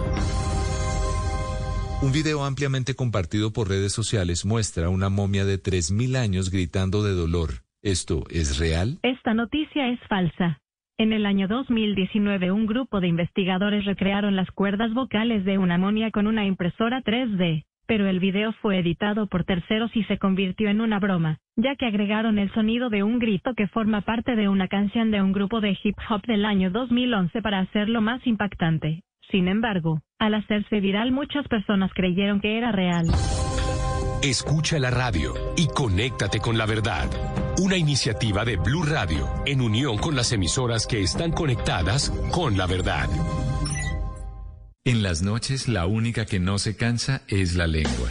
Un video ampliamente compartido por redes sociales muestra una momia de 3.000 años gritando de dolor. ¿Esto es real? Esta noticia es falsa. En el año 2019, un grupo de investigadores recrearon las cuerdas vocales de una momia con una impresora 3D. pero el video fue editado por terceros y se convirtió en una broma, ya que agregaron el sonido de un grito que forma parte de una canción de un grupo de hip hop del año 2011 para hacerlo más impactante. Sin embargo, al hacerse viral muchas personas creyeron que era real. Escucha la radio y conéctate con la verdad. Una iniciativa de Blue Radio en unión con las emisoras que están conectadas con la verdad. En las noches la única que no se cansa es la lengua.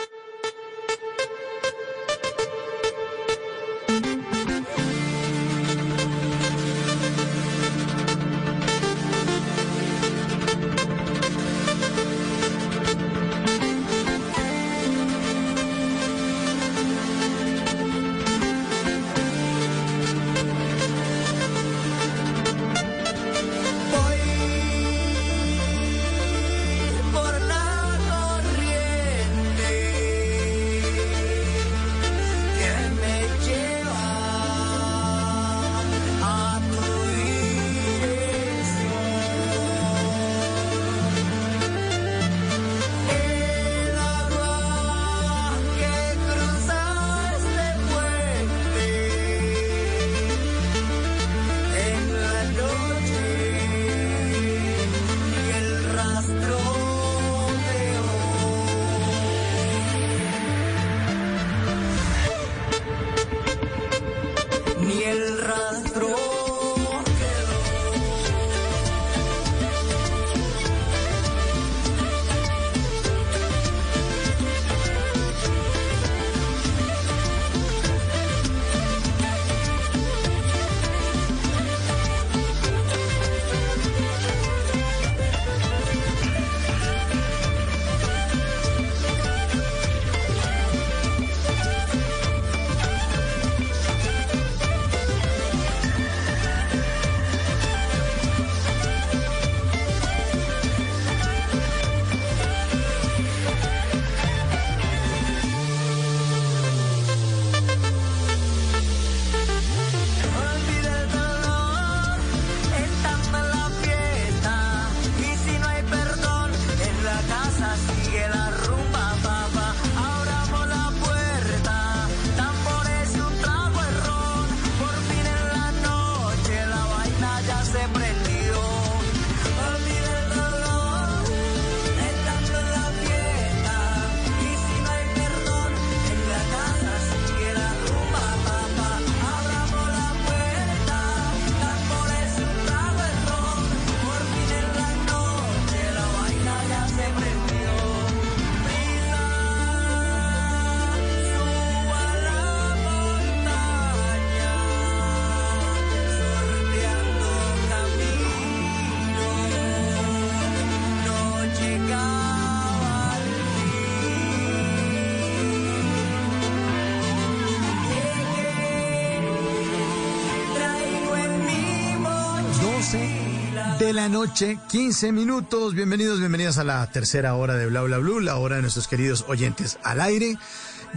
La noche, 15 minutos. Bienvenidos, bienvenidas a la tercera hora de Bla Bla Blue, la hora de nuestros queridos oyentes al aire.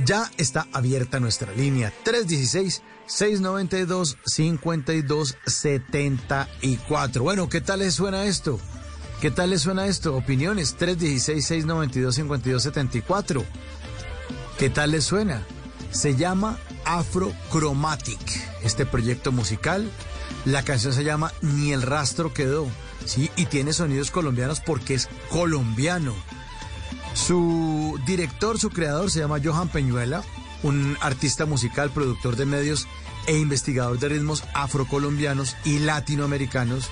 Ya está abierta nuestra línea 316-692-5274. Bueno, ¿qué tal les suena esto? ¿Qué tal les suena esto? Opiniones 316-692-5274. ¿Qué tal les suena? Se llama Afrochromatic, este proyecto musical la canción se llama Ni el rastro quedó, ¿sí? Y tiene sonidos colombianos porque es colombiano. Su director, su creador se llama Johan Peñuela, un artista musical, productor de medios e investigador de ritmos afrocolombianos y latinoamericanos,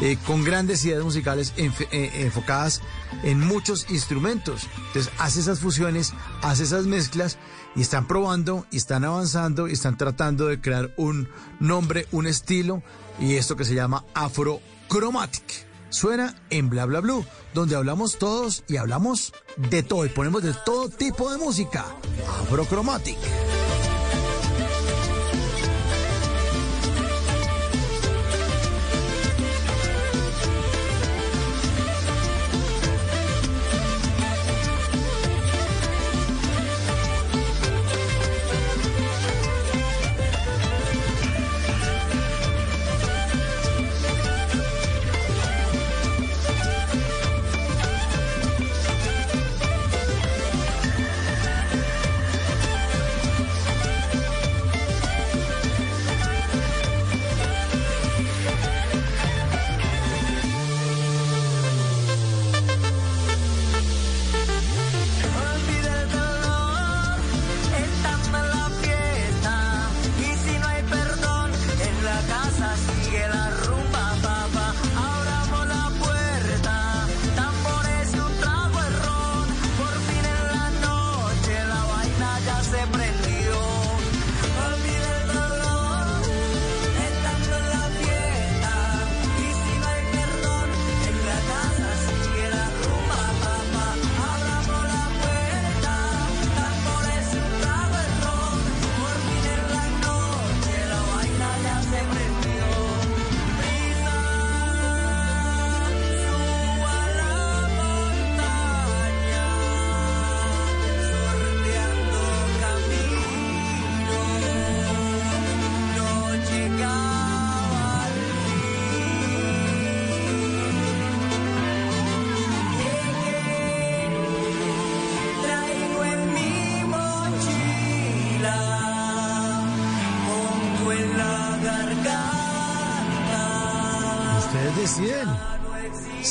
eh, con grandes ideas musicales eh, enfocadas en muchos instrumentos. Entonces hace esas fusiones, hace esas mezclas y están probando y están avanzando y están tratando de crear un nombre, un estilo y esto que se llama Afrochromatic. Suena en Bla Bla Blue, donde hablamos todos y hablamos de todo y ponemos de todo tipo de música. Afrochromatic.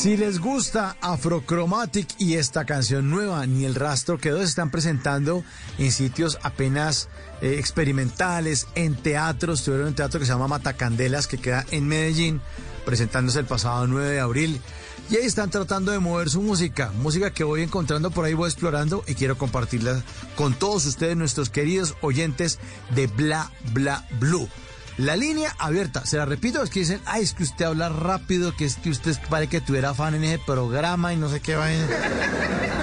Si les gusta Afrochromatic y esta canción nueva, Ni el rastro quedó, se están presentando en sitios apenas eh, experimentales, en teatros. Estuvieron en un teatro que se llama Matacandelas, que queda en Medellín, presentándose el pasado 9 de abril. Y ahí están tratando de mover su música, música que voy encontrando por ahí, voy explorando y quiero compartirla con todos ustedes, nuestros queridos oyentes de Bla Bla Blue. La línea abierta, se la repito, es que dicen, ay, es que usted habla rápido, que es que usted parece que tuviera fan en ese programa y no sé qué va.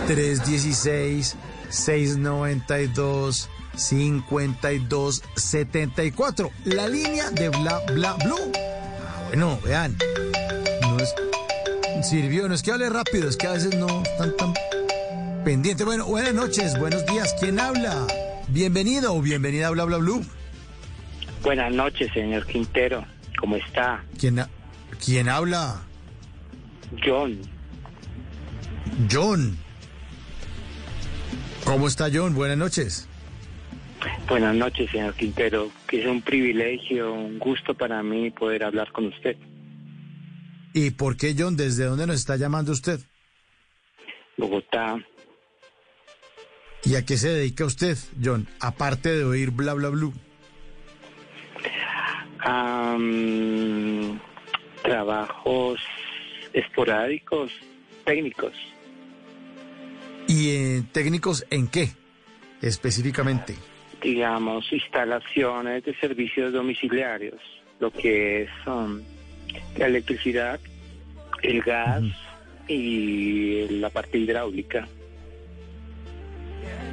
316 692 5274. La línea de Bla Bla Blue. Bueno, vean. No es. Sirvió, no es que hable rápido, es que a veces no están tan pendientes. Bueno, buenas noches, buenos días. ¿Quién habla? Bienvenido o bienvenida a Bla Bla Blue. Buenas noches, señor Quintero. ¿Cómo está? ¿Quién, ¿quién habla? John. John. ¿Cómo está John? Buenas noches. Buenas noches, señor Quintero. Que es un privilegio, un gusto para mí poder hablar con usted. ¿Y por qué, John? ¿Desde dónde nos está llamando usted? Bogotá. ¿Y a qué se dedica usted, John? Aparte de oír bla bla trabajos esporádicos, técnicos. ¿Y eh, técnicos en qué específicamente? Digamos, instalaciones de servicios domiciliarios, lo que es la electricidad, el gas y la parte hidráulica.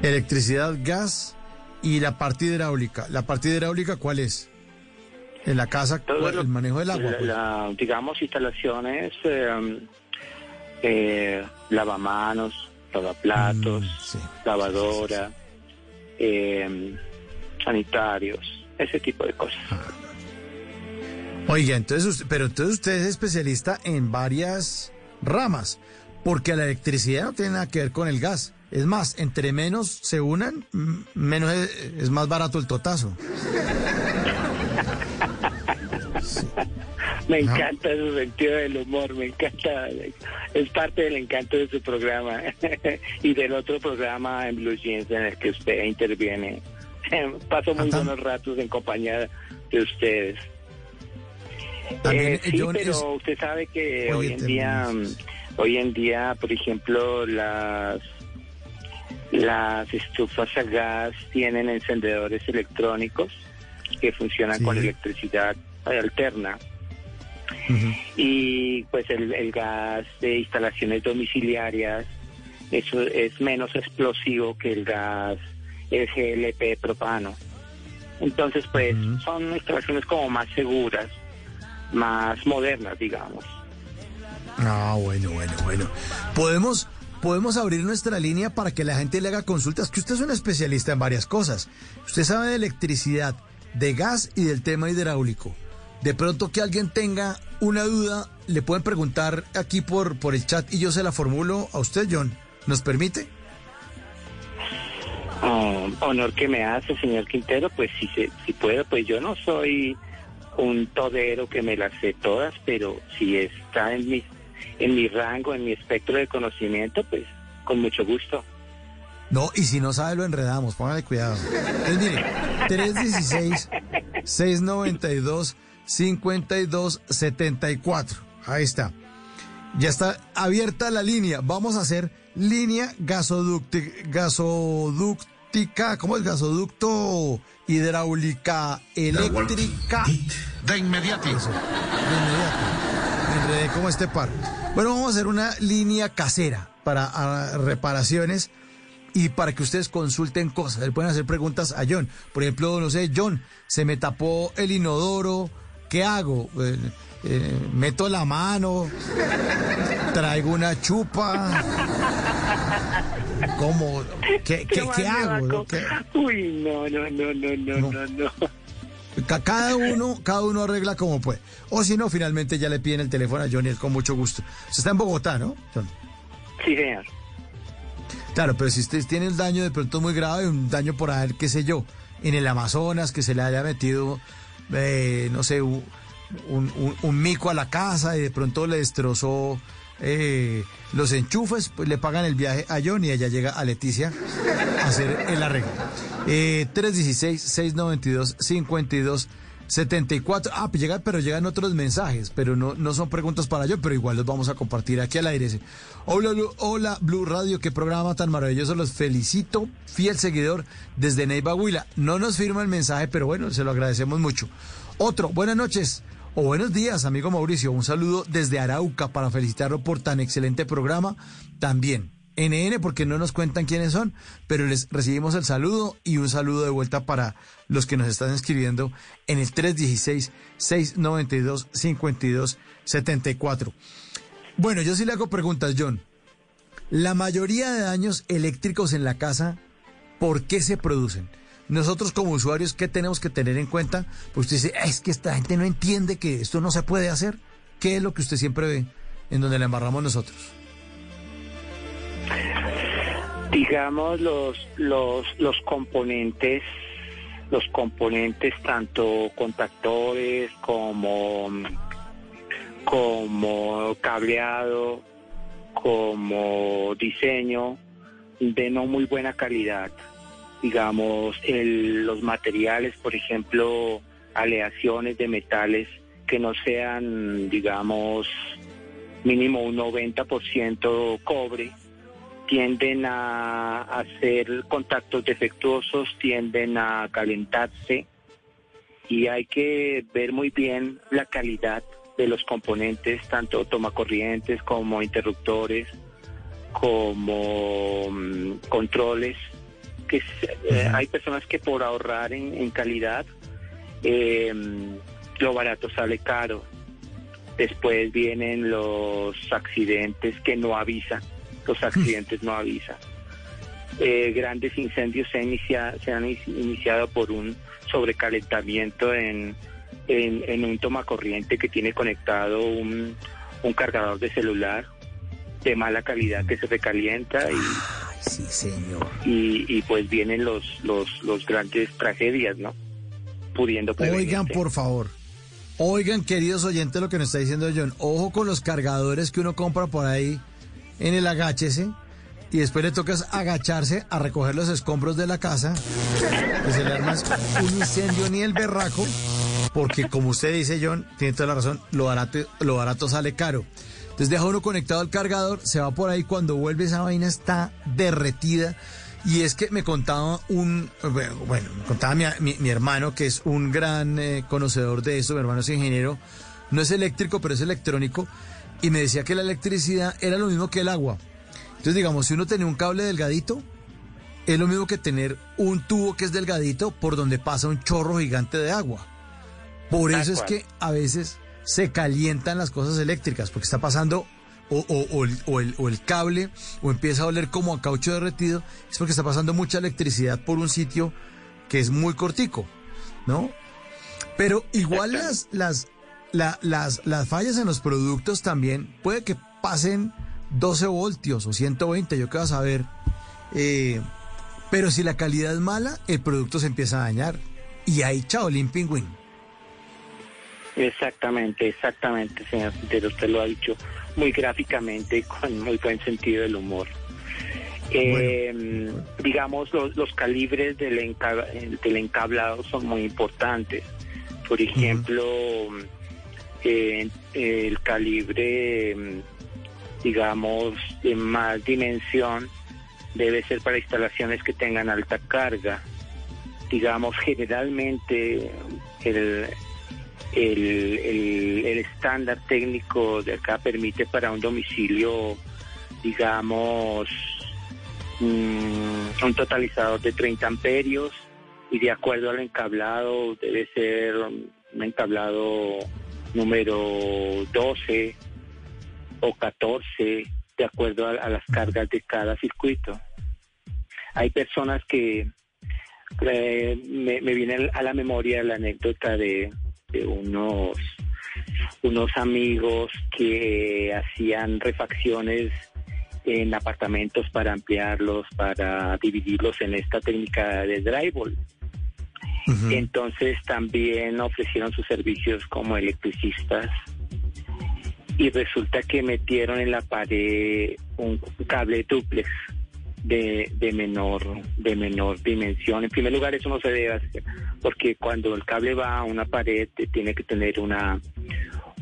Electricidad, gas y la parte hidráulica. ¿La parte hidráulica cuál es? En la casa, Todo el manejo del agua. Pues. digamos, instalaciones, eh, eh, lavamanos, lavaplatos, mm, lavadora, eh, sanitarios, ese tipo de cosas. Ah. Oiga, entonces, pero entonces usted es especialista en varias ramas, porque la electricidad no tiene nada que ver con el gas. Es más, entre menos se unan, menos es más barato el totazo. (laughs) (laughs) Me encanta su sentido del humor, me encanta, es parte del encanto de su programa (laughs) y del otro programa en Blue Jeans en el que usted interviene. (laughs) Paso muy buenos ratos en compañía de ustedes. Eh, sí, pero usted sabe que hoy en día Hoy en día, por ejemplo, las las estufas a gas tienen encendedores electrónicos que funcionan con electricidad alterna. Y pues el, el gas de instalaciones domiciliarias eso es menos explosivo que el gas GLP propano. Entonces, pues son instalaciones como más seguras, más modernas, digamos. Ah, bueno, bueno, bueno. Podemos podemos abrir nuestra línea para que la gente le haga consultas, que usted es un especialista en varias cosas. Usted sabe de electricidad, de gas y del tema hidráulico. De pronto que alguien tenga una duda, le pueden preguntar aquí por, por el chat y yo se la formulo a usted, John. ¿Nos permite? Oh, honor que me hace, señor Quintero, pues si, si puedo, pues yo no soy un todero que me las sé todas, pero si está en mi, en mi rango, en mi espectro de conocimiento, pues con mucho gusto. No, y si no sabe, lo enredamos, póngale cuidado. Entonces, mire, 316-692-5274. Ahí está. Ya está abierta la línea. Vamos a hacer línea gasoductica. ¿Cómo es? Gasoducto hidráulica eléctrica. De inmediato. de inmediato. Enredé como este par. Bueno, vamos a hacer una línea casera para ah, reparaciones y para que ustedes consulten cosas. Le pueden hacer preguntas a John. Por ejemplo, no sé, John, se me tapó el inodoro. ¿Qué hago? Eh, eh, meto la mano, traigo una chupa. ¿Cómo? ¿Qué, qué, qué hago? ¿Qué? Uy, no, no, no, no, no, no, no. Ca- Cada uno, cada uno arregla como puede. O si no, finalmente ya le piden el teléfono a Johnny, él con mucho gusto. Usted está en Bogotá, ¿no, John? Sí, señor. Claro, pero si usted tiene el daño de pronto muy grave, un daño por ahí, qué sé yo, en el Amazonas, que se le haya metido, eh, no sé, un, un- un- un mico a la casa y de pronto le destrozó eh, los enchufes, pues le pagan el viaje a John y ella llega a Leticia a hacer el arreglo. Eh, 316-692-5274. Ah, pues llega, pero llegan otros mensajes, pero no, no son preguntas para yo, pero igual los vamos a compartir aquí al aire. Hola, hola, Blue Radio, qué programa tan maravilloso. Los felicito, fiel seguidor desde Neiva Huila. No nos firma el mensaje, pero bueno, se lo agradecemos mucho. Otro, buenas noches. O buenos días, amigo Mauricio. Un saludo desde Arauca para felicitarlo por tan excelente programa. También NN, porque no nos cuentan quiénes son, pero les recibimos el saludo y un saludo de vuelta para los que nos están escribiendo en el 316-692-5274. Bueno, yo sí le hago preguntas, John. La mayoría de daños eléctricos en la casa, ¿por qué se producen? Nosotros como usuarios, ¿qué tenemos que tener en cuenta? Pues usted dice, "Ah, es que esta gente no entiende que esto no se puede hacer. ¿Qué es lo que usted siempre ve en donde la embarramos nosotros? Digamos los los los componentes los componentes tanto contactores como como cableado como diseño de no muy buena calidad. Digamos los materiales por ejemplo aleaciones de metales que no sean digamos mínimo un 90% cobre tienden a hacer contactos defectuosos, tienden a calentarse y hay que ver muy bien la calidad de los componentes, tanto tomacorrientes como interruptores, como mm, controles, que eh, hay personas que por ahorrar en, en calidad, eh, lo barato sale caro. Después vienen los accidentes que no avisan, los accidentes no avisan. Eh, grandes incendios se, inicia- se han iniciado por un sobrecalentamiento en, en, en un tomacorriente que tiene conectado un, un cargador de celular de mala calidad que se recalienta y, sí, señor. y, y pues vienen los, los, los grandes tragedias, ¿no? Pudiendo. Oigan, por favor. Oigan, queridos oyentes, lo que nos está diciendo John. Ojo con los cargadores que uno compra por ahí en el agáchese y después le toca agacharse a recoger los escombros de la casa. Que se le arma un incendio ni el berraco. Porque como usted dice, John, tiene toda la razón, lo barato, lo barato sale caro. Entonces deja uno conectado al cargador, se va por ahí, cuando vuelve esa vaina está derretida. Y es que me contaba un, bueno, me contaba mi, hermano, que es un gran eh, conocedor de eso, mi hermano es ingeniero, no es eléctrico, pero es electrónico, y me decía que la electricidad era lo mismo que el agua. Entonces, digamos, si uno tenía un cable delgadito, es lo mismo que tener un tubo que es delgadito por donde pasa un chorro gigante de agua. Por eso es que a veces se calientan las cosas eléctricas, porque está pasando o, el, cable o empieza a oler como a caucho derretido, es porque está pasando mucha electricidad por un sitio que es muy cortico, ¿no? Pero igual las, las, las, las fallas en los productos también puede que pasen 12 voltios o 120, yo qué vas a saber. Eh, pero si la calidad es mala, el producto se empieza a dañar. Y ahí, chao, limping win. Exactamente, exactamente, señor Quintero, usted lo ha dicho muy gráficamente y con muy buen sentido del humor. Eh, digamos, los, calibres del, del, encablado son muy importantes. Por ejemplo, eh, el calibre, digamos, de más dimensión debe ser para instalaciones que tengan alta carga. Digamos, generalmente el, el, estándar técnico de acá permite para un domicilio, digamos, mm, un totalizador de 30 amperios y de acuerdo al encablado debe ser un encablado número 12 o 14 de acuerdo a, las cargas de cada circuito. Hay personas que me, me, viene a la memoria la anécdota de, unos unos amigos que hacían refacciones en apartamentos para ampliarlos, para dividirlos en esta técnica de drywall. Entonces también ofrecieron sus servicios como electricistas y resulta que metieron en la pared un cable duplex de, de menor de menor dimensión. En primer lugar, eso no se debe hacer porque cuando el cable va a una pared tiene que tener una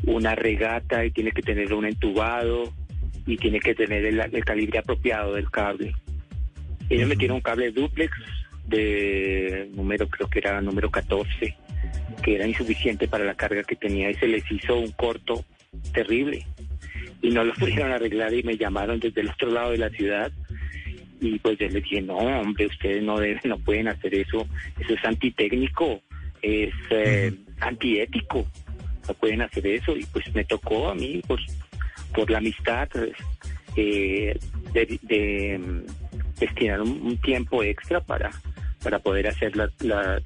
una regata y tiene que tener un entubado y tiene que tener el, calibre apropiado del cable. Ellos metieron un cable duplex de número, creo que era número 14, que era insuficiente para la carga que tenía y se les hizo un corto terrible. Y no lo pudieron arreglar y me llamaron desde el otro lado de la ciudad. Y pues yo les dije, no, hombre, ustedes no deben, no pueden hacer eso. Eso es antitécnico, es eh, antiético. No pueden hacer eso. Y pues me tocó a mí, pues, por la amistad, eh, de, mm, destinar un, tiempo extra para para poder hacer la,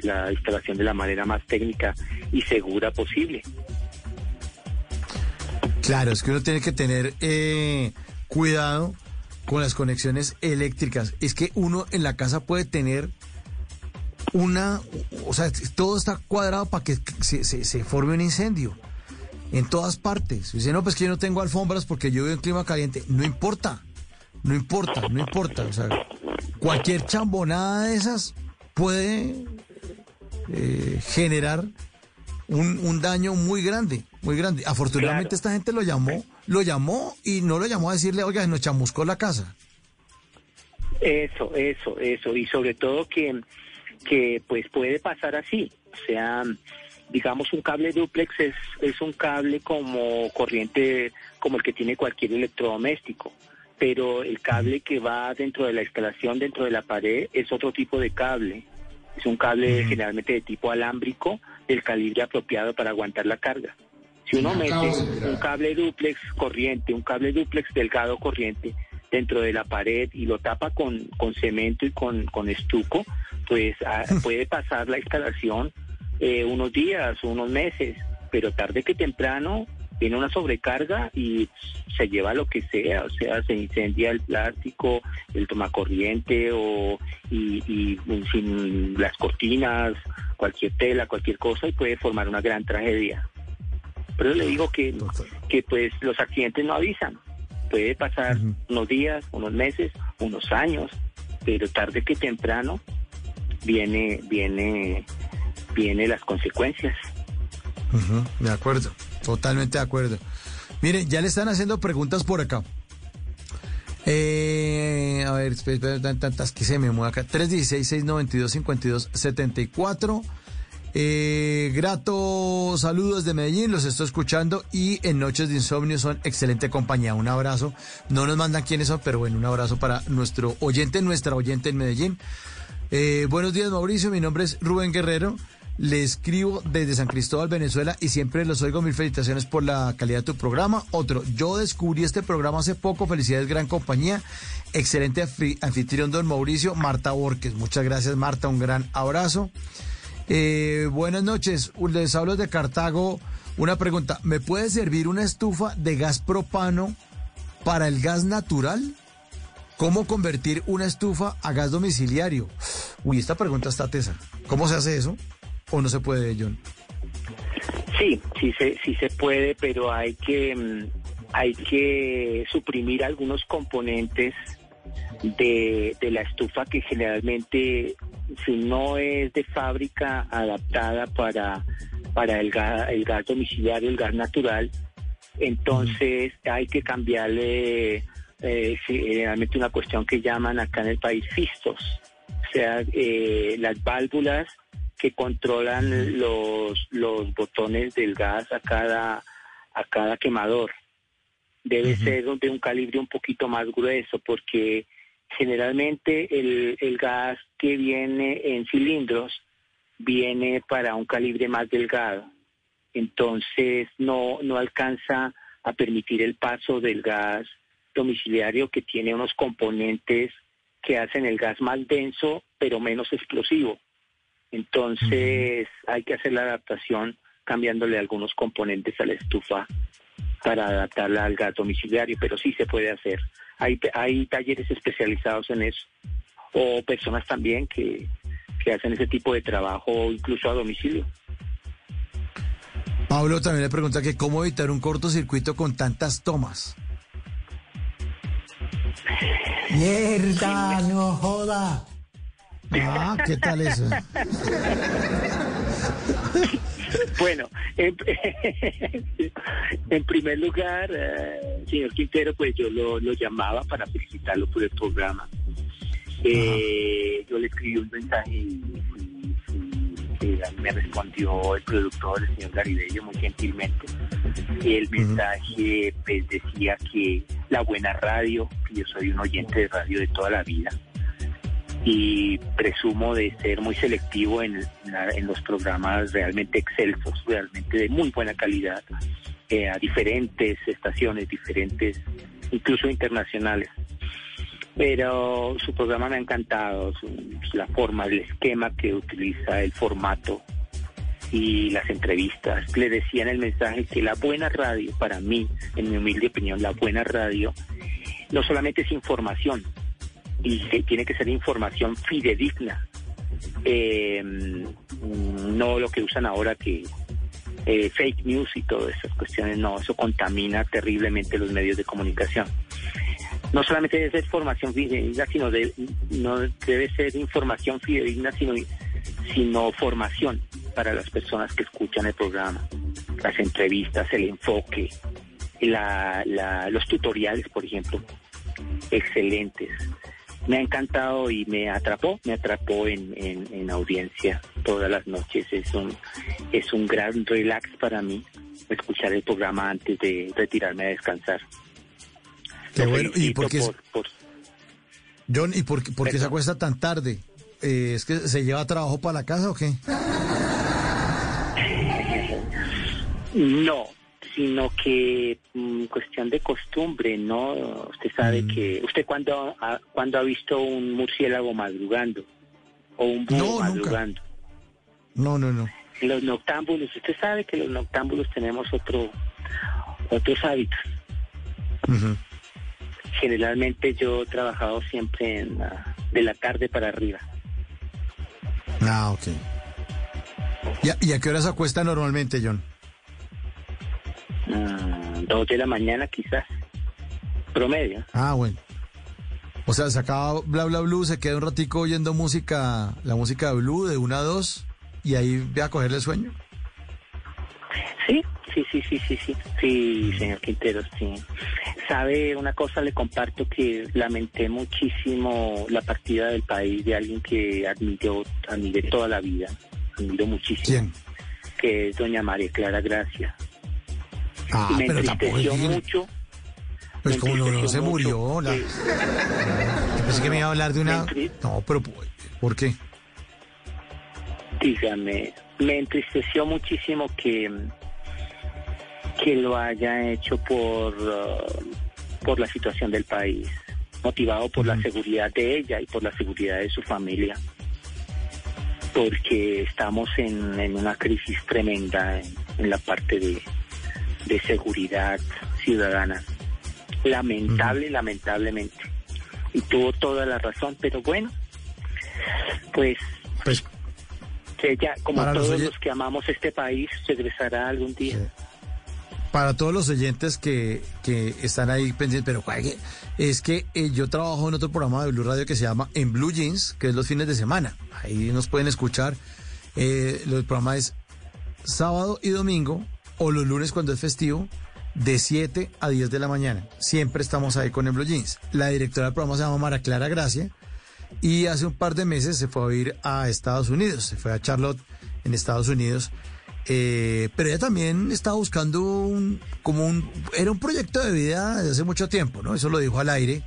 la instalación de la manera más técnica y segura posible. Claro, es que uno tiene que tener eh, cuidado con las conexiones eléctricas. Es que uno en la casa puede tener una, o sea, todo está cuadrado para que se, forme un incendio. En todas partes. Dice, no, pues que yo no tengo alfombras porque yo vivo en clima caliente. No importa, no importa, no importa. O sea, cualquier chambonada de esas puede eh, generar un, un daño muy grande muy grande. Afortunadamente esta gente lo llamó, lo llamó y no lo llamó a decirle, oiga, nos chamuscó la casa. Eso, eso, eso. Y sobre todo que, que pues puede pasar así. O sea, digamos un cable duplex es, es un cable como corriente, como el que tiene cualquier electrodoméstico. Pero el cable que va dentro de la instalación, dentro de la pared, es otro tipo de cable. Es un cable generalmente de tipo alámbrico, del calibre apropiado para aguantar la carga. Si uno mete un cable duplex corriente, un cable duplex delgado corriente dentro de la pared y lo tapa con, con cemento y con, con estuco, pues ah, (laughs) puede pasar la instalación eh, unos días, unos meses, pero tarde que temprano tiene una sobrecarga y se lleva lo que sea, o sea, se incendia el plástico, el tomacorriente o y, y sin las cortinas, cualquier tela, cualquier cosa y puede formar una gran tragedia. Pero le digo que, que pues los accidentes no avisan. Puede pasar unos días, unos meses, unos años, pero tarde que temprano viene, viene, viene las consecuencias. de acuerdo, totalmente de acuerdo. Mire, ya le están haciendo preguntas por acá. Eh, a ver, tantas que se me mueve acá. 316-692-5274. Eh, grato saludos de Medellín, los estoy escuchando y en Noches de Insomnio son excelente compañía. Un abrazo. No nos mandan quiénes son, pero bueno, un abrazo para nuestro oyente, nuestra oyente en Medellín. Eh, buenos días, Mauricio. Mi nombre es Rubén Guerrero. Le escribo desde San Cristóbal, Venezuela, y siempre los oigo. Mil felicitaciones por la calidad de tu programa. Otro, yo descubrí este programa hace poco. Felicidades, gran compañía. Excelente anfitrión, don Mauricio. Marta Borges. Muchas gracias, Marta. Un gran abrazo. Eh, buenas noches. Les hablo de Cartago. Una pregunta. ¿Me puede servir una estufa de gas propano para el gas natural? ¿Cómo convertir una estufa a gas domiciliario? Uy, esta pregunta está tesa. ¿Cómo se hace eso? ¿O no se puede, John? Sí, sí se, sí se puede, pero hay que, mm, hay que suprimir algunos componentes de, la estufa que generalmente, si no es de fábrica adaptada para, para el, gas, el gas domiciliario, el gas natural, entonces hay que cambiarle eh, realmente una cuestión que llaman acá en el país fistos, o sea, eh, las válvulas que controlan los, los botones del gas a cada, a cada quemador. Debe ser de un calibre un poquito más grueso porque generalmente el, el gas que viene en cilindros viene para un calibre más delgado. Entonces no, no alcanza a permitir el paso del gas domiciliario que tiene unos componentes que hacen el gas más denso pero menos explosivo. Entonces hay que hacer la adaptación cambiándole algunos componentes a la estufa para adaptarla al gas domiciliario, pero sí se puede hacer. Hay, hay talleres especializados en eso, o personas también que, que hacen ese tipo de trabajo incluso a domicilio. Pablo también le pregunta que cómo evitar un cortocircuito con tantas tomas. Mierda, no joda. Ah, ¿qué tal eso? Bueno, (laughs) en, primer lugar, eh, señor Quintero, pues yo lo, llamaba para felicitarlo por el programa. Eh, yo le escribí un mensaje y, me respondió el productor, el señor Garibello, muy gentilmente. El mensaje pues, decía que la buena radio, yo soy un oyente de radio de toda la vida, y presumo de ser muy selectivo en, los programas realmente excelsos, realmente de muy buena calidad, eh, a diferentes estaciones, diferentes, incluso internacionales. Pero su programa me ha encantado, la forma, el esquema que utiliza, el formato y las entrevistas. Le decía en el mensaje que la buena radio, para mí, en mi humilde opinión, la buena radio no solamente es información, y que tiene que ser información fidedigna, eh, no lo que usan ahora que eh, fake news y todas esas cuestiones, no, eso contamina terriblemente los medios de comunicación. No solamente debe ser información fidedigna, sino de, debe ser información fidedigna, sino, sino formación para las personas que escuchan el programa, las entrevistas, el enfoque, la, los tutoriales, por ejemplo, excelentes me ha encantado y me atrapó, me atrapó en, en, audiencia todas las noches. Es un, es un gran relax para mí escuchar el programa antes de retirarme a descansar. Qué bueno. ¿Y por qué, John, ¿y por, por qué se acuesta tan tarde? Eh, ¿Es que se lleva trabajo para la casa o qué? No, sino que mm, cuestión de costumbre, ¿no? Usted sabe mm. que, ¿usted cuándo ha, cuando ha visto un murciélago madrugando? ¿O un búho madrugando? No, no, no. Los noctámbulos, usted sabe que los noctámbulos tenemos otro, otros hábitos. Generalmente yo he trabajado siempre en de la tarde para arriba. Ah, ok. ¿Y a, qué hora se acuesta normalmente, John? Mm, dos de la mañana quizás, promedio. Ah, bueno. O sea, se acaba Bla Bla Blue, se queda un ratico oyendo música, la música de Blue de una a dos, y ahí ve a cogerle sueño. Sí, sí, sí, sí, sí, sí, sí, señor Quintero, sí. Sabe, una cosa le comparto que lamenté muchísimo la partida del país de alguien que admiró, admiré toda la vida, admiro muchísimo. ¿Quién? Que es doña María Clara Gracia. Ah, y me pero entristeció mucho. Pues como no, se mucho murió. La... Yo pensé que me iba a hablar de una... No, pero ¿por qué? dígame, me entristeció muchísimo que, que lo haya hecho por, uh, por la situación del país, motivado por la seguridad de ella y por la seguridad de su familia, porque estamos en, en una crisis tremenda en, en la parte de, de seguridad ciudadana. Lamentable, lamentablemente. Y tuvo toda la razón, pero bueno, pues Pues que ella, como los todos los que amamos este país, regresará algún día. para todos los oyentes que, que están ahí pendientes, pero juegue, es que eh, yo trabajo en otro programa de Blue Radio que se llama En Blue Jeans, que es los fines de semana. Ahí nos pueden escuchar. Eh, el programa es sábado y domingo, o los lunes cuando es festivo, de 7 a 10 de la mañana. Siempre estamos ahí con En Blue Jeans. La directora del programa se llama Mara Clara Gracia. Y hace un par de meses se fue a ir a Estados Unidos, se fue a Charlotte en Estados Unidos. Eh, pero ella también estaba buscando un, como un, era un proyecto de vida desde hace mucho tiempo, ¿no? Eso lo dijo al aire.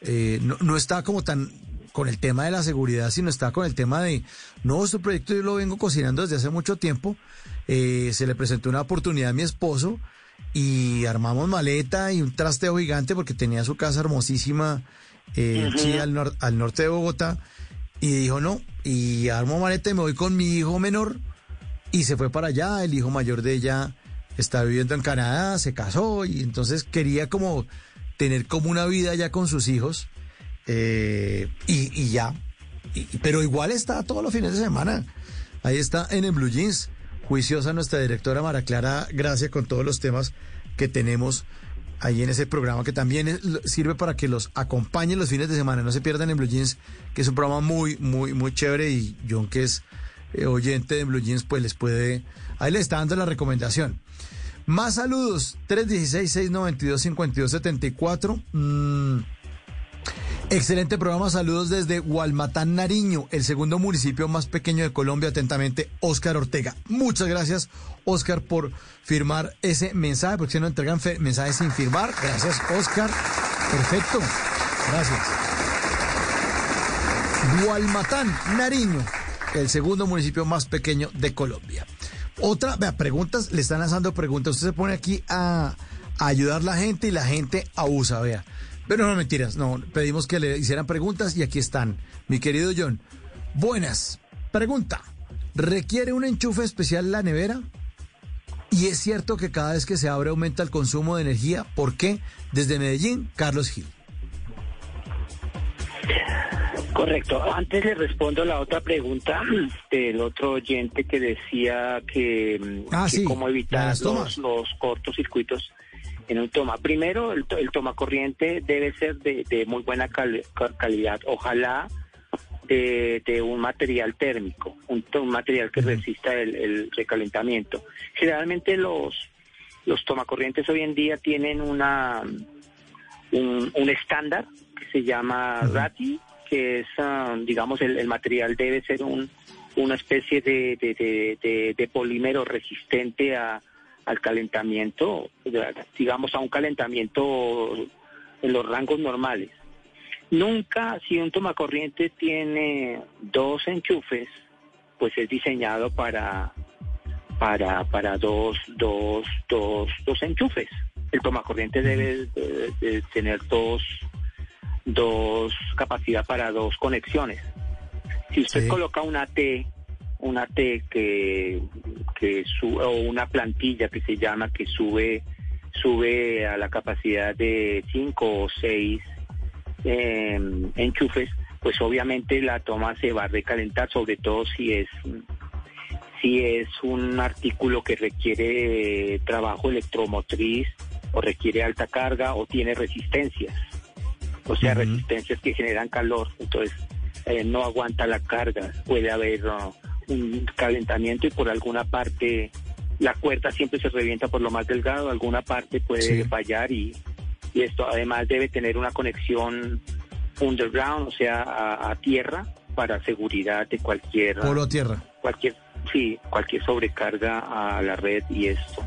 Eh, no, no está como tan con el tema de la seguridad, sino está con el tema de, no, este proyecto yo lo vengo cocinando desde hace mucho tiempo. Eh, se le presentó una oportunidad a mi esposo y armamos maleta y un trasteo gigante porque tenía su casa hermosísima eh, al, nor- al norte de Bogotá. Y dijo, no, y armo maleta y me voy con mi hijo menor. Y se fue para allá, el hijo mayor de ella está viviendo en Canadá, se casó y entonces quería como tener como una vida ya con sus hijos. eh, y, y ya. Y- pero igual está todos los fines de semana. Ahí está en el Blue Jeans. Juiciosa nuestra directora Mara Clara, gracias con todos los temas que tenemos ahí en ese programa que también sirve para que los acompañen los fines de semana. No se pierdan en Blue Jeans, que es un programa muy, muy, muy chévere y John, que es eh, oyente de Blue Jeans, pues les puede... Ahí le está dando la recomendación. Más saludos, 316-692-5274. Mm, Excelente programa, saludos desde Gualmatán, Nariño, el segundo municipio más pequeño de Colombia. Atentamente, Oscar Ortega. Muchas gracias, Oscar, por firmar ese mensaje, porque si no entregan mensajes sin firmar. Gracias, Oscar. Perfecto. Gracias. Gualmatán, Nariño, el segundo municipio más pequeño de Colombia. Otra, vea, preguntas, le están lanzando preguntas. Usted se pone aquí a, a ayudar a la gente y la gente abusa, vea. Pero no mentiras, no, pedimos que le hicieran preguntas y aquí están. Mi querido John, buenas. Pregunta, ¿requiere un enchufe especial la nevera? Y es cierto que cada vez que se abre aumenta el consumo de energía. ¿Por qué? Desde Medellín, Carlos Gil. Correcto. Antes le respondo la otra pregunta (clears throat) del otro oyente que decía que, mm, Ah, que sí, cómo evitar los, los cortocircuitos en un toma. Primero, el, el toma corriente debe ser de, de muy buena cali- ca- calidad. Ojalá de, de un material térmico, un, material que resista el, el recalentamiento. Generalmente los, los tomacorrientes hoy en día tienen una un, un estándar que se llama RATI, que es, ah, digamos, el, el material debe ser un, una especie de- de- de polímero resistente a, al calentamiento, digamos, a un calentamiento en los rangos normales. Nunca, si un tomacorriente tiene dos enchufes, pues es diseñado para para para dos dos dos dos enchufes. El tomacorriente debe de- de tener dos dos capacidad para dos conexiones. Si usted Sí. coloca una T, una T que que su- o una plantilla que se llama que sube sube a la capacidad de cinco o seis eh, enchufes, pues obviamente la toma se va a recalentar, sobre todo si es si es un artículo que requiere trabajo electromotriz o requiere alta carga o tiene resistencias, o sea, resistencias que generan calor, entonces eh, no aguanta la carga, puede haber un calentamiento y por alguna parte la cuerda siempre se revienta por lo más delgado, alguna parte puede fallar y, y esto además debe tener una conexión underground, o sea, a, a tierra para seguridad de cualquier Polo a tierra. cualquier sí, cualquier sobrecarga a la red y esto.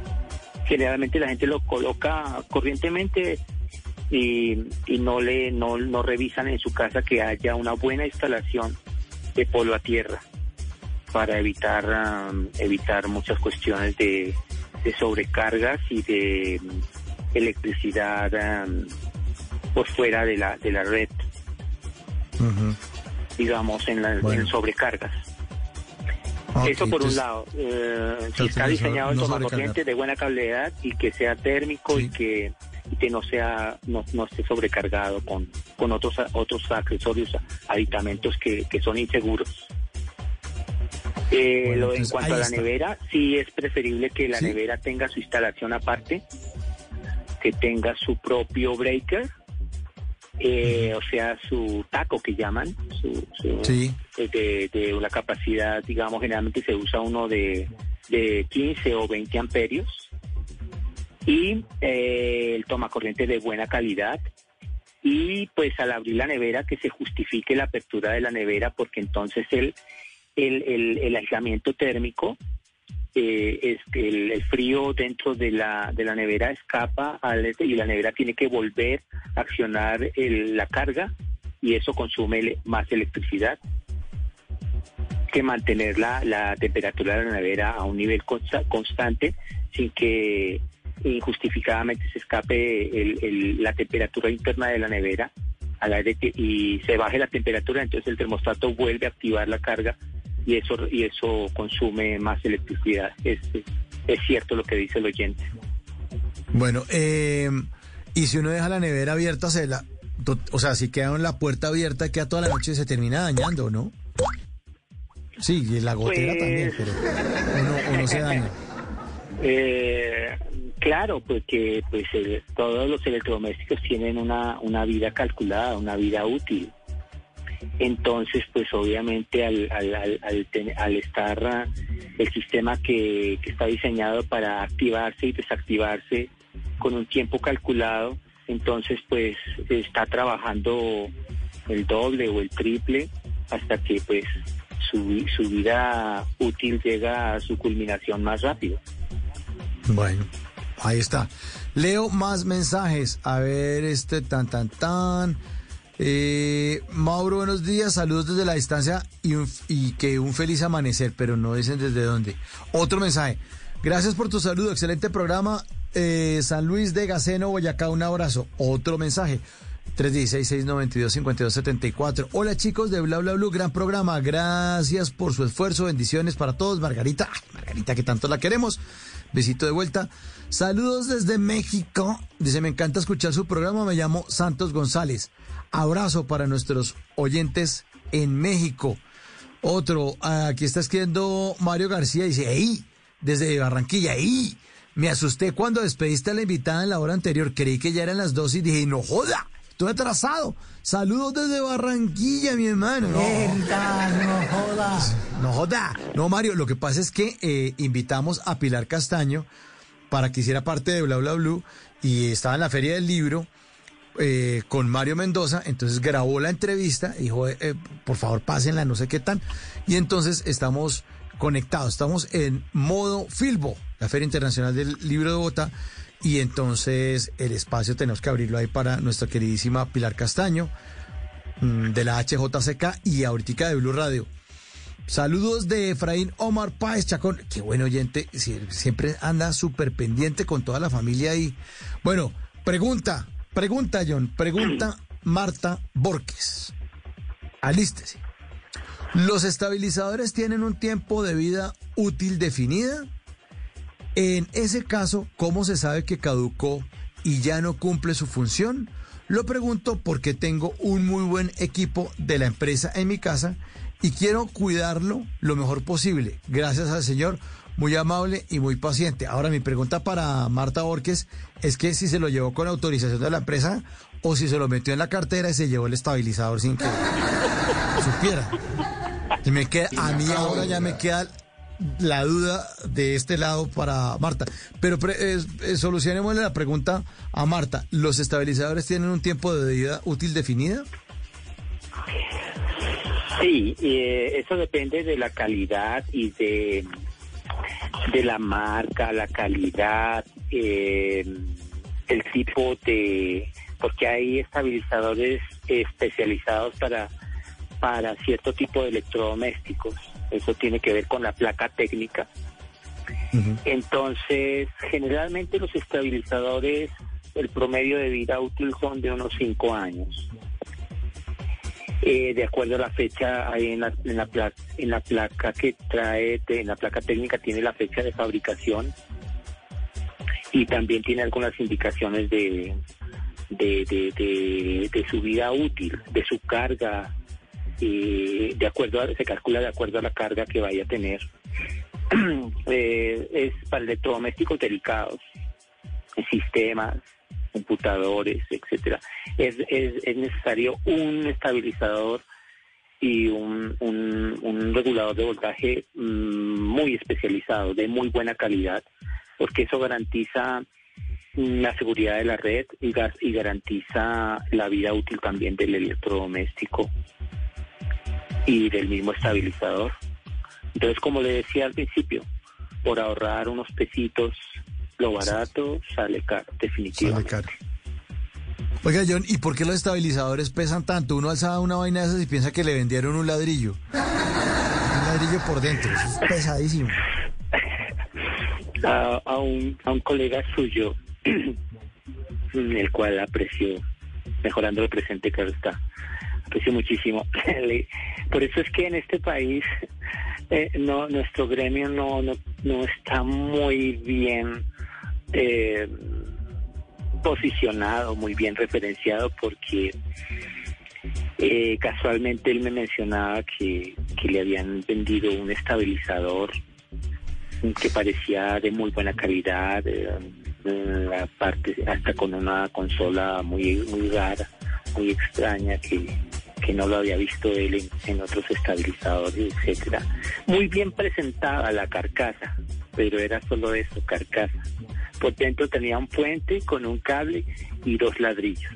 Generalmente la gente lo coloca corrientemente y, y no le no, no revisan en su casa que haya una buena instalación de polo a tierra para evitar um, evitar muchas cuestiones de, de sobrecargas y de um, electricidad um, por fuera de la de la red. Digamos en, la, Bueno. en sobrecargas. Ok, eso por un lado eh, si está no diseñado el no tomacorriente sobrecargar. de buena calidad y que sea térmico y que y que no sea no, no esté sobrecargado con con otros otros accesorios aditamentos que, que son inseguros Eh, Bueno, lo en cuanto a la está. nevera sí es preferible que la Sí. nevera tenga su instalación aparte que tenga su propio breaker eh, o sea su taco que llaman su, su- Sí. de, de una capacidad, digamos, generalmente se usa uno de, de 15 o 20 amperios y eh, el tomacorriente de buena calidad y pues al abrir la nevera que se justifique la apertura de la nevera porque entonces el, el, el, aislamiento térmico eh, el, frío dentro de la, de la nevera escapa y la nevera tiene que volver a accionar el- la carga y eso consume más electricidad que mantener la, la temperatura de la nevera a un nivel consta- constante sin que injustificadamente se escape el- la temperatura interna de la nevera al aire que- y se baje la temperatura, entonces el termostato vuelve a activar la carga y eso y eso consume más electricidad. Es, es cierto lo que dice el oyente. Bueno, eh, y si uno deja la nevera abierta, se la, o sea, si queda en la puerta abierta, queda toda la noche, se termina dañando, ¿no? Sí, y la gotera Pues- también, pero o no, o no se daña. (laughs) Eh, claro, porque pues eh, todos los electrodomésticos tienen una, una vida calculada, una vida útil. Entonces, pues obviamente al, al, al, al al estar ah, el sistema que, que está diseñado para activarse y desactivarse con un tiempo calculado, entonces pues está trabajando el doble o el triple hasta que pues su, su vida útil llega a su culminación más rápido. Bueno, ahí está. Leo más mensajes. A ver, este tan tan tan. Eh, Mauro, buenos días, saludos desde la distancia y, que un feliz amanecer, pero no dicen desde dónde. Otro mensaje. Gracias por tu saludo, excelente programa. Eh, San Luis de Gaceno, Boyacá, un abrazo. Otro mensaje. 316-692-5274. Hola chicos de Bla Bla Blue, gran programa. Gracias por su esfuerzo, bendiciones para todos. Margarita, Margarita que tanto la queremos. Besito de vuelta. Saludos desde México. Dice, me encanta escuchar su programa. Me llamo Santos González. Abrazo para nuestros oyentes en México. Otro, aquí está escribiendo Mario García. Dice, ¡Ey! Desde Barranquilla, ¡Ey! Me asusté cuando despediste a la invitada en la hora anterior. Creí que ya eran las dos y dije, no joda, estoy atrasado. Saludos desde Barranquilla, mi hermano. No, no jodas. No joda. No, Mario, lo que pasa es que eh, invitamos a Pilar Castaño para que hiciera parte de Bla Bla Blue y estaba en la Feria del Libro eh, con Mario Mendoza, entonces grabó la entrevista, dijo, eh, eh, por favor pásenla, no sé qué tan, y entonces estamos conectados, estamos en modo Filbo, la Feria Internacional del Libro de Bogotá, y entonces el espacio tenemos que abrirlo ahí para nuestra queridísima Pilar Castaño, mm, de la HJCK y ahorita de Blue Radio. Saludos de Efraín Omar Páez Chacón. Qué buen oyente. sie- Siempre anda súper pendiente con toda la familia ahí. Bueno, pregunta, pregunta John, pregunta Marta Borges. Alístese. ¿Los estabilizadores tienen un tiempo de vida útil definida? En ese caso, ¿cómo se sabe que caducó y ya no cumple su función? Lo pregunto porque tengo un muy buen equipo de la empresa en mi casa y quiero cuidarlo lo mejor posible. Gracias al señor, muy amable y muy paciente. Ahora mi pregunta para Marta Borges es que si se lo llevó con autorización de la empresa o si se lo metió en la cartera y se llevó el estabilizador sin que (laughs) supiera. Y me queda, a mí ahora ya me queda la duda de este lado para Marta. Pero eh, eh, solucionémosle la pregunta a Marta. ¿Los estabilizadores tienen un tiempo de vida útil definida? Sí, eh, eso depende de la calidad y de, de la marca, la calidad, el tipo de... porque hay estabilizadores especializados para, para cierto tipo de electrodomésticos. Eso tiene que ver con la placa técnica. Entonces, generalmente los estabilizadores, el promedio de vida útil son de unos cinco años. Eh, de acuerdo a la fecha, ahí en la, en la, placa, en la placa que trae, en la placa técnica tiene la fecha de fabricación y también tiene algunas indicaciones de, de, de, de su vida útil, de su carga, y de acuerdo se calcula de acuerdo a la carga que vaya a tener. (clears throat) Eh, es para electrodomésticos delicados, sistemas, computadores, etcétera. Es, es, necesario un estabilizador y un, regulador de voltaje mm, muy especializado, de muy buena calidad, porque eso garantiza la seguridad de la red y, y garantiza la vida útil también del electrodoméstico y del mismo estabilizador. Entonces, como le decía al principio, por ahorrar unos pesitos, lo barato sale caro, definitivamente. Sale caro. Oiga, John, ¿y por qué los estabilizadores pesan tanto? Uno alza una vaina de esas y piensa que le vendieron un ladrillo. un ladrillo por dentro, es pesadísimo. (laughs) A, un, a un colega suyo, (clears throat) el cual apreció, mejorando el presente, claro está, aprecio muchísimo. (laughs) Por eso es que en este país eh, no nuestro gremio no, no, está muy bien eh, posicionado, muy bien referenciado, porque eh, casualmente él me mencionaba que, que le habían vendido un estabilizador que parecía de muy buena calidad, aparte hasta con una consola muy muy rara, muy extraña que que no lo había visto él en, otros estabilizadores, etcétera. Muy bien presentada la carcasa, pero era solo eso, carcasa. Por dentro tenía un puente con un cable y dos ladrillos.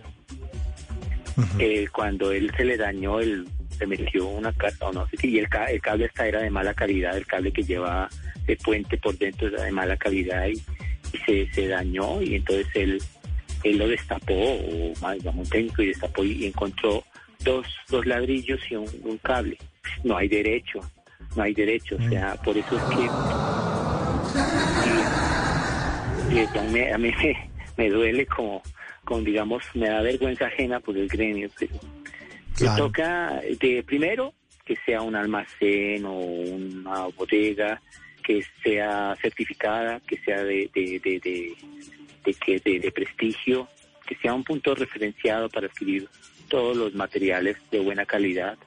Eh, cuando él se le dañó, él se metió una carta, o no sé y el, el cable esta era de mala calidad, el cable que llevaba el puente por dentro era de mala calidad y, se, se dañó y entonces él él lo destapó, o más, un técnico y destapó y encontró dos, dos ladrillos y un, cable. No hay derecho, no hay derecho. O sea, por eso es que... Y, a mí, me, duele como, como, digamos, me da vergüenza ajena por el gremio, pero se toca, de primero, que sea un almacén o una bodega que sea certificada, que sea de, de, de, de, de, de prestigio, que sea un punto referenciado para adquirir todos los materiales de buena calidad.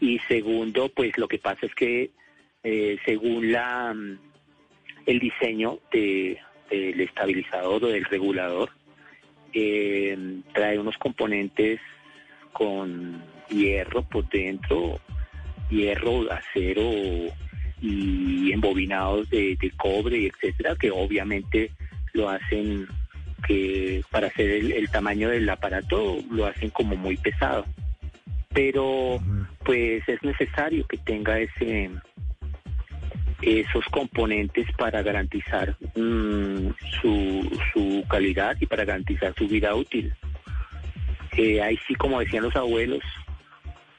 Y segundo, pues lo que pasa es que eh, según la mm, el diseño de, del estabilizador o del regulador, eh, trae unos componentes con hierro por dentro, hierro, acero y embobinados de, de cobre, etcétera, que obviamente lo hacen que para hacer el, tamaño del aparato lo hacen como muy pesado. Pero pues es necesario que tenga ese esos componentes para garantizar mm, su, su calidad y para garantizar su vida útil. Eh, ahí sí, como decían los abuelos,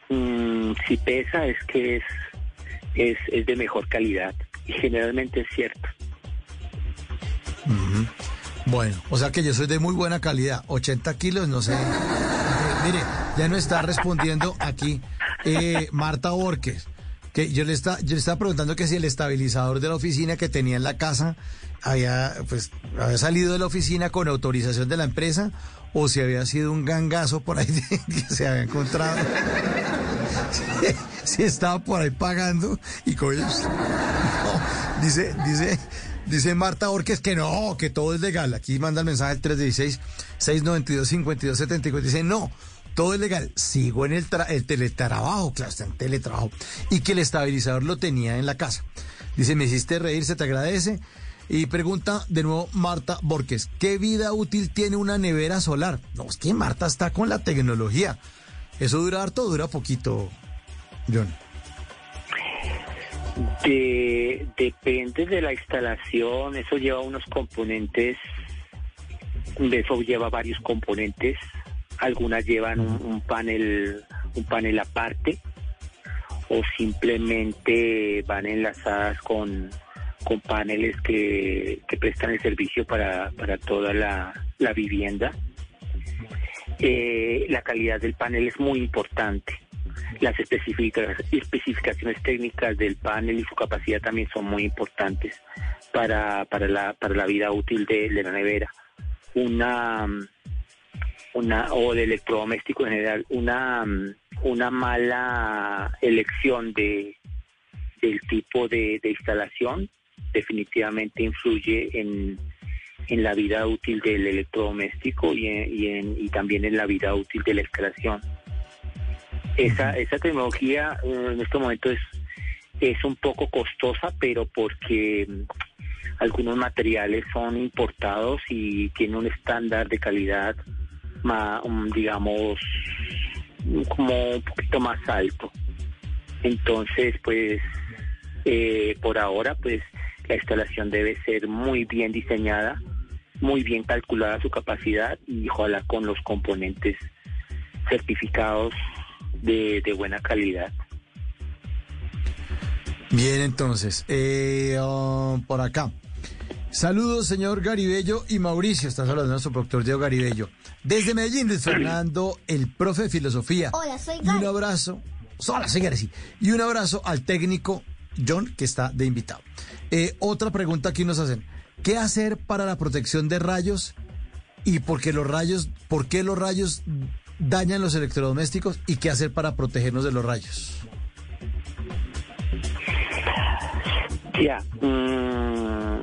mm, si pesa es que es, es, es de mejor calidad y generalmente es cierto. Bueno, o sea que yo soy de muy buena calidad. 80 kilos, no sé. Mire, ya no está respondiendo aquí eh, Marta Borges. Que yo le, está, yo le estaba preguntando que si el estabilizador de la oficina que tenía en la casa había, pues, había salido de la oficina con autorización de la empresa o si había sido un gangazo por ahí (laughs) que se había encontrado. (laughs) si, estaba por ahí pagando y con ellos. (laughs) dice, dice, Dice Marta Orques que no, que todo es legal. Aquí manda el mensaje el 316-692-5274. Dice, no, todo es legal, sigo en el, el teletrabajo, claro, está en teletrabajo, y que el estabilizador lo tenía en la casa. Dice, me hiciste reír, se te agradece. Y pregunta de nuevo Marta Borges, ¿qué vida útil tiene una nevera solar? No, es que Marta está con la tecnología. Eso dura harto, dura poquito, John. Depende de la instalación, eso lleva unos componentes, eso lleva varios componentes, algunas llevan un, panel, un panel aparte, o simplemente van enlazadas con, con paneles que, prestan el servicio para, toda la, vivienda. Eh, la calidad del panel es muy importante. Las especificaciones técnicas del panel y su capacidad también son muy importantes para, para, la, para la vida útil de, la nevera. Una, una, o de electrodoméstico en general, una, una mala elección de, del tipo de, instalación definitivamente influye en, en, la vida útil del electrodoméstico y, y, en, y también en la vida útil de la instalación. Esa, esa tecnología eh, en este momento es, es un poco costosa, pero porque mm, algunos materiales son importados y tienen un estándar de calidad más, digamos, como un poquito más alto. Entonces, pues, eh, por ahora, pues, la instalación debe ser muy bien diseñada, muy bien calculada su capacidad y ojalá con los componentes certificados de, buena calidad. Bien, entonces, eh, um, por acá. Saludos, señor Garibello y Mauricio. Está saludando a nuestro doctor Diego Garibello. Desde Medellín, Luis Fernando, el profe de filosofía. Hola, soy Y un abrazo. Hola, soy Gary, Y un abrazo al técnico John, que está de invitado. Eh, otra pregunta aquí nos hacen. ¿Qué hacer para la protección de rayos? ¿Y por qué los rayos, por qué los rayos dañan los electrodomésticos? ¿Y qué hacer para protegernos de los rayos? Ya. Mm,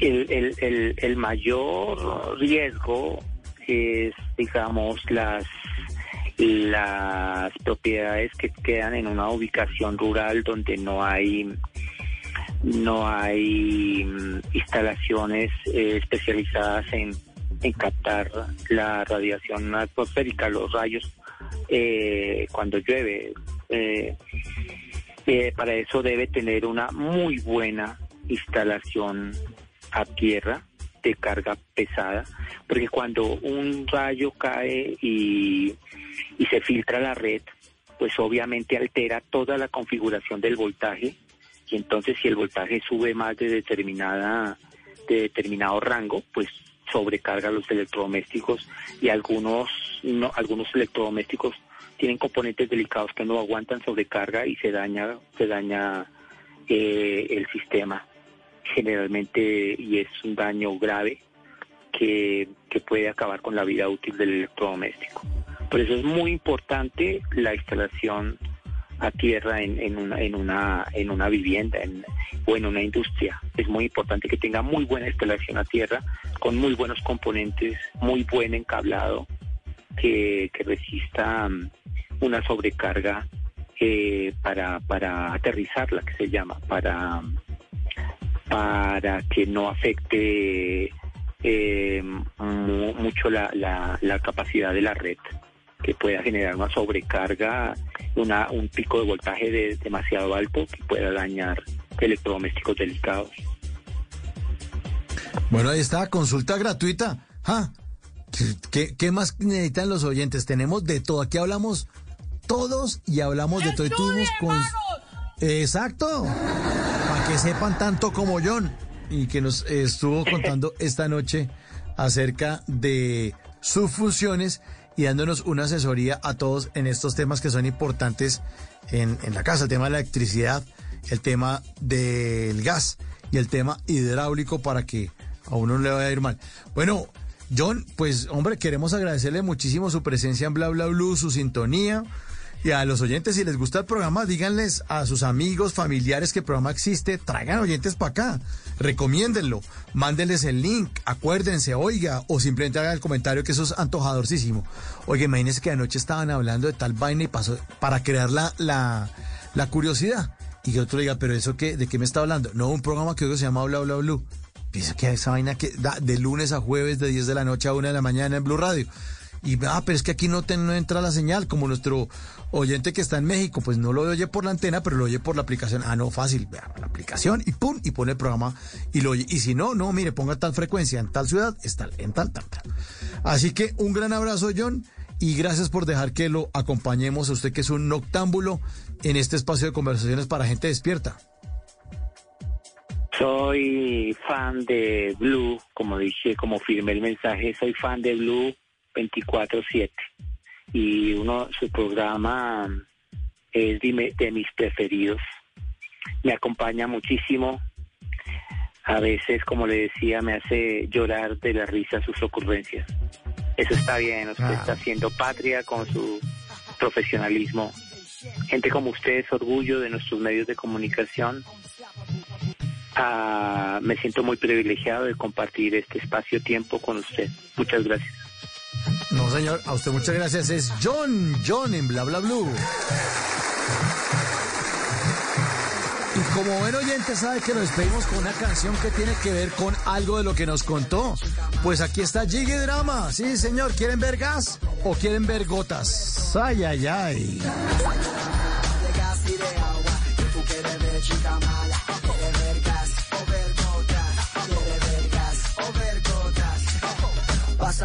el, el, el, mayor riesgo es, digamos, las las propiedades que quedan en una ubicación rural donde no hay no hay mm, instalaciones eh, especializadas en, en, captar la radiación atmosférica, los rayos eh, cuando llueve. Eh, para eso debe tener una muy buena instalación a tierra de carga pesada, porque cuando un rayo cae y, y se filtra la red, pues obviamente altera toda la configuración del voltaje y entonces si el voltaje sube más de determinada de determinado rango, pues sobrecarga los electrodomésticos y algunos no, algunos electrodomésticos tienen componentes delicados que no aguantan sobrecarga y se daña se daña eh, el sistema generalmente y es un daño grave que, puede acabar con la vida útil del electrodoméstico. Por eso es muy importante la instalación a tierra en, en, una, en, una, en una vivienda o en una industria. Es muy importante que tenga muy buena instalación a tierra, con muy buenos componentes, muy buen encablado, que, resista um, una sobrecarga eh, para, para aterrizarla, que se llama, para, para que no afecte eh, mucho la, la, capacidad de la red, que pueda generar una sobrecarga, una, un pico de voltaje de, demasiado alto que pueda dañar electrodomésticos delicados. Bueno, ahí está, consulta gratuita. ¿Qué, ¿Qué, más necesitan los oyentes? Tenemos de todo. Aquí hablamos todos y hablamos de todo. Y tuvimos con... Exacto. Para que sepan tanto como John y que nos estuvo contando esta noche acerca de sus funciones y dándonos una asesoría a todos en estos temas que son importantes en, en la casa, el tema de la electricidad, el tema del gas y el tema hidráulico para que a uno no le vaya a ir mal. Bueno, John, pues hombre, queremos agradecerle muchísimo su presencia en Bla Bla Blue, su sintonía Y a los oyentes, si les gusta el programa, díganles a sus amigos, familiares que el programa existe, traigan oyentes para acá, recomiéndenlo, mándenles el link, acuérdense, oiga, o simplemente hagan el comentario que eso es antojadorcísimo. Oiga, imagínense que anoche estaban hablando de tal vaina y pasó para crear la, la, la curiosidad. Y que otro diga, pero eso qué, ¿de qué me está hablando? No, un programa que se llama Bla Bla Blue. Piensa que esa vaina que da de lunes a jueves, de 10 de la noche a 1 de la mañana en Blue Radio. Y, ah, pero es que aquí no, te, no entra la señal, como nuestro oyente que está en México, pues no lo oye por la antena, pero lo oye por la aplicación. Ah, no, fácil, la aplicación y pum, y pone el programa y lo oye. Y si no, no, mire, ponga tal frecuencia en tal ciudad, está en tal, tal, tal. Así que un gran abrazo, John, y gracias por dejar que lo acompañemos a usted que es un noctámbulo en este espacio de conversaciones para gente despierta. Soy fan de Blue, como dije, como firmé el mensaje, soy fan de Blue 24/7 y uno su programa es de, de mis preferidos. Me acompaña muchísimo. A veces, como le decía, me hace llorar de la risa sus ocurrencias. Eso está bien, usted está haciendo patria con su profesionalismo. Gente como usted es orgullo de nuestros medios de comunicación. Ah, me siento muy privilegiado de compartir este espacio-tiempo con usted. Muchas gracias. No, señor, a usted muchas gracias. Es John, John en Bla Bla Blue. Y como buen oyente sabe que nos despedimos con una canción que tiene que ver con algo de lo que nos contó. Pues aquí está Jiggy Drama. Sí, señor, ¿quieren ver gas o quieren ver gotas? Ay, ay, ay.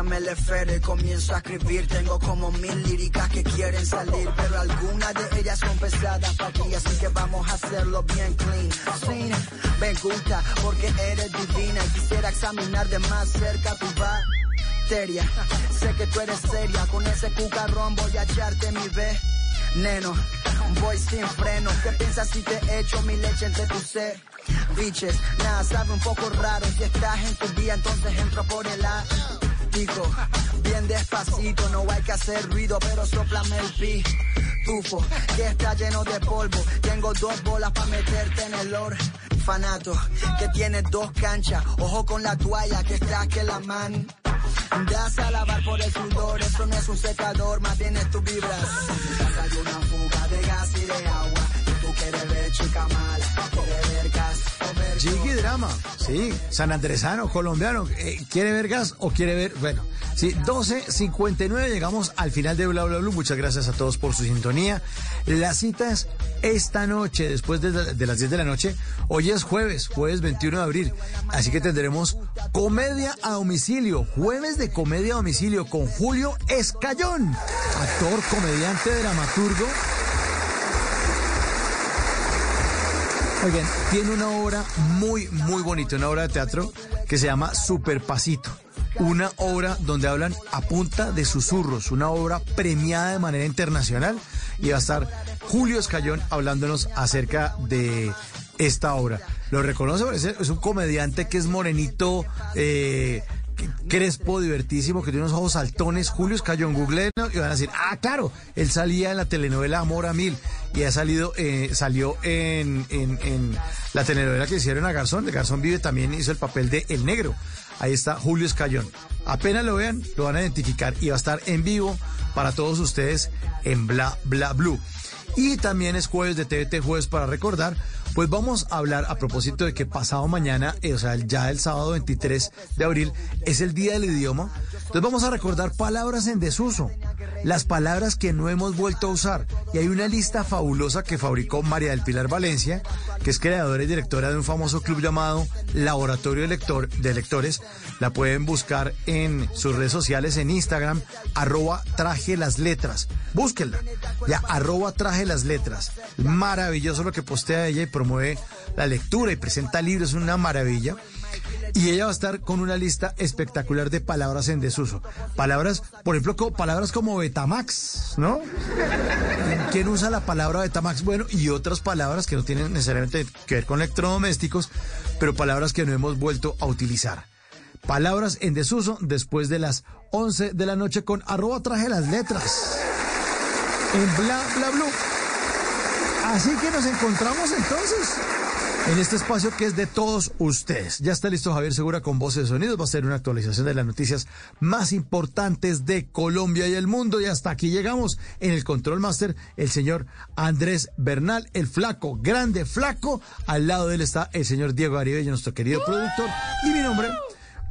Pásame el esfero y comienzo a escribir. Tengo como mil líricas que quieren salir, pero algunas de ellas son pesadas para ti, así que vamos a hacerlo bien clean. Sí, me gusta porque eres divina y quisiera examinar de más cerca tu bacteria. Sé que tú eres seria, con ese cucarrón voy a echarte mi veneno. Voy sin freno, ¿qué piensas si te echo mi leche entre tus biches? Nada, sabe un poco raro, si estás en tu día entonces entro por el A bien despacito, no hay que hacer ruido, pero soplame el pi. Tufo, que está lleno de polvo. Tengo dos bolas para meterte en el orfanato. Que tiene dos canchas. Ojo con la toalla que está que la man. Das a lavar por el sudor. Eso no es un secador, más bien es tu vibras. Hay una fuga de gas y de agua. Y tú quieres ver chica mala. Quieres ver gas Jiggy Drama, sí, San Andresano, colombiano. Eh, ¿Quiere ver gas o quiere ver? Bueno, sí, 12.59, llegamos al final de Bla Bla Blue. Muchas gracias a todos por su sintonía. La cita es esta noche, después de, de, las 10 de la noche. Hoy es jueves, jueves 21 de abril. Así que tendremos comedia a domicilio, jueves de comedia a domicilio con Julio Escayón, actor, comediante, dramaturgo Oigan, tiene una obra muy, muy bonita, una obra de teatro que se llama Super Pasito. Una obra donde hablan a punta de susurros, una obra premiada de manera internacional y va a estar Julio Escayón hablándonos acerca de esta obra. Lo reconoce, es un comediante que es morenito, eh, crespo, divertísimo, que tiene unos ojos saltones. Julio Escayón, Google, y van a decir, ah, claro, él salía en la telenovela Amor a Mil y ha salido, eh, salió en, en, la telenovela que hicieron a Garzón. De Garzón Vive también hizo el papel de El Negro. Ahí está Julio Escayón. Apenas lo vean, lo van a identificar y va a estar en vivo para todos ustedes en Bla Bla Blue. Y también es jueves de TVT Jueves para recordar pues vamos a hablar a propósito de que pasado mañana, eh, o sea, ya el sábado 23 de abril, es el Día del Idioma. Entonces vamos a recordar palabras en desuso, las palabras que no hemos vuelto a usar. Y hay una lista fabulosa que fabricó María del Pilar Valencia, que es creadora y directora de un famoso club llamado Laboratorio de, de Lectores. La pueden buscar en sus redes sociales, en Instagram, arroba traje las letras. Búsquenla, ya, arroba traje las letras. Maravilloso lo que postea ella y promueve la lectura y presenta libros, es una maravilla. Y ella va a estar con una lista espectacular de palabras en desuso. Palabras, por ejemplo, palabras como Betamax, ¿no? ¿Quién usa la palabra Betamax? Bueno, y otras palabras que no tienen necesariamente que ver con electrodomésticos, pero palabras que no hemos vuelto a utilizar. Palabras en desuso después de las 11 de la noche con arroba traje las letras. en Bla Bla Blue. Así que nos encontramos entonces en este espacio que es de todos ustedes. Ya está listo Javier Segura con voces de sonidos. Va a ser una actualización de las noticias más importantes de Colombia y el mundo. Y hasta aquí llegamos en el Control Master, el señor Andrés Bernal, el flaco, grande flaco. Al lado de él está el señor Diego Aribello, nuestro querido productor. Y mi nombre...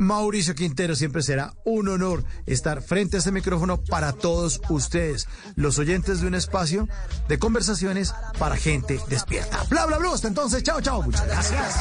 Mauricio Quintero, siempre será un honor estar frente a este micrófono para todos ustedes, los oyentes de un espacio de conversaciones para gente despierta. Bla, bla, bla. Hasta entonces, chao, chao. Muchas gracias.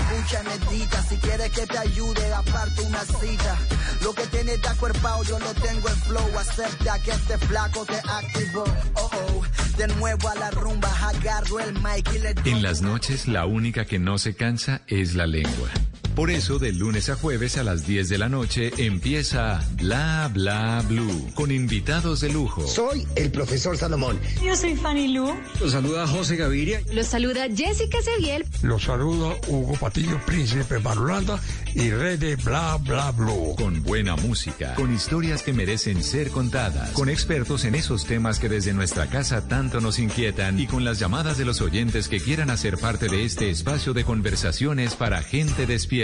Escucha, medita, si quieres que te ayude, aparte una cita. Lo que tienes de acuerpado, yo lo tengo en flow. Acepta que este flaco te activó. Oh, oh, de nuevo a la rumba, agarro el mic y le En las noches, la única que no se cansa es la lengua. Por eso, de lunes a jueves a las 10 de la noche empieza Bla Bla Blue con invitados de lujo. Soy el profesor Salomón. Yo soy Fanny Lu. Los saluda José Gaviria. Los saluda Jessica Seguiel. Los saluda Hugo Patillo, príncipe Marulanda y rey de Bla Bla Blue. Con buena música, con historias que merecen ser contadas, con expertos en esos temas que desde nuestra casa tanto nos inquietan y con las llamadas de los oyentes que quieran hacer parte de este espacio de conversaciones para gente despierta.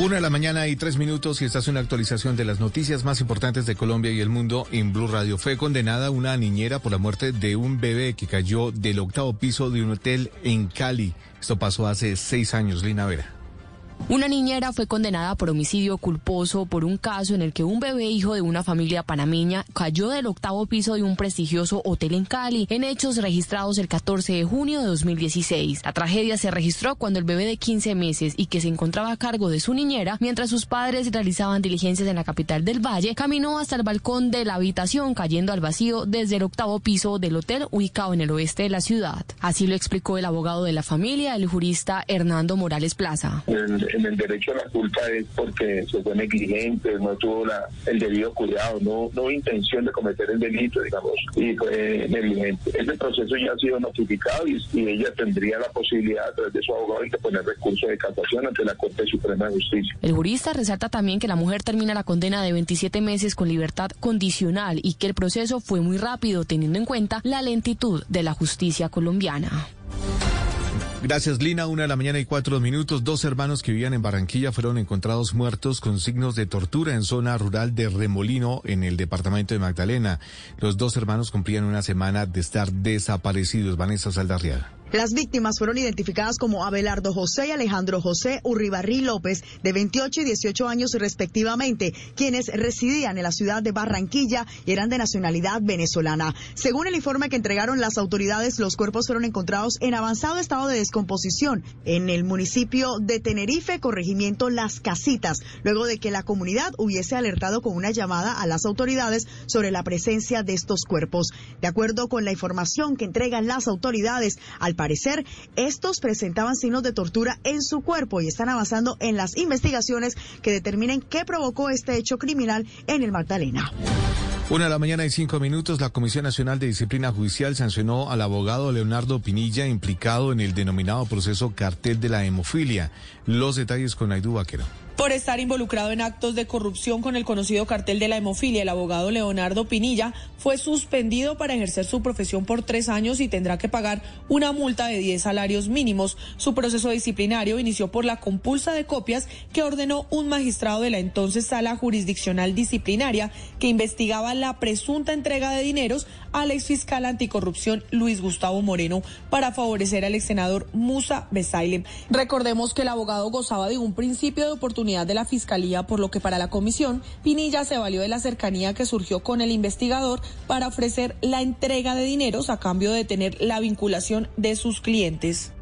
Una de la mañana y tres minutos y esta es una actualización de las noticias más importantes de Colombia y el mundo en Blue Radio. Fue condenada una niñera por la muerte de un bebé que cayó del octavo piso de un hotel en Cali. Esto pasó hace seis años, Lina Vera. Una niñera fue condenada por homicidio culposo por un caso en el que un bebé hijo de una familia panameña cayó del octavo piso de un prestigioso hotel en Cali, en hechos registrados el 14 de junio de 2016. La tragedia se registró cuando el bebé de 15 meses y que se encontraba a cargo de su niñera, mientras sus padres realizaban diligencias en la capital del Valle, caminó hasta el balcón de la habitación cayendo al vacío desde el octavo piso del hotel ubicado en el oeste de la ciudad. Así lo explicó el abogado de la familia, el jurista Hernando Morales Plaza en el derecho a la culpa es porque se fue negligente, no tuvo la, el debido cuidado, no, no hubo intención de cometer el delito, digamos, y fue negligente. Ese proceso ya ha sido notificado y, ella tendría la posibilidad a través de su abogado de poner recurso de casación ante la Corte Suprema de Justicia. El jurista resalta también que la mujer termina la condena de 27 meses con libertad condicional y que el proceso fue muy rápido teniendo en cuenta la lentitud de la justicia colombiana. Gracias, Lina. Una de la mañana y cuatro minutos. Dos hermanos que vivían en Barranquilla fueron encontrados muertos con signos de tortura en zona rural de Remolino, en el departamento de Magdalena. Los dos hermanos cumplían una semana de estar desaparecidos. Vanessa Saldarriaga. Las víctimas fueron identificadas como Abelardo José y Alejandro José Urribarrí López, de 28 y 18 años respectivamente, quienes residían en la ciudad de Barranquilla y eran de nacionalidad venezolana. Según el informe que entregaron las autoridades, los cuerpos fueron encontrados en avanzado estado de descomposición en el municipio de Tenerife, corregimiento Las Casitas, luego de que la comunidad hubiese alertado con una llamada a las autoridades sobre la presencia de estos cuerpos. De acuerdo con la información que entregan las autoridades, al parecer, estos presentaban signos de tortura en su cuerpo y están avanzando en las investigaciones que determinen qué provocó este hecho criminal en el Magdalena. Una de la mañana y cinco minutos, la Comisión Nacional de Disciplina Judicial sancionó al abogado Leonardo Pinilla implicado en el denominado proceso cartel de la hemofilia. Los detalles con Aidú Vaquero. Por estar involucrado en actos de corrupción con el conocido cartel de la hemofilia, el abogado Leonardo Pinilla fue suspendido para ejercer su profesión por tres años y tendrá que pagar una multa de 10 salarios mínimos. Su proceso disciplinario inició por la compulsa de copias que ordenó un magistrado de la entonces sala jurisdiccional disciplinaria que investigaba la presunta entrega de dineros al exfiscal anticorrupción Luis Gustavo Moreno para favorecer al ex senador Musa Besailem. Recordemos que el abogado gozaba de un principio de oportunidad de la Fiscalía, por lo que para la comisión, Pinilla se valió de la cercanía que surgió con el investigador para ofrecer la entrega de dineros a cambio de tener la vinculación de sus clientes.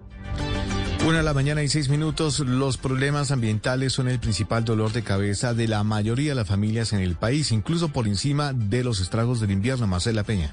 Una de la mañana y seis minutos, los problemas ambientales son el principal dolor de cabeza de la mayoría de las familias en el país, incluso por encima de los estragos del invierno. Marcela Peña.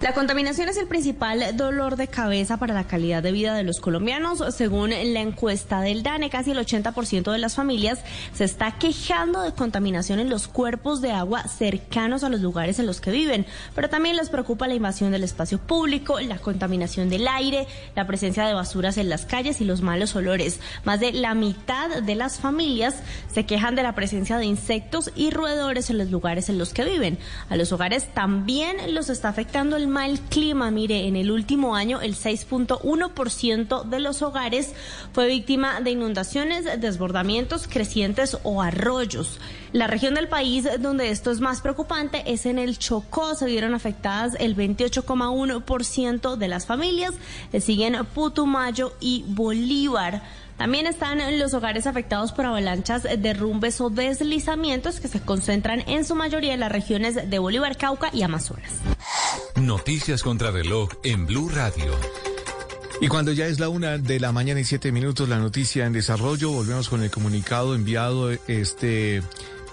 La contaminación es el principal dolor de cabeza para la calidad de vida de los colombianos. Según la encuesta del DANE, casi el 80% de las familias se está quejando de contaminación en los cuerpos de agua cercanos a los lugares en los que viven. Pero también les preocupa la invasión del espacio público, la contaminación del aire, la presencia de basuras en las calles y los malos olores. Más de la mitad de las familias se quejan de la presencia de insectos y roedores en los lugares en los que viven. A los hogares también los está afectando el mal clima. Mire, en el último año el 6.1% de los hogares fue víctima de inundaciones, desbordamientos crecientes o arroyos. La región del país donde esto es más preocupante es en el Chocó. Se vieron afectadas el 28,1% de las familias. Le siguen Putumayo y Bolívar. También están los hogares afectados por avalanchas, derrumbes o deslizamientos que se concentran en su mayoría en las regiones de Bolívar, Cauca y Amazonas. Noticias contra reloj en Blue Radio. Y cuando ya es la una de la mañana y siete minutos, la noticia en desarrollo, volvemos con el comunicado enviado este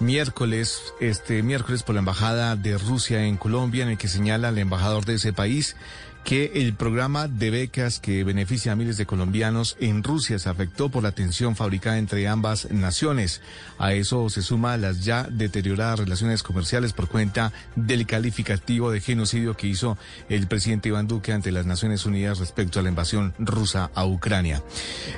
miércoles, este miércoles por la Embajada de Rusia en Colombia, en el que señala al embajador de ese país que el programa de becas que beneficia a miles de colombianos en Rusia se afectó por la tensión fabricada entre ambas naciones. A eso se suma las ya deterioradas relaciones comerciales por cuenta del calificativo de genocidio que hizo el presidente Iván Duque ante las Naciones Unidas respecto a la invasión rusa a Ucrania.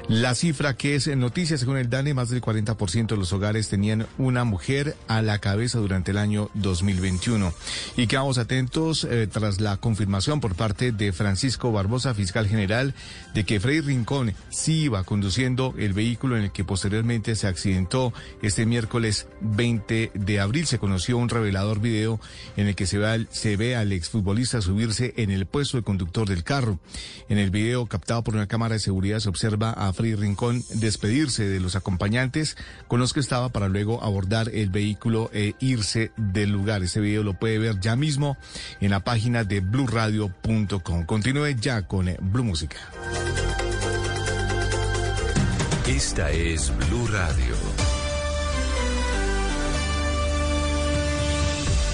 La cifra que es en noticias, según el DANE, más del 40% de los hogares tenían una mujer a la cabeza durante el año 2021. Y quedamos atentos eh, tras la confirmación por parte de Francisco Barbosa, fiscal general, de que Freddy Rincón sí iba conduciendo el vehículo en el que posteriormente se accidentó este miércoles 20 de abril. Se conoció un revelador video en el que se ve, al, se ve al exfutbolista subirse en el puesto de conductor del carro. En el video captado por una cámara de seguridad se observa a Freddy Rincón despedirse de los acompañantes con los que estaba para luego abordar el vehículo e irse del lugar. Este video lo puede ver ya mismo en la página de blueradio.com. Continúe ya con eh, Blue Música. Esta es Blue Radio.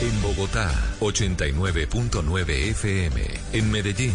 En Bogotá, 89.9 FM. En Medellín.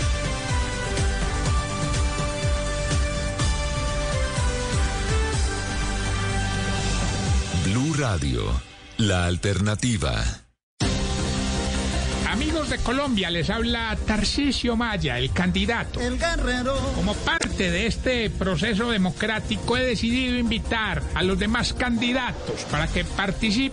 Blue Radio, la alternativa. Amigos de Colombia, les habla Tarcisio Maya, el candidato. El guerrero. Como parte de este proceso democrático he decidido invitar a los demás candidatos para que participen